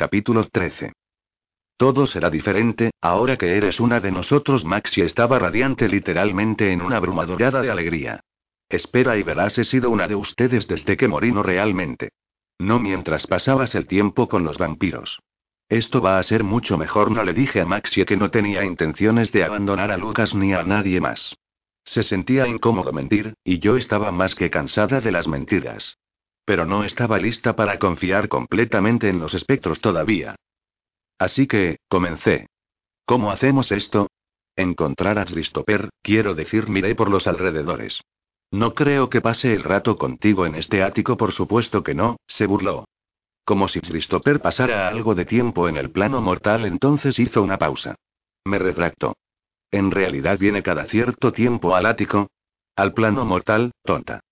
Capítulo 13. Todo será diferente, ahora que eres una de nosotros. Maxi estaba radiante literalmente en una abrumadorada de alegría. Espera y verás, he sido una de ustedes desde que morí no realmente. No mientras pasabas el tiempo con los vampiros. Esto va a ser mucho mejor, no le dije a Maxie que no tenía intenciones de abandonar a Lucas ni a nadie más. Se sentía incómodo mentir, y yo estaba más que cansada de las mentiras. Pero no estaba lista para confiar completamente en los espectros todavía. Así que, comencé. ¿Cómo hacemos esto? Encontrar a Christopher, quiero decir, miré por los alrededores. No creo que pase el rato contigo en este ático, por supuesto que no, se burló. Como si Christopher pasara algo de tiempo en el plano mortal, entonces hizo una pausa. Me retractó. En realidad viene cada cierto tiempo al ático. Al plano mortal, tonta.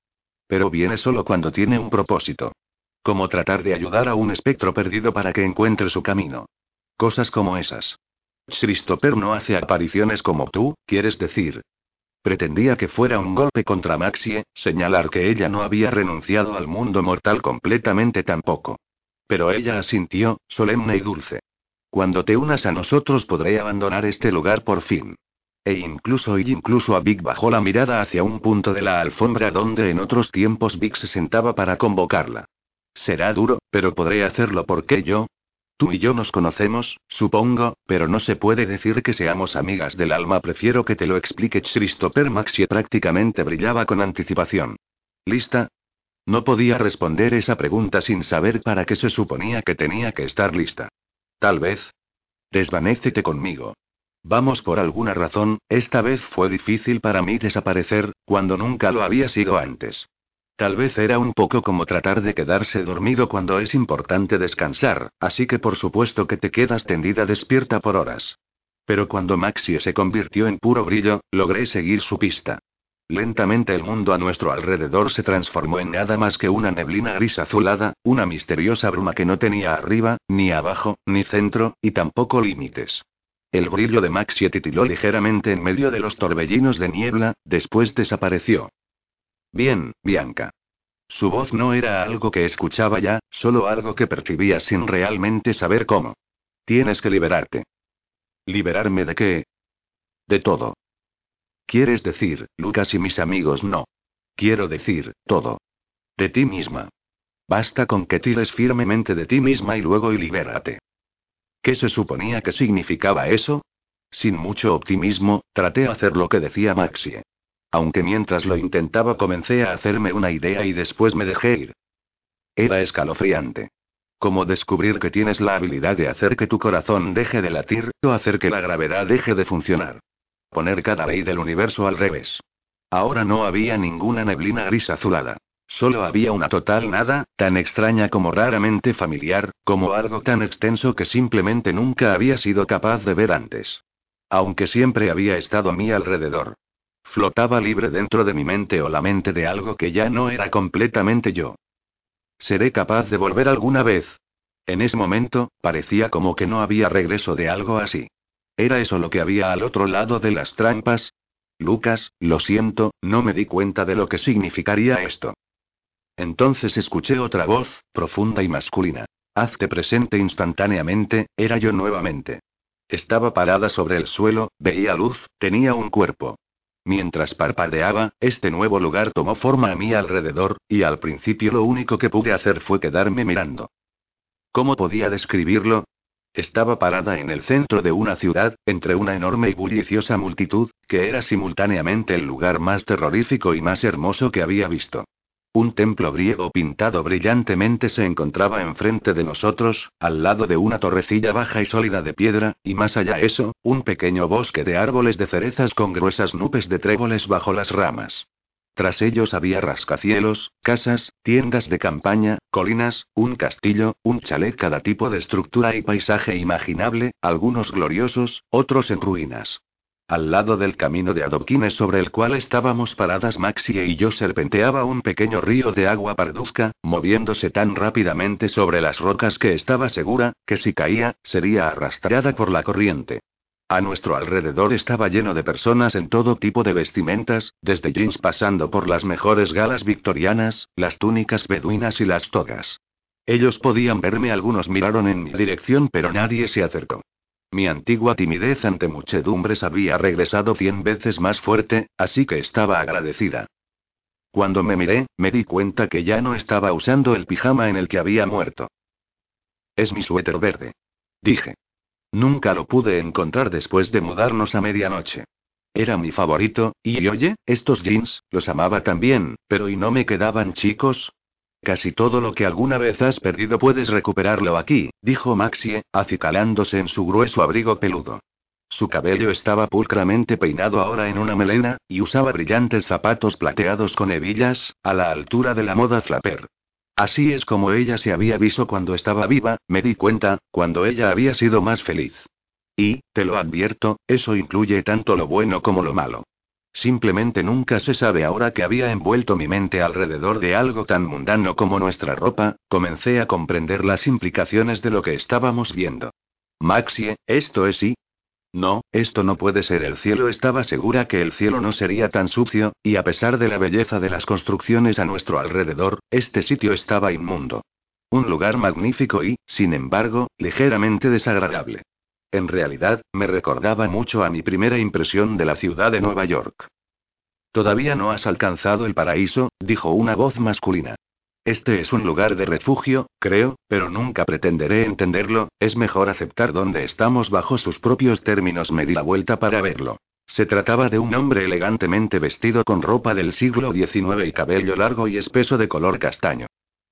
Pero viene solo cuando tiene un propósito. Como tratar de ayudar a un espectro perdido para que encuentre su camino. Cosas como esas. Christopher no hace apariciones como tú, quieres decir. Pretendía que fuera un golpe contra Maxie, señalar que ella no había renunciado al mundo mortal completamente tampoco. Pero ella asintió, solemne y dulce. Cuando te unas a nosotros podré abandonar este lugar por fin. E incluso y incluso a Vic bajó la mirada hacia un punto de la alfombra donde en otros tiempos Vic se sentaba para convocarla. Será duro, pero podré hacerlo porque yo, Tú y yo nos conocemos, supongo, pero no se puede decir que seamos amigas del alma. Prefiero que te lo explique Christopher Maxie prácticamente brillaba con anticipación. ¿Lista? No podía responder esa pregunta sin saber para qué se suponía que tenía que estar lista. Tal vez. Desvanécete conmigo. Vamos por alguna razón, esta vez fue difícil para mí desaparecer, cuando nunca lo había sido antes. Tal vez era un poco como tratar de quedarse dormido cuando es importante descansar, así que por supuesto que te quedas tendida despierta por horas. Pero cuando Maxie se convirtió en puro brillo, logré seguir su pista. Lentamente el mundo a nuestro alrededor se transformó en nada más que una neblina gris azulada, una misteriosa bruma que no tenía arriba, ni abajo, ni centro, y tampoco límites. El brillo de Maxie titiló ligeramente en medio de los torbellinos de niebla, después desapareció. Bien, Bianca. Su voz no era algo que escuchaba ya, solo algo que percibía sin realmente saber cómo. Tienes que liberarte. ¿Liberarme de qué? De todo. Quieres decir, Lucas y mis amigos no. Quiero decir, todo. De ti misma. Basta con que tires firmemente de ti misma y luego y libérate. ¿Qué se suponía que significaba eso? Sin mucho optimismo, traté de hacer lo que decía Maxie. Aunque mientras lo intentaba comencé a hacerme una idea y después me dejé ir. Era escalofriante. Como descubrir que tienes la habilidad de hacer que tu corazón deje de latir, o hacer que la gravedad deje de funcionar. Poner cada ley del universo al revés. Ahora no había ninguna neblina gris azulada. Solo había una total nada, tan extraña como raramente familiar, como algo tan extenso que simplemente nunca había sido capaz de ver antes. Aunque siempre había estado a mi alrededor. Flotaba libre dentro de mi mente o la mente de algo que ya no era completamente yo. ¿Seré capaz de volver alguna vez? En ese momento, parecía como que no había regreso de algo así. ¿Era eso lo que había al otro lado de las trampas? Lucas, lo siento, no me di cuenta de lo que significaría esto. Entonces escuché otra voz, profunda y masculina. Hazte presente instantáneamente, era yo nuevamente. Estaba parada sobre el suelo, veía luz, tenía un cuerpo. Mientras parpadeaba, este nuevo lugar tomó forma a mi alrededor, y al principio lo único que pude hacer fue quedarme mirando. ¿Cómo podía describirlo? Estaba parada en el centro de una ciudad, entre una enorme y bulliciosa multitud, que era simultáneamente el lugar más terrorífico y más hermoso que había visto. Un templo griego pintado brillantemente se encontraba enfrente de nosotros, al lado de una torrecilla baja y sólida de piedra, y más allá eso, un pequeño bosque de árboles de cerezas con gruesas nubes de tréboles bajo las ramas. Tras ellos había rascacielos, casas, tiendas de campaña, colinas, un castillo, un chalet, cada tipo de estructura y paisaje imaginable, algunos gloriosos, otros en ruinas. Al lado del camino de adoquines sobre el cual estábamos paradas Maxie y yo serpenteaba un pequeño río de agua parduzca, moviéndose tan rápidamente sobre las rocas que estaba segura, que si caía, sería arrastrada por la corriente. A nuestro alrededor estaba lleno de personas en todo tipo de vestimentas, desde jeans pasando por las mejores galas victorianas, las túnicas beduinas y las togas. Ellos podían verme, algunos miraron en mi dirección, pero nadie se acercó. Mi antigua timidez ante muchedumbres había regresado cien veces más fuerte, así que estaba agradecida. Cuando me miré, me di cuenta que ya no estaba usando el pijama en el que había muerto. Es mi suéter verde. Dije. Nunca lo pude encontrar después de mudarnos a medianoche. Era mi favorito, y oye, estos jeans, los amaba también, pero ¿y no me quedaban chicos? Casi todo lo que alguna vez has perdido puedes recuperarlo aquí, dijo Maxie, acicalándose en su grueso abrigo peludo. Su cabello estaba pulcramente peinado ahora en una melena, y usaba brillantes zapatos plateados con hebillas, a la altura de la moda flapper. Así es como ella se había visto cuando estaba viva, me di cuenta, cuando ella había sido más feliz. Y, te lo advierto, eso incluye tanto lo bueno como lo malo. Simplemente nunca se sabe ahora que había envuelto mi mente alrededor de algo tan mundano como nuestra ropa, comencé a comprender las implicaciones de lo que estábamos viendo. Maxie, esto es sí. No, esto no puede ser el cielo. Estaba segura que el cielo no sería tan sucio, y a pesar de la belleza de las construcciones a nuestro alrededor, este sitio estaba inmundo. Un lugar magnífico y, sin embargo, ligeramente desagradable. En realidad, me recordaba mucho a mi primera impresión de la ciudad de Nueva York. Todavía no has alcanzado el paraíso, dijo una voz masculina. Este es un lugar de refugio, creo, pero nunca pretenderé entenderlo, es mejor aceptar donde estamos bajo sus propios términos. Me di la vuelta para verlo. Se trataba de un hombre elegantemente vestido con ropa del siglo XIX y cabello largo y espeso de color castaño.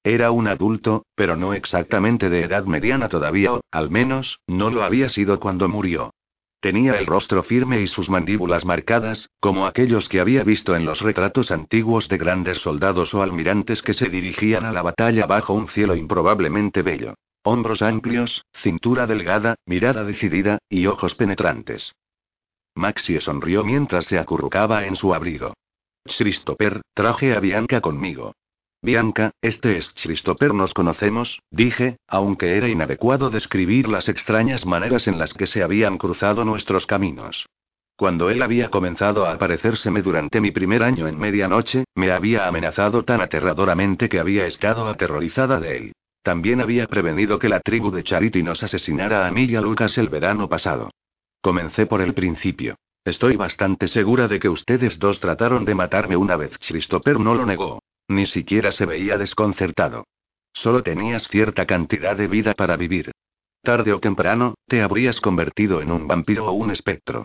Era un adulto, pero no exactamente de edad mediana todavía, o, al menos, no lo había sido cuando murió. Tenía el rostro firme y sus mandíbulas marcadas, como aquellos que había visto en los retratos antiguos de grandes soldados o almirantes que se dirigían a la batalla bajo un cielo improbablemente bello. Hombros amplios, cintura delgada, mirada decidida, y ojos penetrantes. Maxie sonrió mientras se acurrucaba en su abrigo. Christopher, traje a Bianca conmigo. Bianca, este es Christopher, nos conocemos, dije, aunque era inadecuado describir las extrañas maneras en las que se habían cruzado nuestros caminos. Cuando él había comenzado a aparecérseme durante mi primer año en medianoche, me había amenazado tan aterradoramente que había estado aterrorizada de él. También había prevenido que la tribu de Charity nos asesinara a mí y a Lucas el verano pasado. Comencé por el principio. Estoy bastante segura de que ustedes dos trataron de matarme una vez. Christopher no lo negó. Ni siquiera se veía desconcertado. Solo tenías cierta cantidad de vida para vivir. Tarde o temprano, te habrías convertido en un vampiro o un espectro.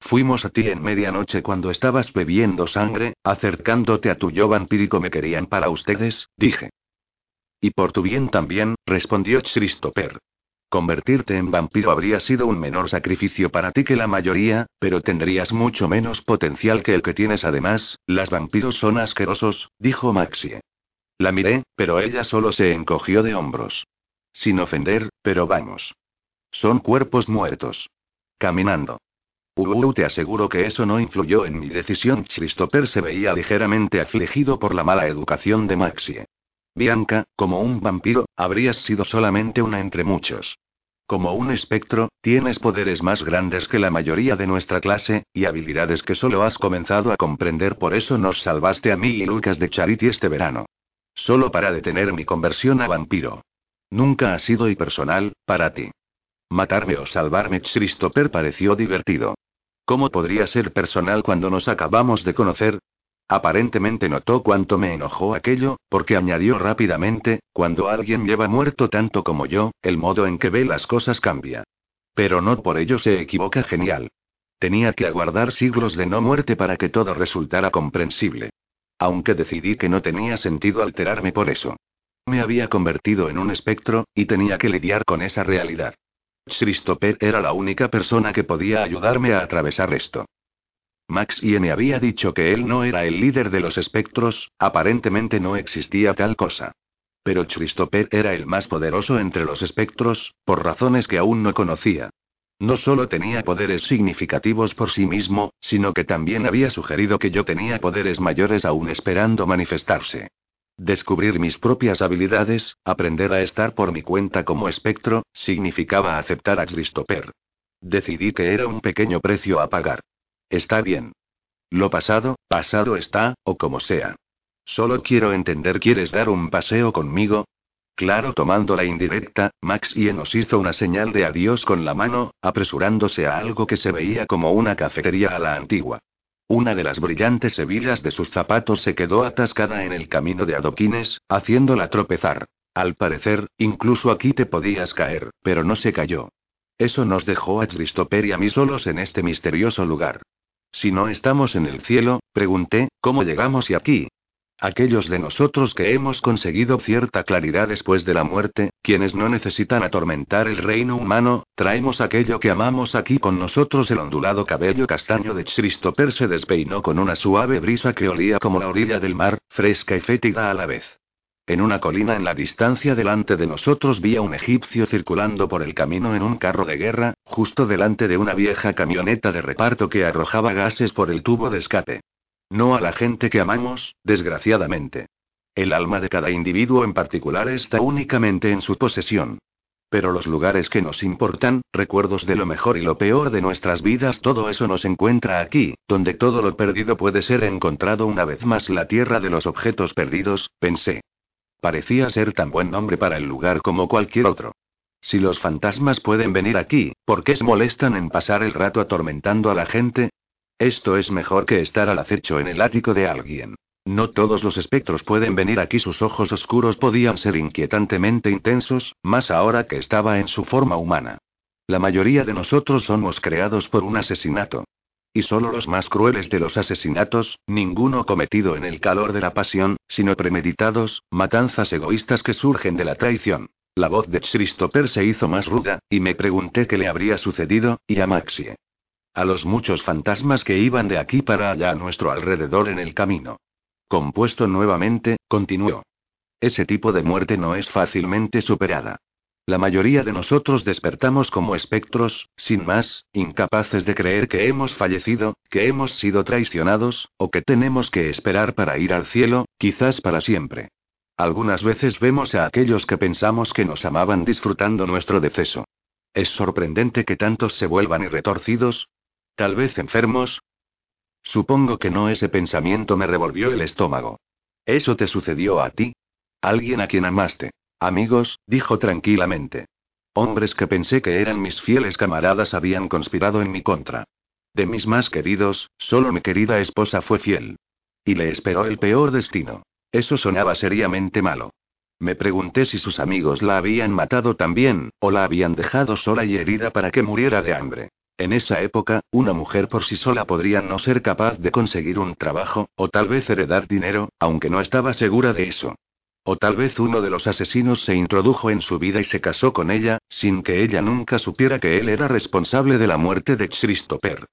Fuimos a ti en medianoche cuando estabas bebiendo sangre, acercándote a tu yo vampírico. Me querían para ustedes, dije. Y por tu bien también, respondió Christopher. Convertirte en vampiro habría sido un menor sacrificio para ti que la mayoría, pero tendrías mucho menos potencial que el que tienes además, las vampiros son asquerosos, dijo Maxie. La miré, pero ella solo se encogió de hombros. Sin ofender, pero vamos. Son cuerpos muertos. Caminando. Uh, te aseguro que eso no influyó en mi decisión. Christopher se veía ligeramente afligido por la mala educación de Maxie. Bianca, como un vampiro, habrías sido solamente una entre muchos. Como un espectro, tienes poderes más grandes que la mayoría de nuestra clase, y habilidades que solo has comenzado a comprender, por eso nos salvaste a mí y Lucas de Charity este verano. Solo para detener mi conversión a vampiro. Nunca ha sido impersonal, para ti. Matarme o salvarme, Christopher pareció divertido. ¿Cómo podría ser personal cuando nos acabamos de conocer? Aparentemente notó cuánto me enojó aquello, porque añadió rápidamente, cuando alguien lleva muerto tanto como yo, el modo en que ve las cosas cambia. Pero no por ello se equivoca genial. Tenía que aguardar siglos de no muerte para que todo resultara comprensible. Aunque decidí que no tenía sentido alterarme por eso. Me había convertido en un espectro, y tenía que lidiar con esa realidad. Christopher era la única persona que podía ayudarme a atravesar esto. Max y me había dicho que él no era el líder de los espectros, aparentemente no existía tal cosa. Pero Christopher era el más poderoso entre los espectros, por razones que aún no conocía. No solo tenía poderes significativos por sí mismo, sino que también había sugerido que yo tenía poderes mayores aún esperando manifestarse. Descubrir mis propias habilidades, aprender a estar por mi cuenta como espectro, significaba aceptar a Christopher. Decidí que era un pequeño precio a pagar. Está bien. Lo pasado, pasado está, o como sea. Solo quiero entender, ¿quieres dar un paseo conmigo? Claro, tomando la indirecta, Maxie nos hizo una señal de adiós con la mano, apresurándose a algo que se veía como una cafetería a la antigua. Una de las brillantes hebillas de sus zapatos se quedó atascada en el camino de adoquines, haciéndola tropezar. Al parecer, incluso aquí te podías caer, pero no se cayó. Eso nos dejó a Christopher y a mí solos en este misterioso lugar. Si no estamos en el cielo, pregunté, ¿cómo llegamos y aquí? Aquellos de nosotros que hemos conseguido cierta claridad después de la muerte, quienes no necesitan atormentar el reino humano, traemos aquello que amamos aquí con nosotros. El ondulado cabello castaño de Christopher se despeinó con una suave brisa que olía como la orilla del mar, fresca y fétida a la vez. En una colina en la distancia delante de nosotros vi a un egipcio circulando por el camino en un carro de guerra, justo delante de una vieja camioneta de reparto que arrojaba gases por el tubo de escape. No a la gente que amamos, desgraciadamente. El alma de cada individuo en particular está únicamente en su posesión. Pero los lugares que nos importan, recuerdos de lo mejor y lo peor de nuestras vidas, todo eso nos encuentra aquí, donde todo lo perdido puede ser encontrado una vez más la tierra de los objetos perdidos, pensé. Parecía ser tan buen nombre para el lugar como cualquier otro. Si los fantasmas pueden venir aquí, ¿por qué se molestan en pasar el rato atormentando a la gente? Esto es mejor que estar al acecho en el ático de alguien. No todos los espectros pueden venir aquí. Sus ojos oscuros podían ser inquietantemente intensos, más ahora que estaba en su forma humana. La mayoría de nosotros somos creados por un asesinato. Y solo los más crueles de los asesinatos, ninguno cometido en el calor de la pasión, sino premeditados, matanzas egoístas que surgen de la traición. La voz de Christopher se hizo más ruda, y me pregunté qué le habría sucedido, y a Maxie. A los muchos fantasmas que iban de aquí para allá a nuestro alrededor en el camino. Compuesto nuevamente, continuó. Ese tipo de muerte no es fácilmente superada. La mayoría de nosotros despertamos como espectros, sin más, incapaces de creer que hemos fallecido, que hemos sido traicionados, o que tenemos que esperar para ir al cielo, quizás para siempre. Algunas veces vemos a aquellos que pensamos que nos amaban disfrutando nuestro deceso. Es sorprendente que tantos se vuelvan irretorcidos. Tal vez enfermos. Supongo que no ese pensamiento me revolvió el estómago. ¿Eso te sucedió a ti? Alguien a quien amaste. Amigos, dijo tranquilamente. Hombres que pensé que eran mis fieles camaradas habían conspirado en mi contra. De mis más queridos, solo mi querida esposa fue fiel. Y le esperó el peor destino. Eso sonaba seriamente malo. Me pregunté si sus amigos la habían matado también, o la habían dejado sola y herida para que muriera de hambre. En esa época, una mujer por sí sola podría no ser capaz de conseguir un trabajo, o tal vez heredar dinero, aunque no estaba segura de eso. O tal vez uno de los asesinos se introdujo en su vida y se casó con ella, sin que ella nunca supiera que él era responsable de la muerte de Christopher.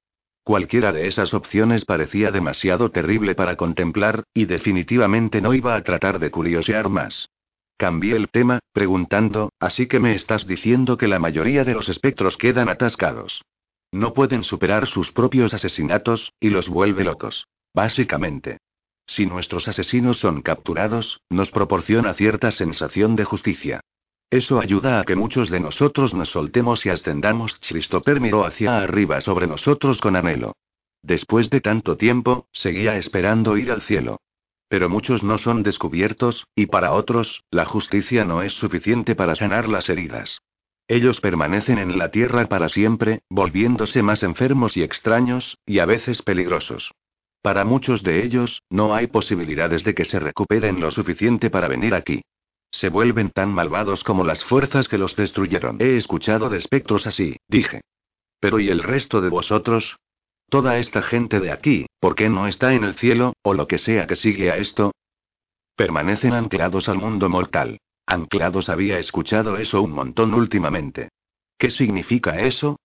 Cualquiera de esas opciones parecía demasiado terrible para contemplar, y definitivamente no iba a tratar de curiosear más. Cambié el tema, preguntando, así que me estás diciendo que la mayoría de los espectros quedan atascados. No pueden superar sus propios asesinatos, y los vuelve locos. Básicamente. Si nuestros asesinos son capturados, nos proporciona cierta sensación de justicia. Eso ayuda a que muchos de nosotros nos soltemos y ascendamos. Christopher miró hacia arriba sobre nosotros con anhelo. Después de tanto tiempo, seguía esperando ir al cielo. Pero muchos no son descubiertos, y para otros, la justicia no es suficiente para sanar las heridas. Ellos permanecen en la tierra para siempre, volviéndose más enfermos y extraños, y a veces peligrosos. Para muchos de ellos, no hay posibilidades de que se recuperen lo suficiente para venir aquí. Se vuelven tan malvados como las fuerzas que los destruyeron. He escuchado de espectros así, dije. Pero ¿y el resto de vosotros? Toda esta gente de aquí, ¿por qué no está en el cielo, o lo que sea que sigue a esto? Permanecen anclados al mundo mortal. Anclados había escuchado eso un montón últimamente. ¿Qué significa eso?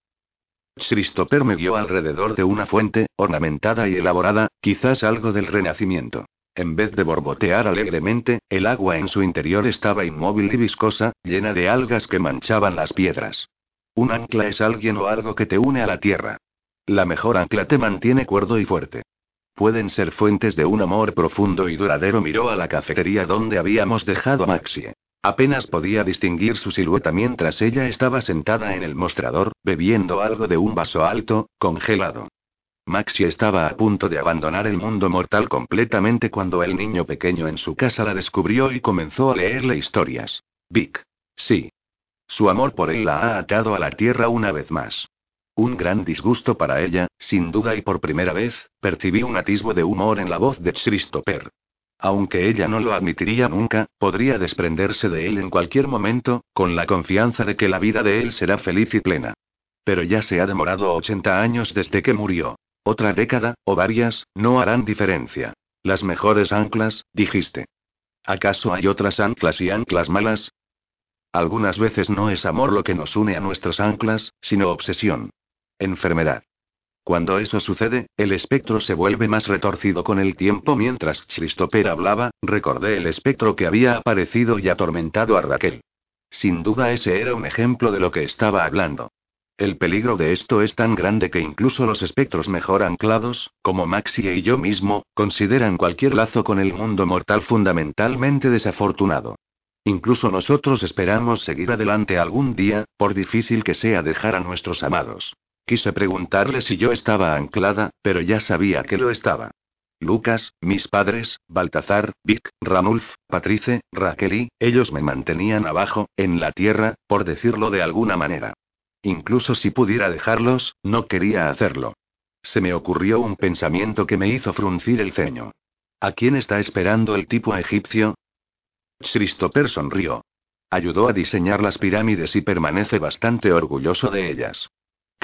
Christopher me guió alrededor de una fuente, ornamentada y elaborada, quizás algo del Renacimiento. En vez de borbotear alegremente, el agua en su interior estaba inmóvil y viscosa, llena de algas que manchaban las piedras. Un ancla es alguien o algo que te une a la tierra. La mejor ancla te mantiene cuerdo y fuerte. Pueden ser fuentes de un amor profundo y duradero. Miró a la cafetería donde habíamos dejado a Maxie. Apenas podía distinguir su silueta mientras ella estaba sentada en el mostrador, bebiendo algo de un vaso alto, congelado. Maxie estaba a punto de abandonar el mundo mortal completamente cuando el niño pequeño en su casa la descubrió y comenzó a leerle historias. Vic. Sí. Su amor por él la ha atado a la tierra una vez más. Un gran disgusto para ella, sin duda y por primera vez, percibí un atisbo de humor en la voz de Christopher. Aunque ella no lo admitiría nunca, podría desprenderse de él en cualquier momento, con la confianza de que la vida de él será feliz y plena. Pero ya se ha demorado 80 años desde que murió. Otra década, o varias, no harán diferencia. Las mejores anclas, dijiste. ¿Acaso hay otras anclas y anclas malas? Algunas veces no es amor lo que nos une a nuestras anclas, sino obsesión. Enfermedad. Cuando eso sucede, el espectro se vuelve más retorcido con el tiempo. Mientras Christopher hablaba, recordé el espectro que había aparecido y atormentado a Raquel. Sin duda ese era un ejemplo de lo que estaba hablando. El peligro de esto es tan grande que incluso los espectros mejor anclados, como Maxie y yo mismo, consideran cualquier lazo con el mundo mortal fundamentalmente desafortunado. Incluso nosotros esperamos seguir adelante algún día, por difícil que sea dejar a nuestros amados. Quise preguntarle si yo estaba anclada, pero ya sabía que lo estaba. Lucas, mis padres, Baltazar, Vic, Ranulf, Patrice, Raquel y, ellos me mantenían abajo, en la tierra, por decirlo de alguna manera. Incluso si pudiera dejarlos, no quería hacerlo. Se me ocurrió un pensamiento que me hizo fruncir el ceño. ¿A quién está esperando el tipo egipcio? Christopher sonrió. Ayudó a diseñar las pirámides y permanece bastante orgulloso de ellas.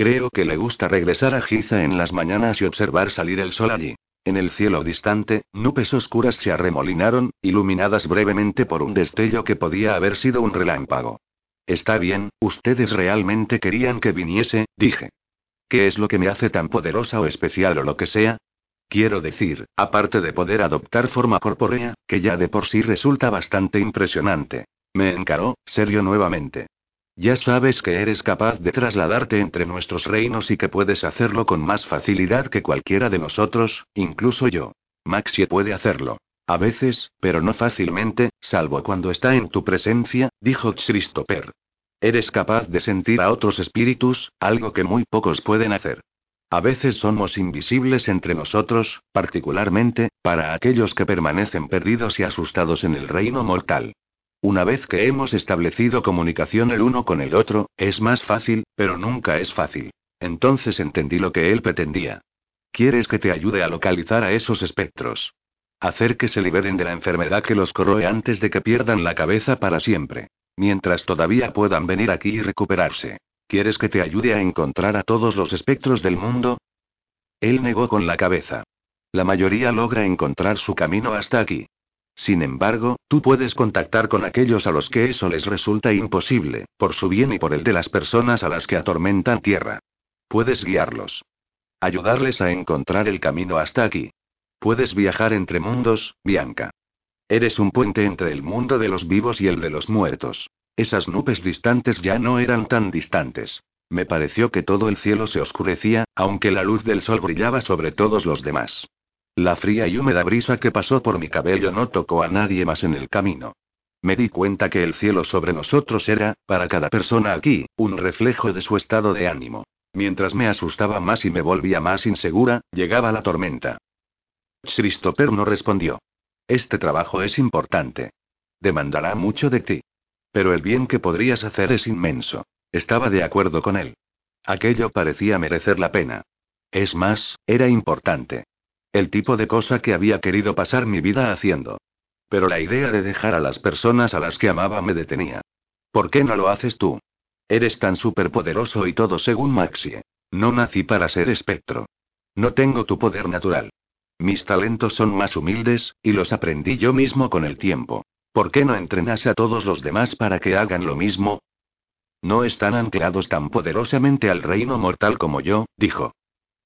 Creo que le gusta regresar a Giza en las mañanas y observar salir el sol allí. En el cielo distante, nubes oscuras se arremolinaron, iluminadas brevemente por un destello que podía haber sido un relámpago. Está bien, ustedes realmente querían que viniese, dije. ¿Qué es lo que me hace tan poderosa o especial o lo que sea? Quiero decir, aparte de poder adoptar forma corpórea, que ya de por sí resulta bastante impresionante. Me encaró, serio nuevamente. Ya sabes que eres capaz de trasladarte entre nuestros reinos y que puedes hacerlo con más facilidad que cualquiera de nosotros, incluso yo. Maxie puede hacerlo. A veces, pero no fácilmente, salvo cuando está en tu presencia, dijo Christopher. Eres capaz de sentir a otros espíritus, algo que muy pocos pueden hacer. A veces somos invisibles entre nosotros, particularmente, para aquellos que permanecen perdidos y asustados en el reino mortal. Una vez que hemos establecido comunicación el uno con el otro, es más fácil, pero nunca es fácil. Entonces entendí lo que él pretendía. ¿Quieres que te ayude a localizar a esos espectros? Hacer que se liberen de la enfermedad que los corroe antes de que pierdan la cabeza para siempre. Mientras todavía puedan venir aquí y recuperarse. ¿Quieres que te ayude a encontrar a todos los espectros del mundo? Él negó con la cabeza. La mayoría logra encontrar su camino hasta aquí. Sin embargo, tú puedes contactar con aquellos a los que eso les resulta imposible, por su bien y por el de las personas a las que atormentan tierra. Puedes guiarlos. Ayudarles a encontrar el camino hasta aquí. Puedes viajar entre mundos, Bianca. Eres un puente entre el mundo de los vivos y el de los muertos. Esas nubes distantes ya no eran tan distantes. Me pareció que todo el cielo se oscurecía, aunque la luz del sol brillaba sobre todos los demás. La fría y húmeda brisa que pasó por mi cabello no tocó a nadie más en el camino. Me di cuenta que el cielo sobre nosotros era, para cada persona aquí, un reflejo de su estado de ánimo. Mientras me asustaba más y me volvía más insegura, llegaba la tormenta. Christopher no respondió. Este trabajo es importante. Demandará mucho de ti. Pero el bien que podrías hacer es inmenso. Estaba de acuerdo con él. Aquello parecía merecer la pena. Es más, era importante. El tipo de cosa que había querido pasar mi vida haciendo. Pero la idea de dejar a las personas a las que amaba me detenía. ¿Por qué no lo haces tú? Eres tan superpoderoso y todo según Maxie. No nací para ser espectro. No tengo tu poder natural. Mis talentos son más humildes, y los aprendí yo mismo con el tiempo. ¿Por qué no entrenas a todos los demás para que hagan lo mismo? No están anclados tan poderosamente al reino mortal como yo, dijo.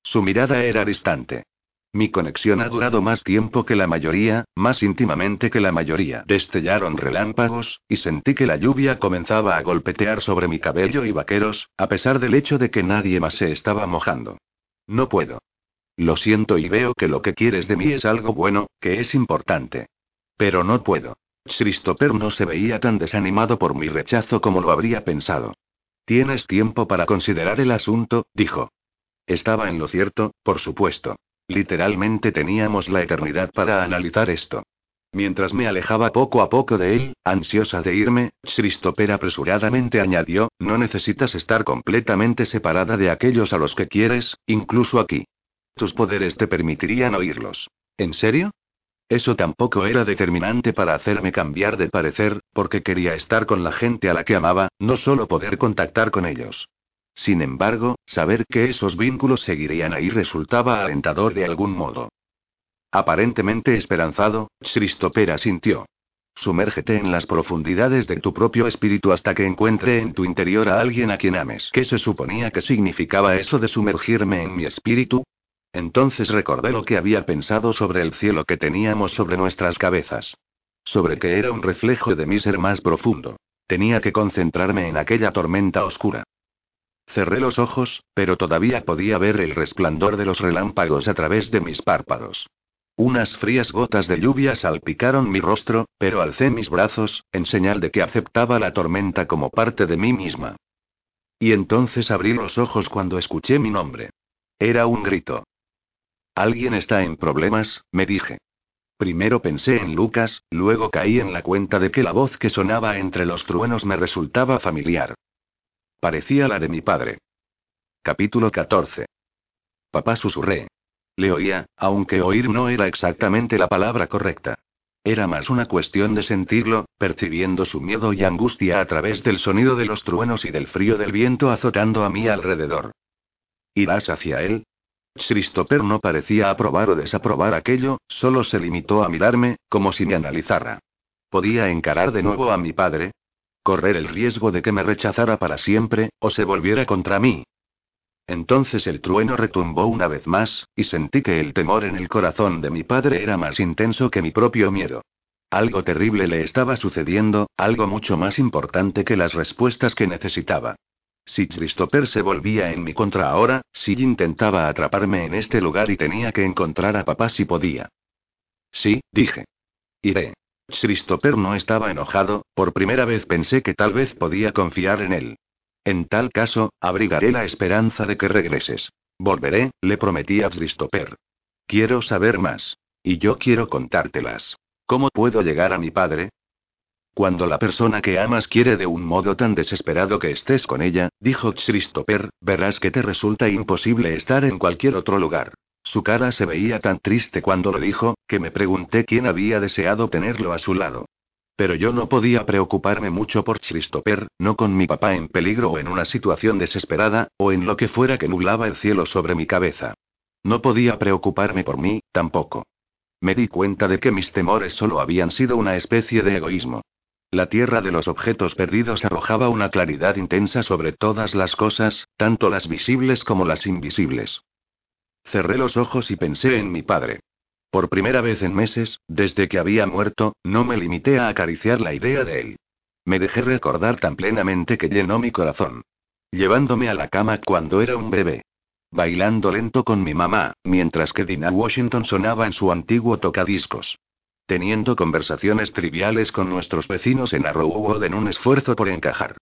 Su mirada era distante. Mi conexión ha durado más tiempo que la mayoría, más íntimamente que la mayoría. Destellaron relámpagos, y sentí que la lluvia comenzaba a golpetear sobre mi cabello y vaqueros, a pesar del hecho de que nadie más se estaba mojando. No puedo. Lo siento y veo que lo que quieres de mí es algo bueno, que es importante. Pero no puedo. Christopher no se veía tan desanimado por mi rechazo como lo habría pensado. Tienes tiempo para considerar el asunto, dijo. Estaba en lo cierto, por supuesto. Literalmente teníamos la eternidad para analizar esto. Mientras me alejaba poco a poco de él, ansiosa de irme, Christopher apresuradamente añadió, no necesitas estar completamente separada de aquellos a los que quieres, incluso aquí. Tus poderes te permitirían oírlos. ¿En serio? Eso tampoco era determinante para hacerme cambiar de parecer, porque quería estar con la gente a la que amaba, no solo poder contactar con ellos. Sin embargo, saber que esos vínculos seguirían ahí resultaba alentador de algún modo. Aparentemente esperanzado, Christopher sintió. Sumérgete en las profundidades de tu propio espíritu hasta que encuentre en tu interior a alguien a quien ames. ¿Qué se suponía que significaba eso de sumergirme en mi espíritu? Entonces recordé lo que había pensado sobre el cielo que teníamos sobre nuestras cabezas. Sobre que era un reflejo de mi ser más profundo. Tenía que concentrarme en aquella tormenta oscura. Cerré los ojos, pero todavía podía ver el resplandor de los relámpagos a través de mis párpados. Unas frías gotas de lluvia salpicaron mi rostro, pero alcé mis brazos, en señal de que aceptaba la tormenta como parte de mí misma. Y entonces abrí los ojos cuando escuché mi nombre. Era un grito. Alguien está en problemas, me dije. Primero pensé en Lucas, luego caí en la cuenta de que la voz que sonaba entre los truenos me resultaba familiar. Parecía la de mi padre. Capítulo 14. Papá susurré. Le oía, aunque oír no era exactamente la palabra correcta. Era más una cuestión de sentirlo, percibiendo su miedo y angustia a través del sonido de los truenos y del frío del viento azotando a mi alrededor. ¿Irás hacia él? Christopher no parecía aprobar o desaprobar aquello, solo se limitó a mirarme, como si me analizara. ¿Podía encarar de nuevo a mi padre? ¿Correr el riesgo de que me rechazara para siempre, o se volviera contra mí? Entonces el trueno retumbó una vez más, y sentí que el temor en el corazón de mi padre era más intenso que mi propio miedo. Algo terrible le estaba sucediendo, algo mucho más importante que las respuestas que necesitaba. Si Christopher se volvía en mi contra ahora, si intentaba atraparme en este lugar y tenía que encontrar a papá si podía. Sí, dije. Iré. Christopher no estaba enojado, por primera vez pensé que tal vez podía confiar en él. En tal caso, abrigaré la esperanza de que regreses. Volveré, le prometí a Christopher. Quiero saber más. Y yo quiero contártelas. ¿Cómo puedo llegar a mi padre? Cuando la persona que amas quiere de un modo tan desesperado que estés con ella, dijo Christopher, verás que te resulta imposible estar en cualquier otro lugar. Su cara se veía tan triste cuando lo dijo, que me pregunté quién había deseado tenerlo a su lado. Pero yo no podía preocuparme mucho por Christopher, no con mi papá en peligro o en una situación desesperada, o en lo que fuera que nublaba el cielo sobre mi cabeza. No podía preocuparme por mí, tampoco. Me di cuenta de que mis temores solo habían sido una especie de egoísmo. La tierra de los objetos perdidos arrojaba una claridad intensa sobre todas las cosas, tanto las visibles como las invisibles. Cerré los ojos y pensé en mi padre. Por primera vez en meses, desde que había muerto, no me limité a acariciar la idea de él. Me dejé recordar tan plenamente que llenó mi corazón. Llevándome a la cama cuando era un bebé. Bailando lento con mi mamá, mientras que Dina Washington sonaba en su antiguo tocadiscos. Teniendo conversaciones triviales con nuestros vecinos en Arrowwood en un esfuerzo por encajar.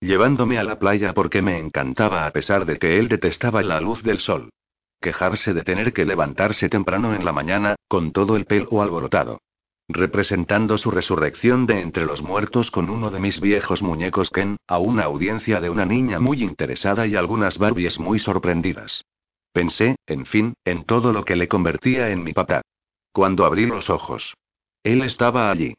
Llevándome a la playa porque me encantaba a pesar de que él detestaba la luz del sol. Quejarse de tener que levantarse temprano en la mañana, con todo el pelo alborotado. Representando su resurrección de entre los muertos con uno de mis viejos muñecos Ken, a una audiencia de una niña muy interesada y algunas Barbies muy sorprendidas. Pensé, en fin, en todo lo que le convertía en mi papá. Cuando abrí los ojos. Él estaba allí.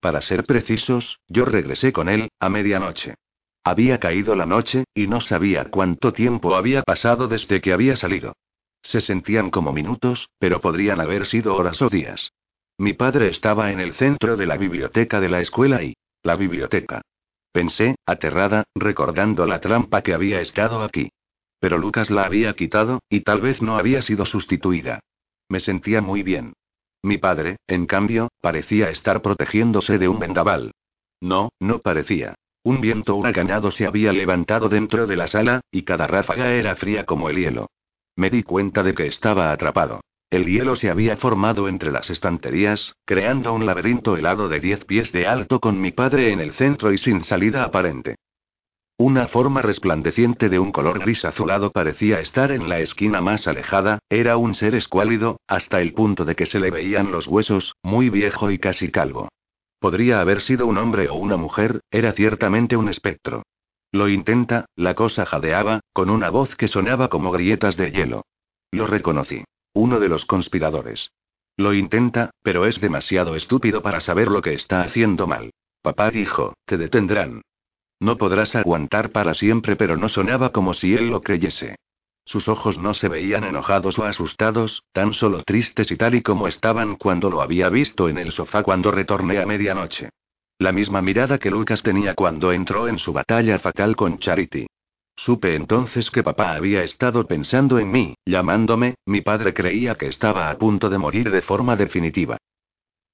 Para ser precisos, yo regresé con él, a medianoche. Había caído la noche, y no sabía cuánto tiempo había pasado desde que había salido. Se sentían como minutos, pero podrían haber sido horas o días. Mi padre estaba en el centro de la biblioteca de la escuela y... La biblioteca. Pensé, aterrada, recordando la trampa que había estado aquí. Pero Lucas la había quitado, y tal vez no había sido sustituida. Me sentía muy bien. Mi padre, en cambio, parecía estar protegiéndose de un vendaval. No, no parecía. Un viento huracanado se había levantado dentro de la sala, y cada ráfaga era fría como el hielo. Me di cuenta de que estaba atrapado. El hielo se había formado entre las estanterías, creando un laberinto helado de diez pies de alto con mi padre en el centro y sin salida aparente. Una forma resplandeciente de un color gris azulado parecía estar en la esquina más alejada, era un ser escuálido, hasta el punto de que se le veían los huesos, muy viejo y casi calvo. Podría haber sido un hombre o una mujer, era ciertamente un espectro. Lo intenta, la cosa jadeaba, con una voz que sonaba como grietas de hielo. Lo reconocí. Uno de los conspiradores. Lo intenta, pero es demasiado estúpido para saber lo que está haciendo mal. Papá dijo, te detendrán. No podrás aguantar para siempre, pero no sonaba como si él lo creyese. Sus ojos no se veían enojados o asustados, tan solo tristes y tal y como estaban cuando lo había visto en el sofá cuando retorné a medianoche. La misma mirada que Lucas tenía cuando entró en su batalla fatal con Charity. Supe entonces que papá había estado pensando en mí, llamándome, mi padre creía que estaba a punto de morir de forma definitiva.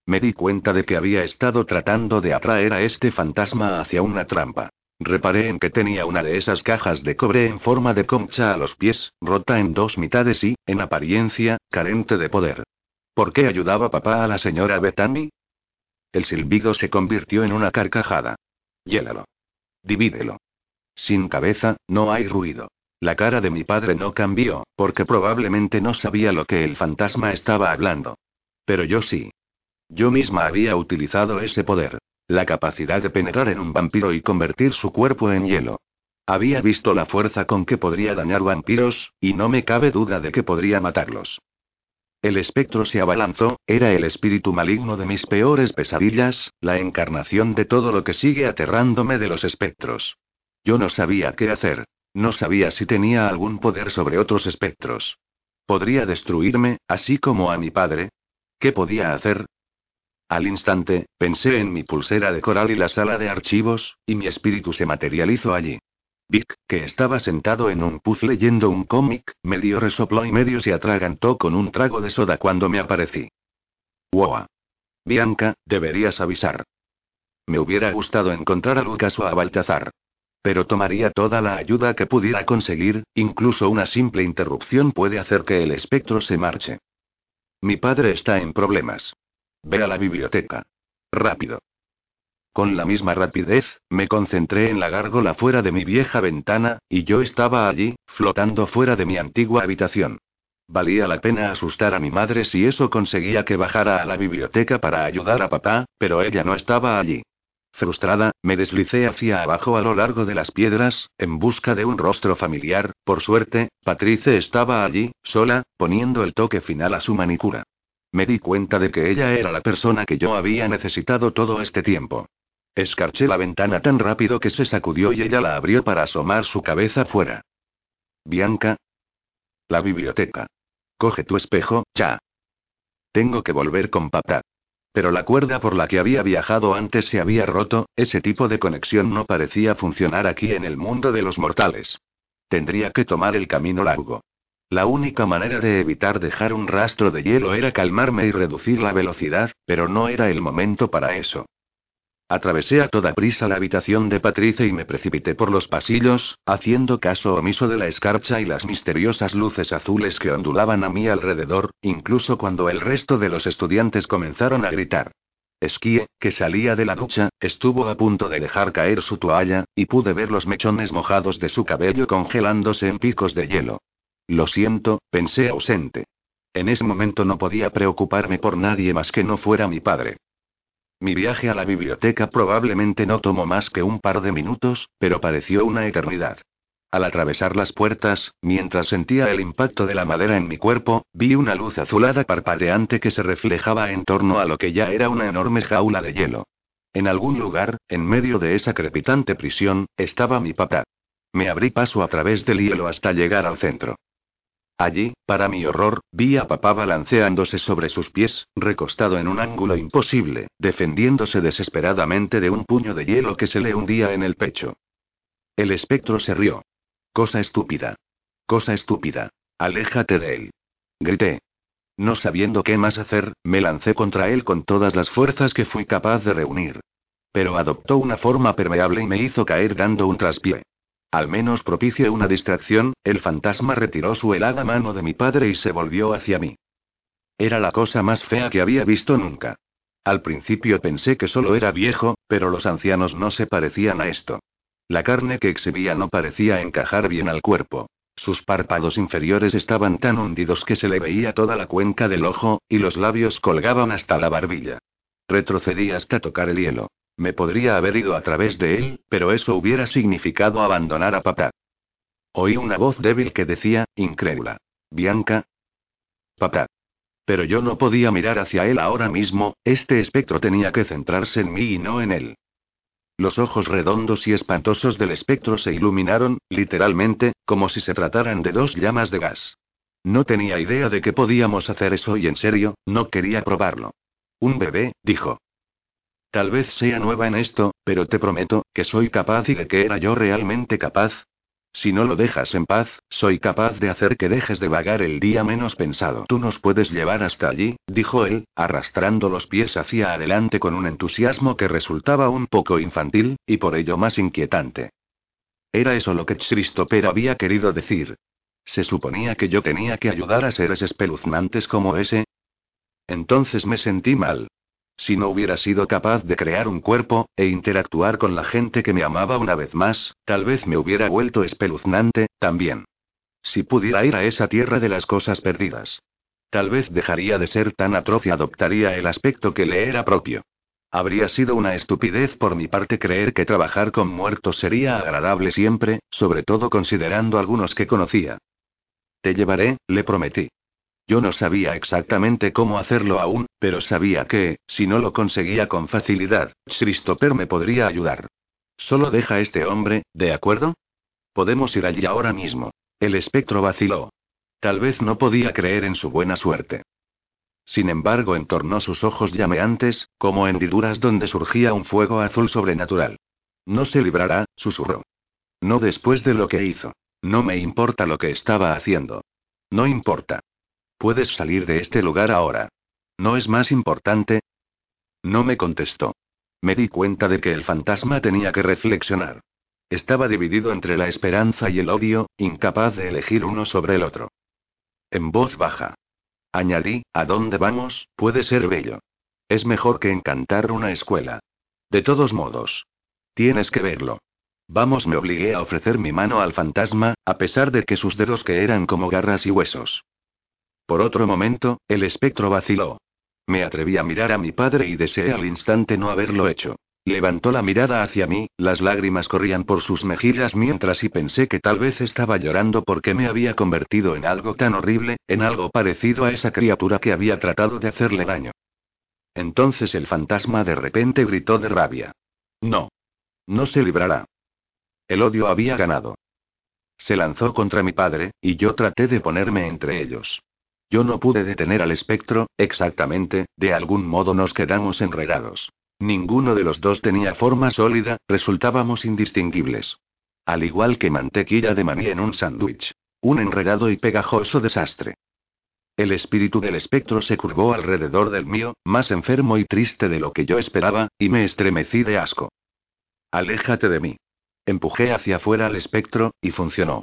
Me di cuenta de que había estado tratando de atraer a este fantasma hacia una trampa. Reparé en que tenía una de esas cajas de cobre en forma de concha a los pies, rota en dos mitades y, en apariencia, carente de poder. ¿Por qué ayudaba papá a la señora Bethany? El silbido se convirtió en una carcajada. Hiélalo. Divídelo. Sin cabeza, no hay ruido. La cara de mi padre no cambió, porque probablemente no sabía lo que el fantasma estaba hablando. Pero yo sí. Yo misma había utilizado ese poder. La capacidad de penetrar en un vampiro y convertir su cuerpo en hielo. Había visto la fuerza con que podría dañar vampiros, y no me cabe duda de que podría matarlos. El espectro se abalanzó, era el espíritu maligno de mis peores pesadillas, la encarnación de todo lo que sigue aterrándome de los espectros. Yo no sabía qué hacer. No sabía si tenía algún poder sobre otros espectros. ¿Podría destruirme, así como a mi padre? ¿Qué podía hacer? Al instante, pensé en mi pulsera de coral y la sala de archivos, y mi espíritu se materializó allí. Vic, que estaba sentado en un puff leyendo un cómic, medio resopló y medio se atragantó con un trago de soda cuando me aparecí. ¡Wow! Bianca, deberías avisar. Me hubiera gustado encontrar a Lucas o a Baltazar. Pero tomaría toda la ayuda que pudiera conseguir, incluso una simple interrupción puede hacer que el espectro se marche. Mi padre está en problemas. Ve a la biblioteca. Rápido. Con la misma rapidez, me concentré en la gárgola fuera de mi vieja ventana, y yo estaba allí, flotando fuera de mi antigua habitación. Valía la pena asustar a mi madre si eso conseguía que bajara a la biblioteca para ayudar a papá, pero ella no estaba allí. Frustrada, me deslicé hacia abajo a lo largo de las piedras, en busca de un rostro familiar, por suerte, Patrice estaba allí, sola, poniendo el toque final a su manicura. Me di cuenta de que ella era la persona que yo había necesitado todo este tiempo. Escarché la ventana tan rápido que se sacudió y ella la abrió para asomar su cabeza fuera. Bianca. La biblioteca. Coge tu espejo, ya. Tengo que volver con papá. Pero la cuerda por la que había viajado antes se había roto, ese tipo de conexión no parecía funcionar aquí en el mundo de los mortales. Tendría que tomar el camino largo. La única manera de evitar dejar un rastro de hielo era calmarme y reducir la velocidad, pero no era el momento para eso. Atravesé a toda prisa la habitación de Patricia y me precipité por los pasillos, haciendo caso omiso de la escarcha y las misteriosas luces azules que ondulaban a mi alrededor, incluso cuando el resto de los estudiantes comenzaron a gritar. Esquie, que salía de la ducha, estuvo a punto de dejar caer su toalla, y pude ver los mechones mojados de su cabello congelándose en picos de hielo. Lo siento, pensé ausente. En ese momento no podía preocuparme por nadie más que no fuera mi padre. Mi viaje a la biblioteca probablemente no tomó más que un par de minutos, pero pareció una eternidad. Al atravesar las puertas, mientras sentía el impacto de la madera en mi cuerpo, vi una luz azulada parpadeante que se reflejaba en torno a lo que ya era una enorme jaula de hielo. En algún lugar, en medio de esa crepitante prisión, estaba mi papá. Me abrí paso a través del hielo hasta llegar al centro. Allí, para mi horror, vi a papá balanceándose sobre sus pies, recostado en un ángulo imposible, defendiéndose desesperadamente de un puño de hielo que se le hundía en el pecho. El espectro se rió. Cosa estúpida. Cosa estúpida. Aléjate de él. Grité. No sabiendo qué más hacer, me lancé contra él con todas las fuerzas que fui capaz de reunir. Pero adoptó una forma permeable y me hizo caer dando un traspié. Al menos propicie una distracción, el fantasma retiró su helada mano de mi padre y se volvió hacia mí. Era la cosa más fea que había visto nunca. Al principio pensé que solo era viejo, pero los ancianos no se parecían a esto. La carne que exhibía no parecía encajar bien al cuerpo. Sus párpados inferiores estaban tan hundidos que se le veía toda la cuenca del ojo, y los labios colgaban hasta la barbilla. Retrocedí hasta tocar el hielo. Me podría haber ido a través de él, pero eso hubiera significado abandonar a papá. Oí una voz débil que decía, incrédula. Bianca. Papá. Pero yo no podía mirar hacia él ahora mismo, este espectro tenía que centrarse en mí y no en él. Los ojos redondos y espantosos del espectro se iluminaron, literalmente, como si se trataran de dos llamas de gas. No tenía idea de que podíamos hacer eso y en serio, no quería probarlo. Un bebé, dijo. Tal vez sea nueva en esto, pero te prometo, que soy capaz y de que era yo realmente capaz. Si no lo dejas en paz, soy capaz de hacer que dejes de vagar el día menos pensado. Tú nos puedes llevar hasta allí, dijo él, arrastrando los pies hacia adelante con un entusiasmo que resultaba un poco infantil, y por ello más inquietante. Era eso lo que Christopher había querido decir. ¿Se suponía que yo tenía que ayudar a seres espeluznantes como ese? Entonces me sentí mal. Si no hubiera sido capaz de crear un cuerpo, e interactuar con la gente que me amaba una vez más, tal vez me hubiera vuelto espeluznante, también. Si pudiera ir a esa tierra de las cosas perdidas. Tal vez dejaría de ser tan atroz y adoptaría el aspecto que le era propio. Habría sido una estupidez por mi parte creer que trabajar con muertos sería agradable siempre, sobre todo considerando algunos que conocía. Te llevaré, le prometí. Yo no sabía exactamente cómo hacerlo aún, pero sabía que, si no lo conseguía con facilidad, Christopher me podría ayudar. Solo deja a este hombre, ¿de acuerdo? Podemos ir allí ahora mismo. El espectro vaciló. Tal vez no podía creer en su buena suerte. Sin embargo, entornó sus ojos llameantes, como hendiduras donde surgía un fuego azul sobrenatural. No se librará, susurró. No después de lo que hizo. No me importa lo que estaba haciendo. No importa. Puedes salir de este lugar ahora. ¿No es más importante? No me contestó. Me di cuenta de que el fantasma tenía que reflexionar. Estaba dividido entre la esperanza y el odio, incapaz de elegir uno sobre el otro. En voz baja. Añadí, ¿a dónde vamos? Puede ser bello. Es mejor que encantar una escuela. De todos modos. Tienes que verlo. Vamos, me obligué a ofrecer mi mano al fantasma, a pesar de que sus dedos que eran como garras y huesos. Por otro momento, el espectro vaciló. Me atreví a mirar a mi padre y deseé al instante no haberlo hecho. Levantó la mirada hacia mí, las lágrimas corrían por sus mejillas mientras y pensé que tal vez estaba llorando porque me había convertido en algo tan horrible, en algo parecido a esa criatura que había tratado de hacerle daño. Entonces el fantasma de repente gritó de rabia. No. No se librará. El odio había ganado. Se lanzó contra mi padre, y yo traté de ponerme entre ellos. Yo no pude detener al espectro, exactamente, de algún modo nos quedamos enredados. Ninguno de los dos tenía forma sólida, resultábamos indistinguibles. Al igual que mantequilla de maní en un sándwich. Un enredado y pegajoso desastre. El espíritu del espectro se curvó alrededor del mío, más enfermo y triste de lo que yo esperaba, y me estremecí de asco. Aléjate de mí. Empujé hacia afuera al espectro, y funcionó.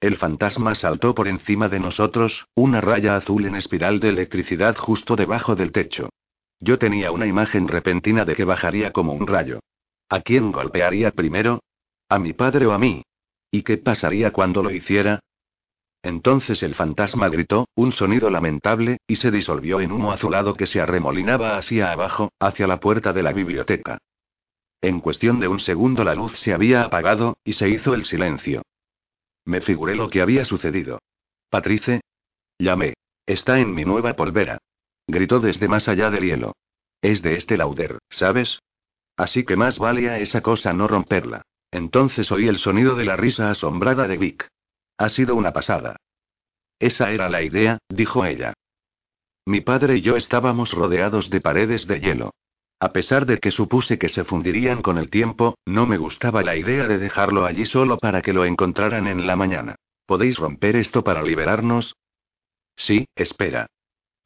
El fantasma saltó por encima de nosotros, una raya azul en espiral de electricidad justo debajo del techo. Yo tenía una imagen repentina de que bajaría como un rayo. ¿A quién golpearía primero? ¿A mi padre o a mí? ¿Y qué pasaría cuando lo hiciera? Entonces el fantasma gritó, un sonido lamentable, y se disolvió en humo azulado que se arremolinaba hacia abajo, hacia la puerta de la biblioteca. En cuestión de un segundo la luz se había apagado, y se hizo el silencio. Me figuré lo que había sucedido. Patrice. Llamé. Está en mi nueva polvera. Gritó desde más allá del hielo. Es de este lauder, ¿sabes? Así que más vale esa cosa no romperla. Entonces oí el sonido de la risa asombrada de Vic. Ha sido una pasada. Esa era la idea, dijo ella. Mi padre y yo estábamos rodeados de paredes de hielo. A pesar de que supuse que se fundirían con el tiempo, no me gustaba la idea de dejarlo allí solo para que lo encontraran en la mañana. ¿Podéis romper esto para liberarnos? Sí, espera.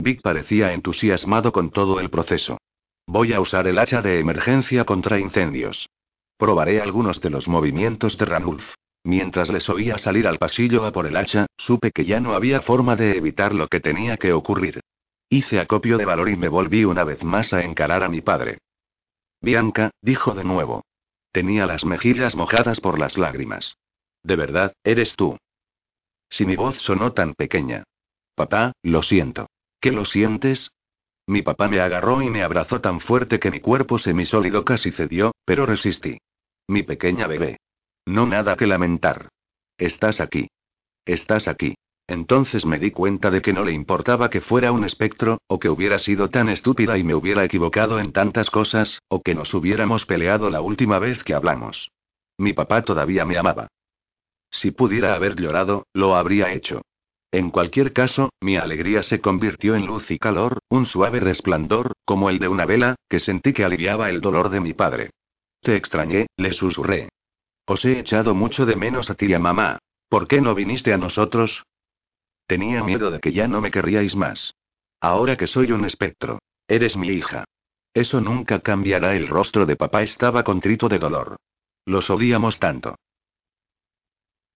Vic parecía entusiasmado con todo el proceso. Voy a usar el hacha de emergencia contra incendios. Probaré algunos de los movimientos de Ranulf. Mientras les oía salir al pasillo a por el hacha, supe que ya no había forma de evitar lo que tenía que ocurrir. Hice acopio de valor y me volví una vez más a encarar a mi padre. Bianca, dijo de nuevo. Tenía las mejillas mojadas por las lágrimas. De verdad, eres tú. Si mi voz sonó tan pequeña. Papá, lo siento. ¿Qué lo sientes? Mi papá me agarró y me abrazó tan fuerte que mi cuerpo semisólido casi cedió, pero resistí. Mi pequeña bebé. No nada que lamentar. Estás aquí. Estás aquí. Entonces me di cuenta de que no le importaba que fuera un espectro, o que hubiera sido tan estúpida y me hubiera equivocado en tantas cosas, o que nos hubiéramos peleado la última vez que hablamos. Mi papá todavía me amaba. Si pudiera haber llorado, lo habría hecho. En cualquier caso, mi alegría se convirtió en luz y calor, un suave resplandor, como el de una vela, que sentí que aliviaba el dolor de mi padre. Te extrañé, le susurré. Os he echado mucho de menos a ti y a mamá. ¿Por qué no viniste a nosotros? Tenía miedo de que ya no me querríais más. Ahora que soy un espectro. Eres mi hija. Eso nunca cambiará. El rostro de papá estaba contrito de dolor. Los odiamos tanto.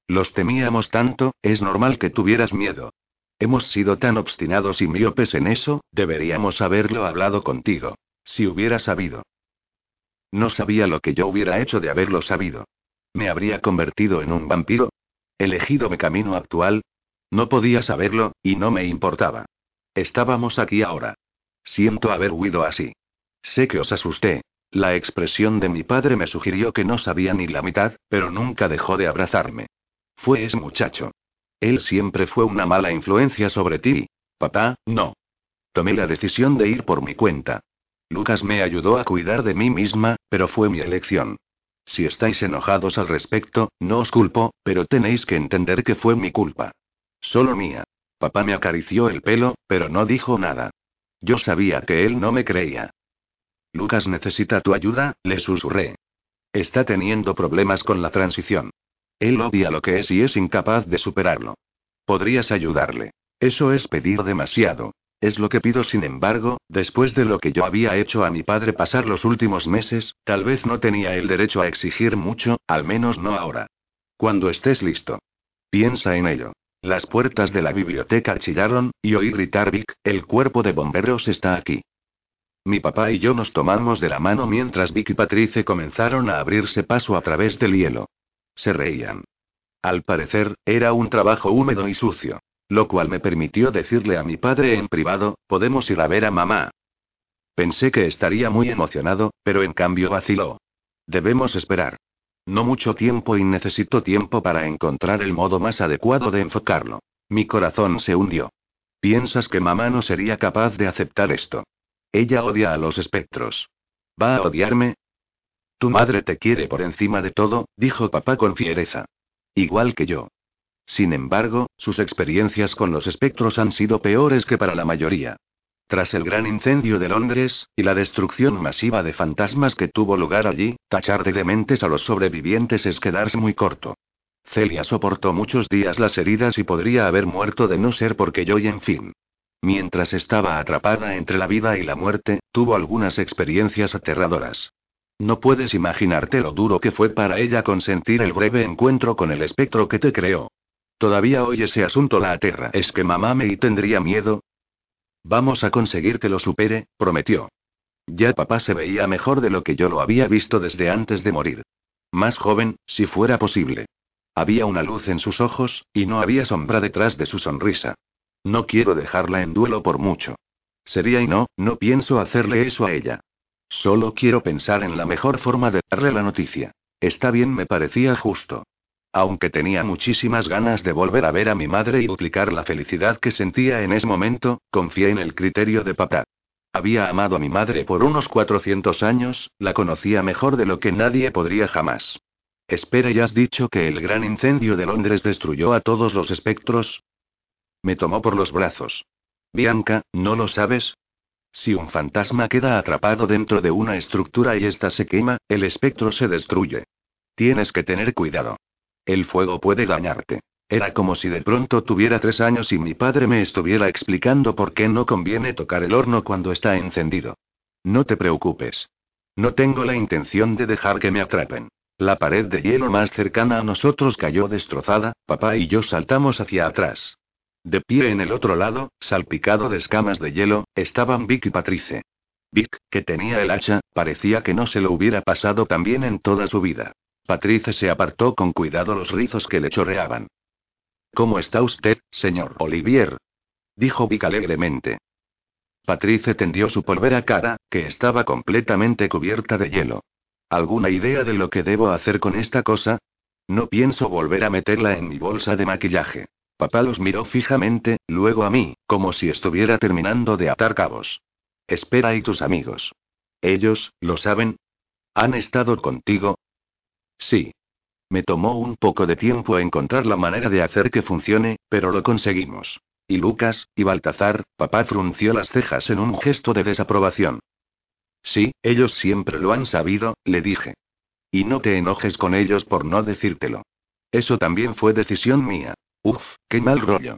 Los temíamos tanto, es normal que tuvieras miedo. Hemos sido tan obstinados y miopes en eso, deberíamos haberlo hablado contigo. Si hubiera sabido. No sabía lo que yo hubiera hecho de haberlo sabido. ¿Me habría convertido en un vampiro? ¿Elegido mi camino actual? No podía saberlo, y no me importaba. Estábamos aquí ahora. Siento haber huido así. Sé que os asusté. La expresión de mi padre me sugirió que no sabía ni la mitad, pero nunca dejó de abrazarme. Fue ese muchacho. Él siempre fue una mala influencia sobre ti. Papá, no. Tomé la decisión de ir por mi cuenta. Lucas me ayudó a cuidar de mí misma, pero fue mi elección. Si estáis enojados al respecto, no os culpo, pero tenéis que entender que fue mi culpa. Solo mía. Papá me acarició el pelo, pero no dijo nada. Yo sabía que él no me creía. Lucas necesita tu ayuda, le susurré. Está teniendo problemas con la transición. Él odia lo que es y es incapaz de superarlo. Podrías ayudarle. Eso es pedir demasiado. Es lo que pido, sin embargo, después de lo que yo había hecho a mi padre pasar los últimos meses, tal vez no tenía el derecho a exigir mucho, al menos no ahora. Cuando estés listo. Piensa en ello. Las puertas de la biblioteca chillaron, y oí gritar Vic, el cuerpo de bomberos está aquí. Mi papá y yo nos tomamos de la mano mientras Vic y Patrice comenzaron a abrirse paso a través del hielo. Se reían. Al parecer, era un trabajo húmedo y sucio. Lo cual me permitió decirle a mi padre en privado, podemos ir a ver a mamá. Pensé que estaría muy emocionado, pero en cambio vaciló. Debemos esperar. No mucho tiempo y necesito tiempo para encontrar el modo más adecuado de enfocarlo. Mi corazón se hundió. ¿Piensas que mamá no sería capaz de aceptar esto? Ella odia a los espectros. ¿Va a odiarme? Tu madre te quiere por encima de todo, dijo papá con fiereza. Igual que yo. Sin embargo, sus experiencias con los espectros han sido peores que para la mayoría. Tras el gran incendio de Londres, y la destrucción masiva de fantasmas que tuvo lugar allí, tachar de dementes a los sobrevivientes es quedarse muy corto. Celia soportó muchos días las heridas y podría haber muerto de no ser porque yo y en fin. Mientras estaba atrapada entre la vida y la muerte, tuvo algunas experiencias aterradoras. No puedes imaginarte lo duro que fue para ella consentir el breve encuentro con el espectro que te creó. Todavía hoy ese asunto la aterra. ¿Es que mamá me y tendría miedo? Vamos a conseguir que lo supere, prometió. Ya papá se veía mejor de lo que yo lo había visto desde antes de morir. Más joven, si fuera posible. Había una luz en sus ojos, y no había sombra detrás de su sonrisa. No quiero dejarla en duelo por mucho. Sería y no, no pienso hacerle eso a ella. Solo quiero pensar en la mejor forma de darle la noticia. Está bien, me parecía justo. Aunque tenía muchísimas ganas de volver a ver a mi madre y duplicar la felicidad que sentía en ese momento, confié en el criterio de papá. Había amado a mi madre por unos 400 años, la conocía mejor de lo que nadie podría jamás. Espera, ¿ya has dicho que el gran incendio de Londres destruyó a todos los espectros? Me tomó por los brazos. Bianca, ¿no lo sabes? Si un fantasma queda atrapado dentro de una estructura y ésta se quema, el espectro se destruye. Tienes que tener cuidado. El fuego puede dañarte. Era como si de pronto tuviera tres años y mi padre me estuviera explicando por qué no conviene tocar el horno cuando está encendido. No te preocupes. No tengo la intención de dejar que me atrapen. La pared de hielo más cercana a nosotros cayó destrozada, papá y yo saltamos hacia atrás. De pie en el otro lado, salpicado de escamas de hielo, estaban Vic y Patrice. Vic, que tenía el hacha, parecía que no se lo hubiera pasado tan bien en toda su vida. Patrice se apartó con cuidado los rizos que le chorreaban. ¿Cómo está usted, señor Olivier? dijo Vic alegremente. Patrice tendió su polvera cara, que estaba completamente cubierta de hielo. ¿Alguna idea de lo que debo hacer con esta cosa? No pienso volver a meterla en mi bolsa de maquillaje. Papá los miró fijamente, luego a mí, como si estuviera terminando de atar cabos. Espera y tus amigos. ¿Ellos, lo saben? ¿Han estado contigo? Sí. Me tomó un poco de tiempo encontrar la manera de hacer que funcione, pero lo conseguimos. Y Lucas, y Baltazar, papá frunció las cejas en un gesto de desaprobación. Sí, ellos siempre lo han sabido, le dije. Y no te enojes con ellos por no decírtelo. Eso también fue decisión mía. Uf, qué mal rollo.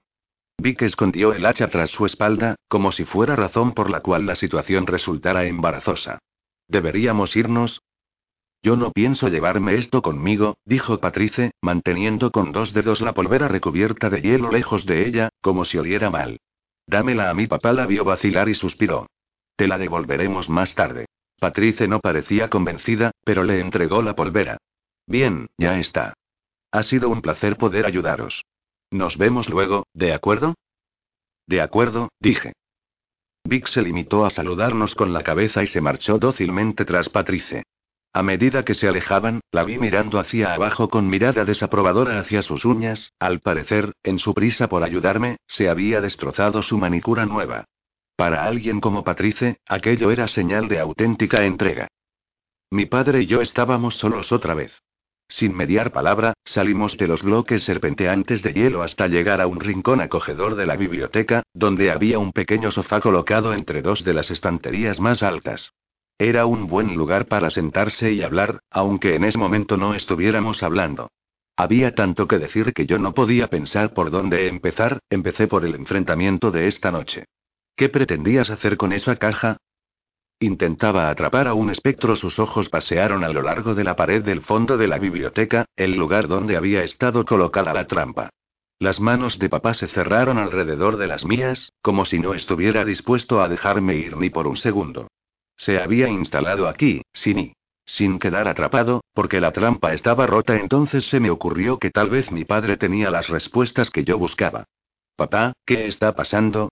Vic escondió el hacha tras su espalda, como si fuera razón por la cual la situación resultara embarazosa. ¿Deberíamos irnos? Yo no pienso llevarme esto conmigo, dijo Patrice, manteniendo con dos dedos la polvera recubierta de hielo lejos de ella, como si oliera mal. Dámela a mi papá, la vio vacilar y suspiró. Te la devolveremos más tarde. Patrice no parecía convencida, pero le entregó la polvera. Bien, ya está. Ha sido un placer poder ayudaros. Nos vemos luego, ¿de acuerdo? De acuerdo, dije. Vic se limitó a saludarnos con la cabeza y se marchó dócilmente tras Patrice. A medida que se alejaban, la vi mirando hacia abajo con mirada desaprobadora hacia sus uñas, al parecer, en su prisa por ayudarme, se había destrozado su manicura nueva. Para alguien como Patrice, aquello era señal de auténtica entrega. Mi padre y yo estábamos solos otra vez. Sin mediar palabra, salimos de los bloques serpenteantes de hielo hasta llegar a un rincón acogedor de la biblioteca, donde había un pequeño sofá colocado entre dos de las estanterías más altas. Era un buen lugar para sentarse y hablar, aunque en ese momento no estuviéramos hablando. Había tanto que decir que yo no podía pensar por dónde empezar, empecé por el enfrentamiento de esta noche. ¿Qué pretendías hacer con esa caja? Intentaba atrapar a un espectro. Sus ojos pasearon a lo largo de la pared del fondo de la biblioteca, el lugar donde había estado colocada la trampa. Las manos de papá se cerraron alrededor de las mías, como si no estuviera dispuesto a dejarme ir ni por un segundo. Se había instalado aquí, sin. Sin quedar atrapado, porque la trampa estaba rota, entonces se me ocurrió que tal vez mi padre tenía las respuestas que yo buscaba. Papá, ¿qué está pasando?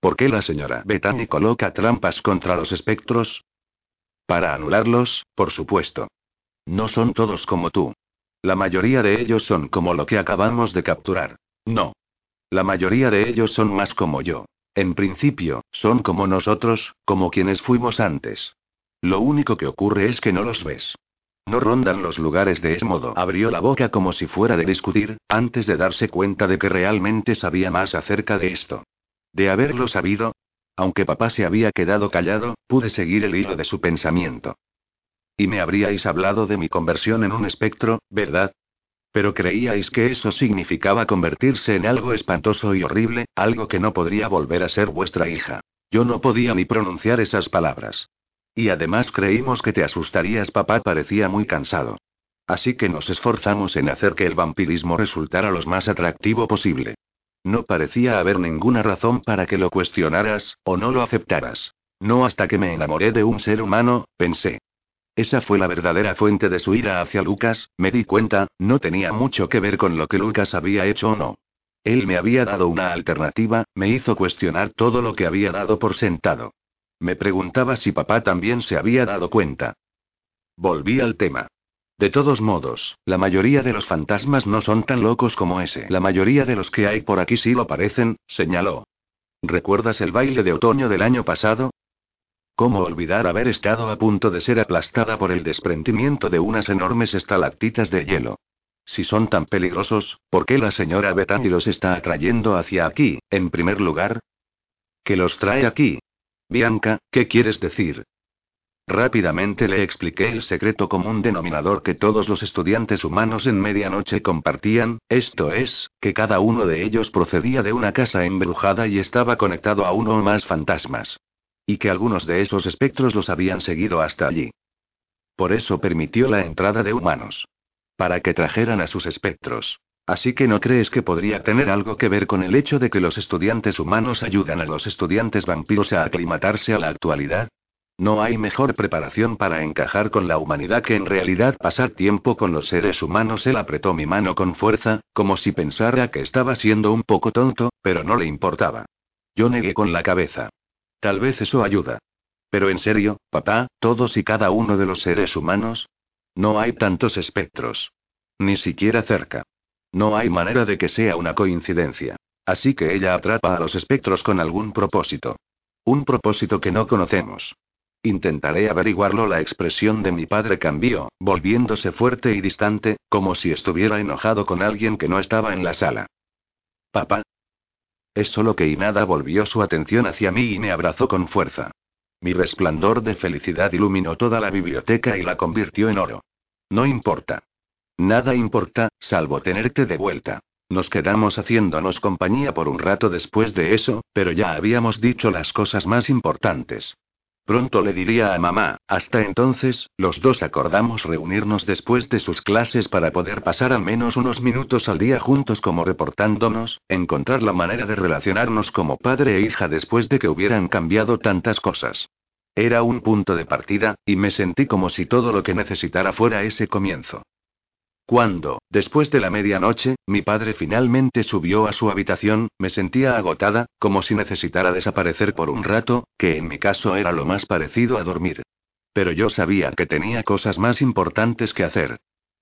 ¿Por qué la señora Bethany coloca trampas contra los espectros? Para anularlos, por supuesto. No son todos como tú. La mayoría de ellos son como lo que acabamos de capturar. No. La mayoría de ellos son más como yo. En principio, son como nosotros, como quienes fuimos antes. Lo único que ocurre es que no los ves. No rondan los lugares de ese modo. Abrió la boca como si fuera de discutir, antes de darse cuenta de que realmente sabía más acerca de esto. De haberlo sabido, aunque papá se había quedado callado, pude seguir el hilo de su pensamiento. Y me habríais hablado de mi conversión en un espectro, ¿verdad? Pero creíais que eso significaba convertirse en algo espantoso y horrible, algo que no podría volver a ser vuestra hija. Yo no podía ni pronunciar esas palabras. Y además creímos que te asustarías, papá parecía muy cansado. Así que nos esforzamos en hacer que el vampirismo resultara lo más atractivo posible. No parecía haber ninguna razón para que lo cuestionaras, o no lo aceptaras. No hasta que me enamoré de un ser humano, pensé. Esa fue la verdadera fuente de su ira hacia Lucas, me di cuenta, no tenía mucho que ver con lo que Lucas había hecho o no. Él me había dado una alternativa, me hizo cuestionar todo lo que había dado por sentado. Me preguntaba si papá también se había dado cuenta. Volví al tema. De todos modos, la mayoría de los fantasmas no son tan locos como ese. La mayoría de los que hay por aquí sí lo parecen, señaló. ¿Recuerdas el baile de otoño del año pasado? ¿Cómo olvidar haber estado a punto de ser aplastada por el desprendimiento de unas enormes estalactitas de hielo? Si son tan peligrosos, ¿por qué la señora Bethany los está atrayendo hacia aquí, en primer lugar? ¿Que los trae aquí? Bianca, ¿qué quieres decir? Rápidamente le expliqué el secreto común denominador que todos los estudiantes humanos en medianoche compartían, esto es, que cada uno de ellos procedía de una casa embrujada y estaba conectado a uno o más fantasmas. Y que algunos de esos espectros los habían seguido hasta allí. Por eso permitió la entrada de humanos. Para que trajeran a sus espectros. Así que no crees que podría tener algo que ver con el hecho de que los estudiantes humanos ayudan a los estudiantes vampiros a aclimatarse a la actualidad? No hay mejor preparación para encajar con la humanidad que en realidad pasar tiempo con los seres humanos. Él apretó mi mano con fuerza, como si pensara que estaba siendo un poco tonto, pero no le importaba. Yo negué con la cabeza. Tal vez eso ayuda. Pero en serio, papá, todos y cada uno de los seres humanos. No hay tantos espectros. Ni siquiera cerca. No hay manera de que sea una coincidencia. Así que ella atrapa a los espectros con algún propósito. Un propósito que no conocemos. Intentaré averiguarlo. La expresión de mi padre cambió, volviéndose fuerte y distante, como si estuviera enojado con alguien que no estaba en la sala. Papá. Es solo que Inada volvió su atención hacia mí y me abrazó con fuerza. Mi resplandor de felicidad iluminó toda la biblioteca y la convirtió en oro. No importa. Nada importa, salvo tenerte de vuelta. Nos quedamos haciéndonos compañía por un rato después de eso, pero ya habíamos dicho las cosas más importantes. Pronto le diría a mamá, hasta entonces, los dos acordamos reunirnos después de sus clases para poder pasar al menos unos minutos al día juntos como reportándonos, encontrar la manera de relacionarnos como padre e hija después de que hubieran cambiado tantas cosas. Era un punto de partida, y me sentí como si todo lo que necesitara fuera ese comienzo. Cuando, después de la medianoche, mi padre finalmente subió a su habitación, me sentía agotada, como si necesitara desaparecer por un rato, que en mi caso era lo más parecido a dormir. Pero yo sabía que tenía cosas más importantes que hacer.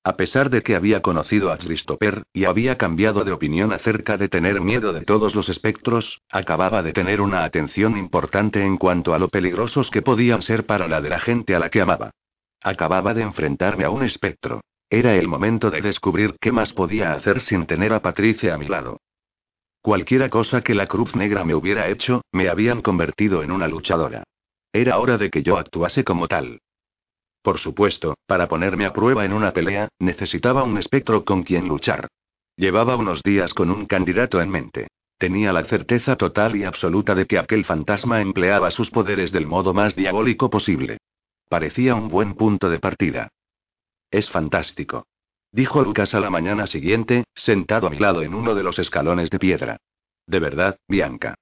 A pesar de que había conocido a Christopher, y había cambiado de opinión acerca de tener miedo de todos los espectros, acababa de tener una atención importante en cuanto a lo peligrosos que podían ser para la de la gente a la que amaba. Acababa de enfrentarme a un espectro. Era el momento de descubrir qué más podía hacer sin tener a Patricia a mi lado. Cualquiera cosa que la Cruz Negra me hubiera hecho, me habían convertido en una luchadora. Era hora de que yo actuase como tal. Por supuesto, para ponerme a prueba en una pelea, necesitaba un espectro con quien luchar. Llevaba unos días con un candidato en mente. Tenía la certeza total y absoluta de que aquel fantasma empleaba sus poderes del modo más diabólico posible. Parecía un buen punto de partida. Es fantástico. Dijo Lucas a la mañana siguiente, sentado a mi lado en uno de los escalones de piedra. De verdad, Bianca.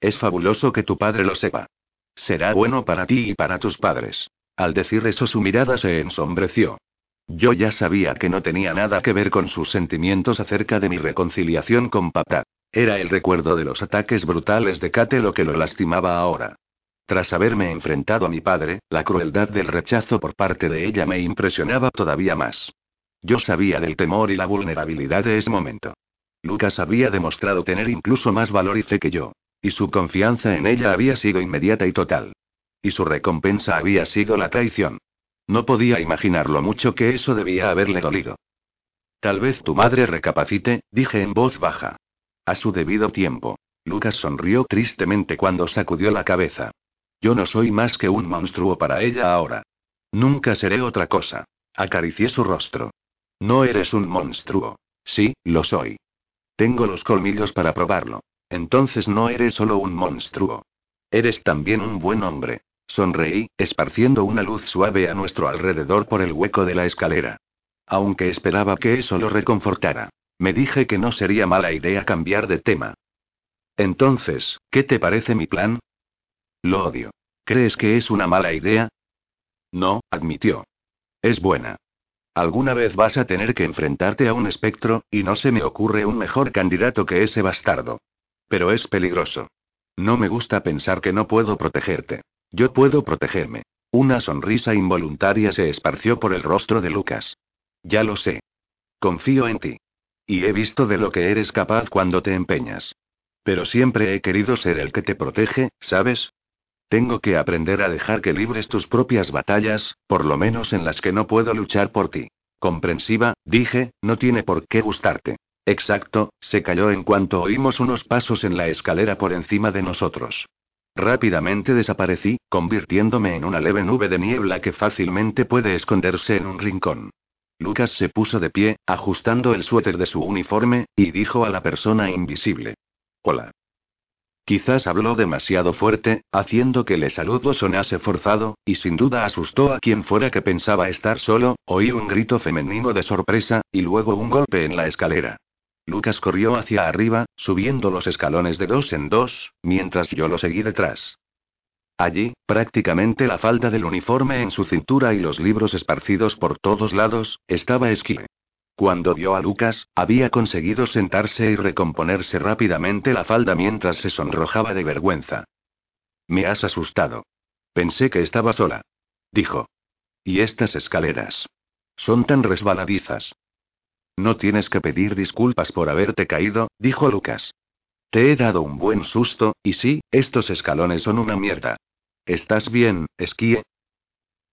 Es fabuloso que tu padre lo sepa. Será bueno para ti y para tus padres. Al decir eso su mirada se ensombreció. Yo ya sabía que no tenía nada que ver con sus sentimientos acerca de mi reconciliación con papá. Era el recuerdo de los ataques brutales de Kate lo que lo lastimaba ahora. Tras haberme enfrentado a mi padre, la crueldad del rechazo por parte de ella me impresionaba todavía más. Yo sabía del temor y la vulnerabilidad de ese momento. Lucas había demostrado tener incluso más valor y fe que yo. Y su confianza en ella había sido inmediata y total. Y su recompensa había sido la traición. No podía imaginar lo mucho que eso debía haberle dolido. Tal vez tu madre recapacite, dije en voz baja. A su debido tiempo. Lucas sonrió tristemente cuando sacudió la cabeza. Yo no soy más que un monstruo para ella ahora. Nunca seré otra cosa. Acaricié su rostro. No eres un monstruo. Sí, lo soy. Tengo los colmillos para probarlo. Entonces no eres solo un monstruo. Eres también un buen hombre. Sonreí, esparciendo una luz suave a nuestro alrededor por el hueco de la escalera. Aunque esperaba que eso lo reconfortara. Me dije que no sería mala idea cambiar de tema. Entonces, ¿qué te parece mi plan? Lo odio. ¿Crees que es una mala idea? No, admitió. Es buena. Alguna vez vas a tener que enfrentarte a un espectro, y no se me ocurre un mejor candidato que ese bastardo. Pero es peligroso. No me gusta pensar que no puedo protegerte. Yo puedo protegerme. Una sonrisa involuntaria se esparció por el rostro de Lucas. Ya lo sé. Confío en ti. Y he visto de lo que eres capaz cuando te empeñas. Pero siempre he querido ser el que te protege, ¿sabes? Tengo que aprender a dejar que libres tus propias batallas, por lo menos en las que no puedo luchar por ti. Comprensiva, dije, no tiene por qué gustarte. Exacto, se cayó en cuanto oímos unos pasos en la escalera por encima de nosotros. Rápidamente desaparecí, convirtiéndome en una leve nube de niebla que fácilmente puede esconderse en un rincón. Lucas se puso de pie, ajustando el suéter de su uniforme, y dijo a la persona invisible. Hola. Quizás habló demasiado fuerte, haciendo que el saludo sonase forzado, y sin duda asustó a quien fuera que pensaba estar solo, oí un grito femenino de sorpresa, y luego un golpe en la escalera. Lucas corrió hacia arriba, subiendo los escalones de dos en dos, mientras yo lo seguí detrás. Allí, prácticamente la falda del uniforme en su cintura y los libros esparcidos por todos lados, estaba Esquie. Cuando vio a Lucas, había conseguido sentarse y recomponerse rápidamente la falda mientras se sonrojaba de vergüenza. Me has asustado. Pensé que estaba sola. Dijo. ¿Y estas escaleras? Son tan resbaladizas. No tienes que pedir disculpas por haberte caído, dijo Lucas. Te he dado un buen susto, y sí, estos escalones son una mierda. ¿Estás bien, Esquie?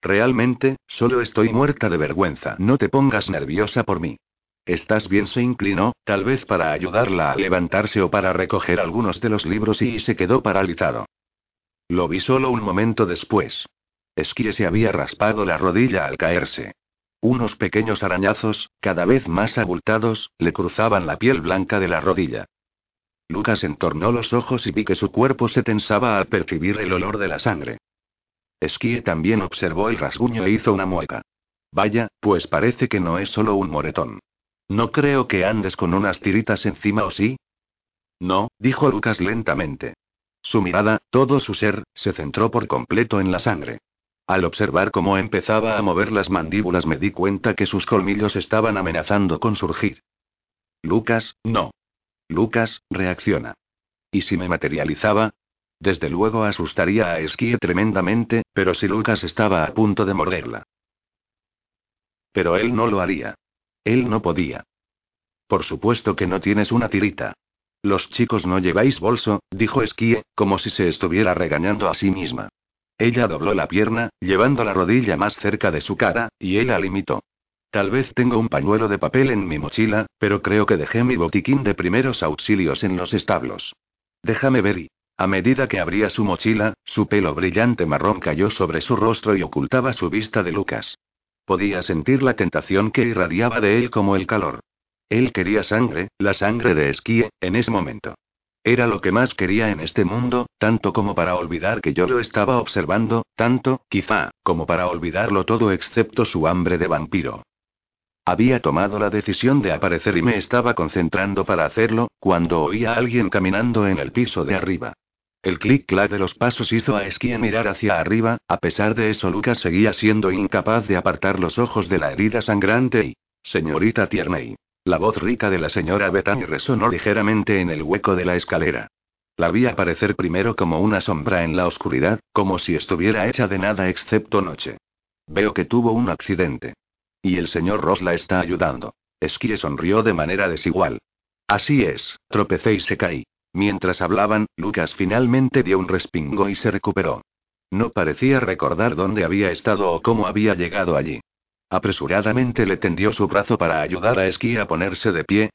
Realmente, solo estoy muerta de vergüenza. No te pongas nerviosa por mí. ¿Estás bien? Se inclinó, tal vez para ayudarla a levantarse o para recoger algunos de los libros y se quedó paralizado. Lo vi solo un momento después. Esquie se había raspado la rodilla al caerse. Unos pequeños arañazos, cada vez más abultados, le cruzaban la piel blanca de la rodilla. Lucas entornó los ojos y vi que su cuerpo se tensaba al percibir el olor de la sangre. Esquie también observó el rasguño e hizo una mueca. Vaya, pues parece que no es solo un moretón. No creo que andes con unas tiritas encima o sí. No, dijo Lucas lentamente. Su mirada, todo su ser, se centró por completo en la sangre. Al observar cómo empezaba a mover las mandíbulas me di cuenta que sus colmillos estaban amenazando con surgir. Lucas, no. Lucas, reacciona. ¿Y si me materializaba? Desde luego asustaría a Esquie tremendamente, pero si Lucas estaba a punto de morderla. Pero él no lo haría. Él no podía. Por supuesto que no tienes una tirita. Los chicos no lleváis bolso, dijo Esquie, como si se estuviera regañando a sí misma. Ella dobló la pierna, llevando la rodilla más cerca de su cara, y él la limitó. Tal vez tengo un pañuelo de papel en mi mochila, pero creo que dejé mi botiquín de primeros auxilios en los establos. Déjame ver y... A medida que abría su mochila, su pelo brillante marrón cayó sobre su rostro y ocultaba su vista de Lucas. Podía sentir la tentación que irradiaba de él como el calor. Él quería sangre, la sangre de Esquie, en ese momento. Era lo que más quería en este mundo, tanto como para olvidar que yo lo estaba observando, tanto, quizá, como para olvidarlo todo excepto su hambre de vampiro. Había tomado la decisión de aparecer y me estaba concentrando para hacerlo, cuando oí a alguien caminando en el piso de arriba. El clic-clac de los pasos hizo a Esquie mirar hacia arriba, a pesar de eso Lucas seguía siendo incapaz de apartar los ojos de la herida sangrante y... Señorita Tierney. La voz rica de la señora Bethany resonó ligeramente en el hueco de la escalera. La vi aparecer primero como una sombra en la oscuridad, como si estuviera hecha de nada excepto noche. Veo que tuvo un accidente. Y el señor Ross la está ayudando. Esquie sonrió de manera desigual. Así es, tropecé y se caí. Mientras hablaban, Lucas finalmente dio un respingo y se recuperó. No parecía recordar dónde había estado o cómo había llegado allí. Apresuradamente le tendió su brazo para ayudar a Esquí a ponerse de pie.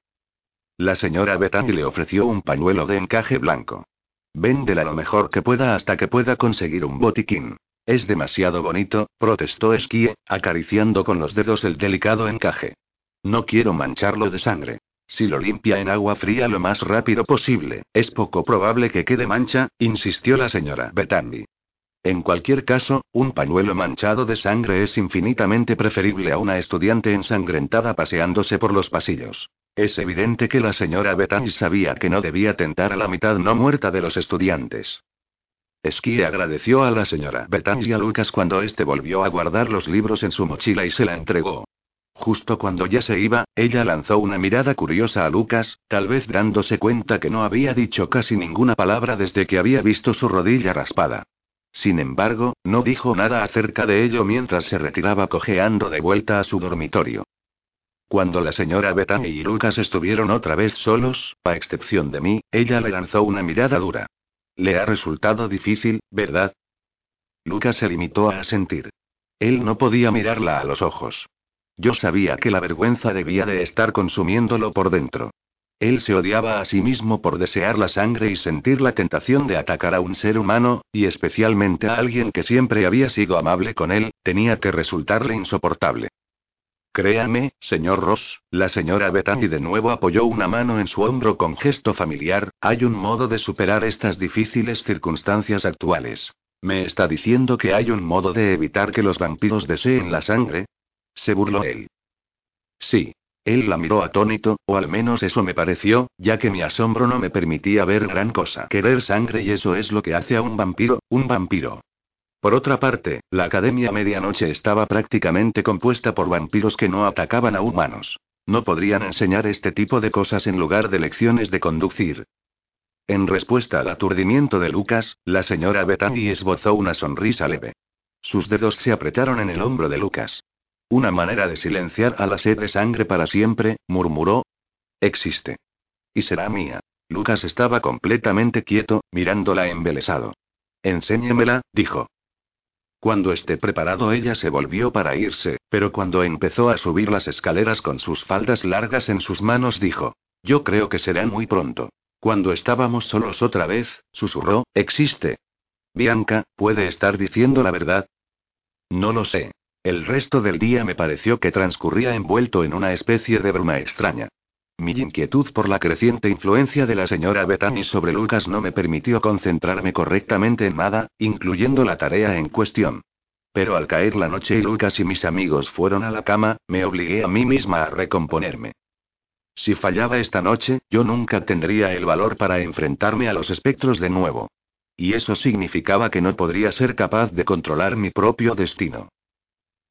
La señora Bethany le ofreció un pañuelo de encaje blanco. Véndela lo mejor que pueda hasta que pueda conseguir un botiquín. Es demasiado bonito, protestó Esquie, acariciando con los dedos el delicado encaje. No quiero mancharlo de sangre. Si lo limpia en agua fría lo más rápido posible, es poco probable que quede mancha, insistió la señora Bethany. En cualquier caso, un pañuelo manchado de sangre es infinitamente preferible a una estudiante ensangrentada paseándose por los pasillos. Es evidente que la señora Bethany sabía que no debía tentar a la mitad no muerta de los estudiantes. Esquie agradeció a la señora Bethany y a Lucas cuando éste volvió a guardar los libros en su mochila y se la entregó. Justo cuando ya se iba, ella lanzó una mirada curiosa a Lucas, tal vez dándose cuenta que no había dicho casi ninguna palabra desde que había visto su rodilla raspada. Sin embargo, no dijo nada acerca de ello mientras se retiraba cojeando de vuelta a su dormitorio. Cuando la señora Bethany y Lucas estuvieron otra vez solos, a excepción de mí, ella le lanzó una mirada dura. Le ha resultado difícil, ¿verdad? Lucas se limitó a asentir. Él no podía mirarla a los ojos. Yo sabía que la vergüenza debía de estar consumiéndolo por dentro. Él se odiaba a sí mismo por desear la sangre y sentir la tentación de atacar a un ser humano, y especialmente a alguien que siempre había sido amable con él, tenía que resultarle insoportable. Créame, señor Ross, la señora Bethany de nuevo apoyó una mano en su hombro con gesto familiar, hay un modo de superar estas difíciles circunstancias actuales. ¿Me está diciendo que hay un modo de evitar que los vampiros deseen la sangre? Se burló él. Sí. Él la miró atónito, o al menos eso me pareció, ya que mi asombro no me permitía ver gran cosa. Querer sangre y eso es lo que hace a un vampiro, un vampiro. Por otra parte, la Academia Medianoche estaba prácticamente compuesta por vampiros que no atacaban a humanos. No podrían enseñar este tipo de cosas en lugar de lecciones de conducir. En respuesta al aturdimiento de Lucas, la señora Bethany esbozó una sonrisa leve. Sus dedos se apretaron en el hombro de Lucas. Una manera de silenciar a la sed de sangre para siempre, murmuró. Existe. Y será mía. Lucas estaba completamente quieto, mirándola embelesado. Enséñemela, dijo. Cuando esté preparado ella se volvió para irse, pero cuando empezó a subir las escaleras con sus faldas largas en sus manos dijo. Yo creo que será muy pronto. Cuando estábamos solos otra vez, susurró, existe. Bianca, ¿puede estar diciendo la verdad? No lo sé. El resto del día me pareció que transcurría envuelto en una especie de bruma extraña. Mi inquietud por la creciente influencia de la señora Bethany sobre Lucas no me permitió concentrarme correctamente en nada, incluyendo la tarea en cuestión. Pero al caer la noche y Lucas y mis amigos fueron a la cama, me obligué a mí misma a recomponerme. Si fallaba esta noche, yo nunca tendría el valor para enfrentarme a los espectros de nuevo. Y eso significaba que no podría ser capaz de controlar mi propio destino.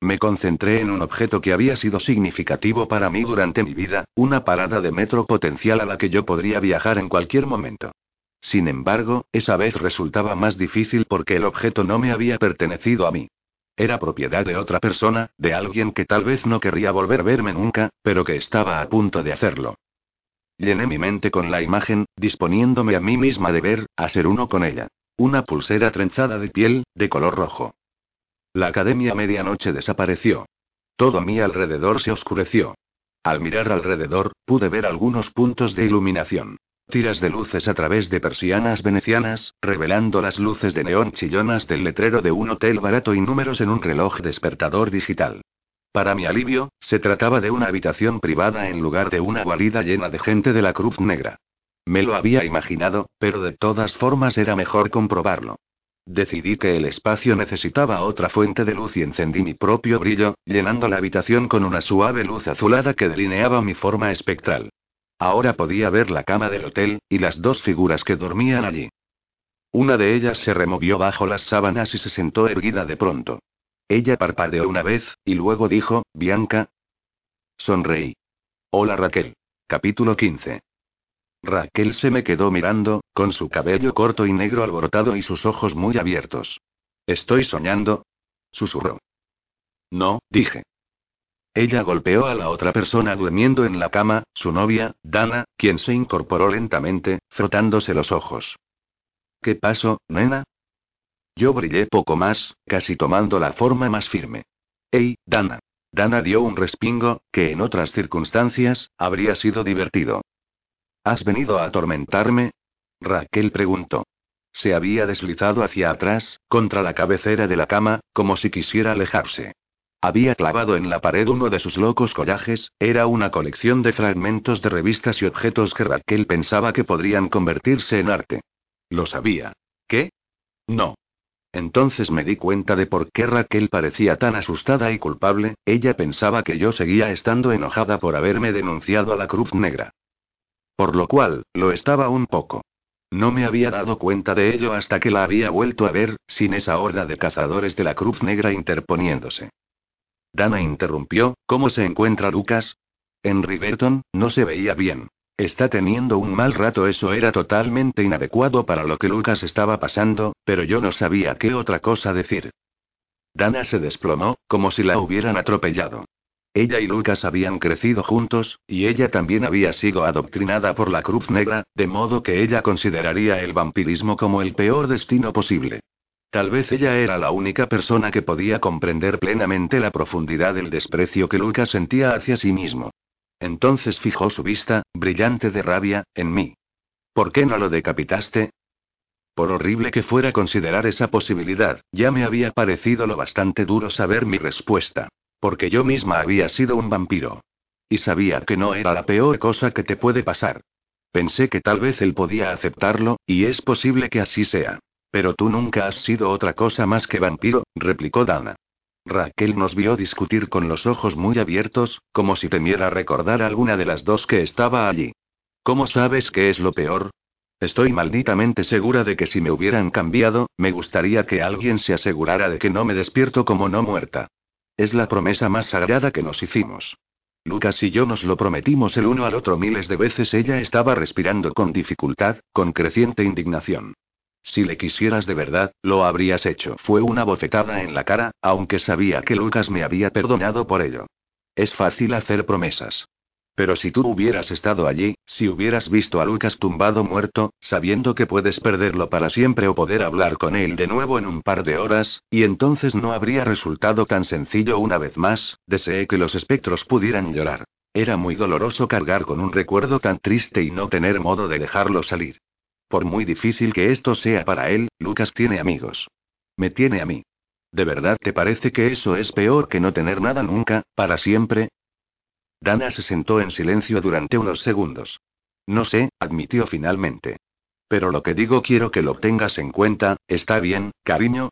Me concentré en un objeto que había sido significativo para mí durante mi vida, una parada de metro potencial a la que yo podría viajar en cualquier momento. Sin embargo, esa vez resultaba más difícil porque el objeto no me había pertenecido a mí. Era propiedad de otra persona, de alguien que tal vez no querría volver a verme nunca, pero que estaba a punto de hacerlo. Llené mi mente con la imagen, disponiéndome a mí misma de ver, a ser uno con ella. Una pulsera trenzada de piel, de color rojo. La academia medianoche desapareció. Todo mi alrededor se oscureció. Al mirar alrededor, pude ver algunos puntos de iluminación. Tiras de luces a través de persianas venecianas, revelando las luces de neón chillonas del letrero de un hotel barato y números en un reloj despertador digital. Para mi alivio, se trataba de una habitación privada en lugar de una guarida llena de gente de la Cruz Negra. Me lo había imaginado, pero de todas formas era mejor comprobarlo. Decidí que el espacio necesitaba otra fuente de luz y encendí mi propio brillo, llenando la habitación con una suave luz azulada que delineaba mi forma espectral. Ahora podía ver la cama del hotel, y las dos figuras que dormían allí. Una de ellas se removió bajo las sábanas y se sentó erguida de pronto. Ella parpadeó una vez, y luego dijo, Bianca. Sonreí. Hola Raquel. Capítulo 15. Raquel se me quedó mirando, con su cabello corto y negro alborotado y sus ojos muy abiertos. ¿Estoy soñando? Susurró. No, dije. Ella golpeó a la otra persona durmiendo en la cama, su novia, Dana, quien se incorporó lentamente, frotándose los ojos. ¿Qué pasó, nena? Yo brillé poco más, casi tomando la forma más firme. ¡Ey, Dana! Dana dio un respingo, que en otras circunstancias, habría sido divertido. ¿Has venido a atormentarme? Raquel preguntó. Se había deslizado hacia atrás, contra la cabecera de la cama, como si quisiera alejarse. Había clavado en la pared uno de sus locos collajes, era una colección de fragmentos de revistas y objetos que Raquel pensaba que podrían convertirse en arte. Lo sabía. ¿Qué? No. Entonces me di cuenta de por qué Raquel parecía tan asustada y culpable, ella pensaba que yo seguía estando enojada por haberme denunciado a la Cruz Negra. Por lo cual, lo estaba un poco. No me había dado cuenta de ello hasta que la había vuelto a ver, sin esa horda de cazadores de la Cruz Negra interponiéndose. Dana interrumpió, ¿cómo se encuentra Lucas? En Riverton, no se veía bien. Está teniendo un mal rato, eso era totalmente inadecuado para lo que Lucas estaba pasando, pero yo no sabía qué otra cosa decir. Dana se desplomó, como si la hubieran atropellado. Ella y Lucas habían crecido juntos, y ella también había sido adoctrinada por la Cruz Negra, de modo que ella consideraría el vampirismo como el peor destino posible. Tal vez ella era la única persona que podía comprender plenamente la profundidad del desprecio que Lucas sentía hacia sí mismo. Entonces fijó su vista, brillante de rabia, en mí. ¿Por qué no lo decapitaste? Por horrible que fuera considerar esa posibilidad, ya me había parecido lo bastante duro saber mi respuesta. Porque yo misma había sido un vampiro. Y sabía que no era la peor cosa que te puede pasar. Pensé que tal vez él podía aceptarlo, y es posible que así sea. Pero tú nunca has sido otra cosa más que vampiro, replicó Dana. Raquel nos vio discutir con los ojos muy abiertos, como si temiera recordar alguna de las dos que estaba allí. ¿Cómo sabes qué es lo peor? Estoy malditamente segura de que si me hubieran cambiado, me gustaría que alguien se asegurara de que no me despierto como no muerta. Es la promesa más sagrada que nos hicimos. Lucas y yo nos lo prometimos el uno al otro miles de veces. Ella estaba respirando con dificultad, con creciente indignación. Si le quisieras de verdad, lo habrías hecho. Fue una bofetada en la cara, aunque sabía que Lucas me había perdonado por ello. Es fácil hacer promesas. Pero si tú hubieras estado allí, si hubieras visto a Lucas tumbado muerto, sabiendo que puedes perderlo para siempre o poder hablar con él de nuevo en un par de horas, y entonces no habría resultado tan sencillo una vez más, deseé que los espectros pudieran llorar. Era muy doloroso cargar con un recuerdo tan triste y no tener modo de dejarlo salir. Por muy difícil que esto sea para él, Lucas tiene amigos. Me tiene a mí. ¿De verdad te parece que eso es peor que no tener nada nunca, para siempre? Dana se sentó en silencio durante unos segundos. No sé, admitió finalmente. Pero lo que digo quiero que lo tengas en cuenta, ¿está bien, cariño?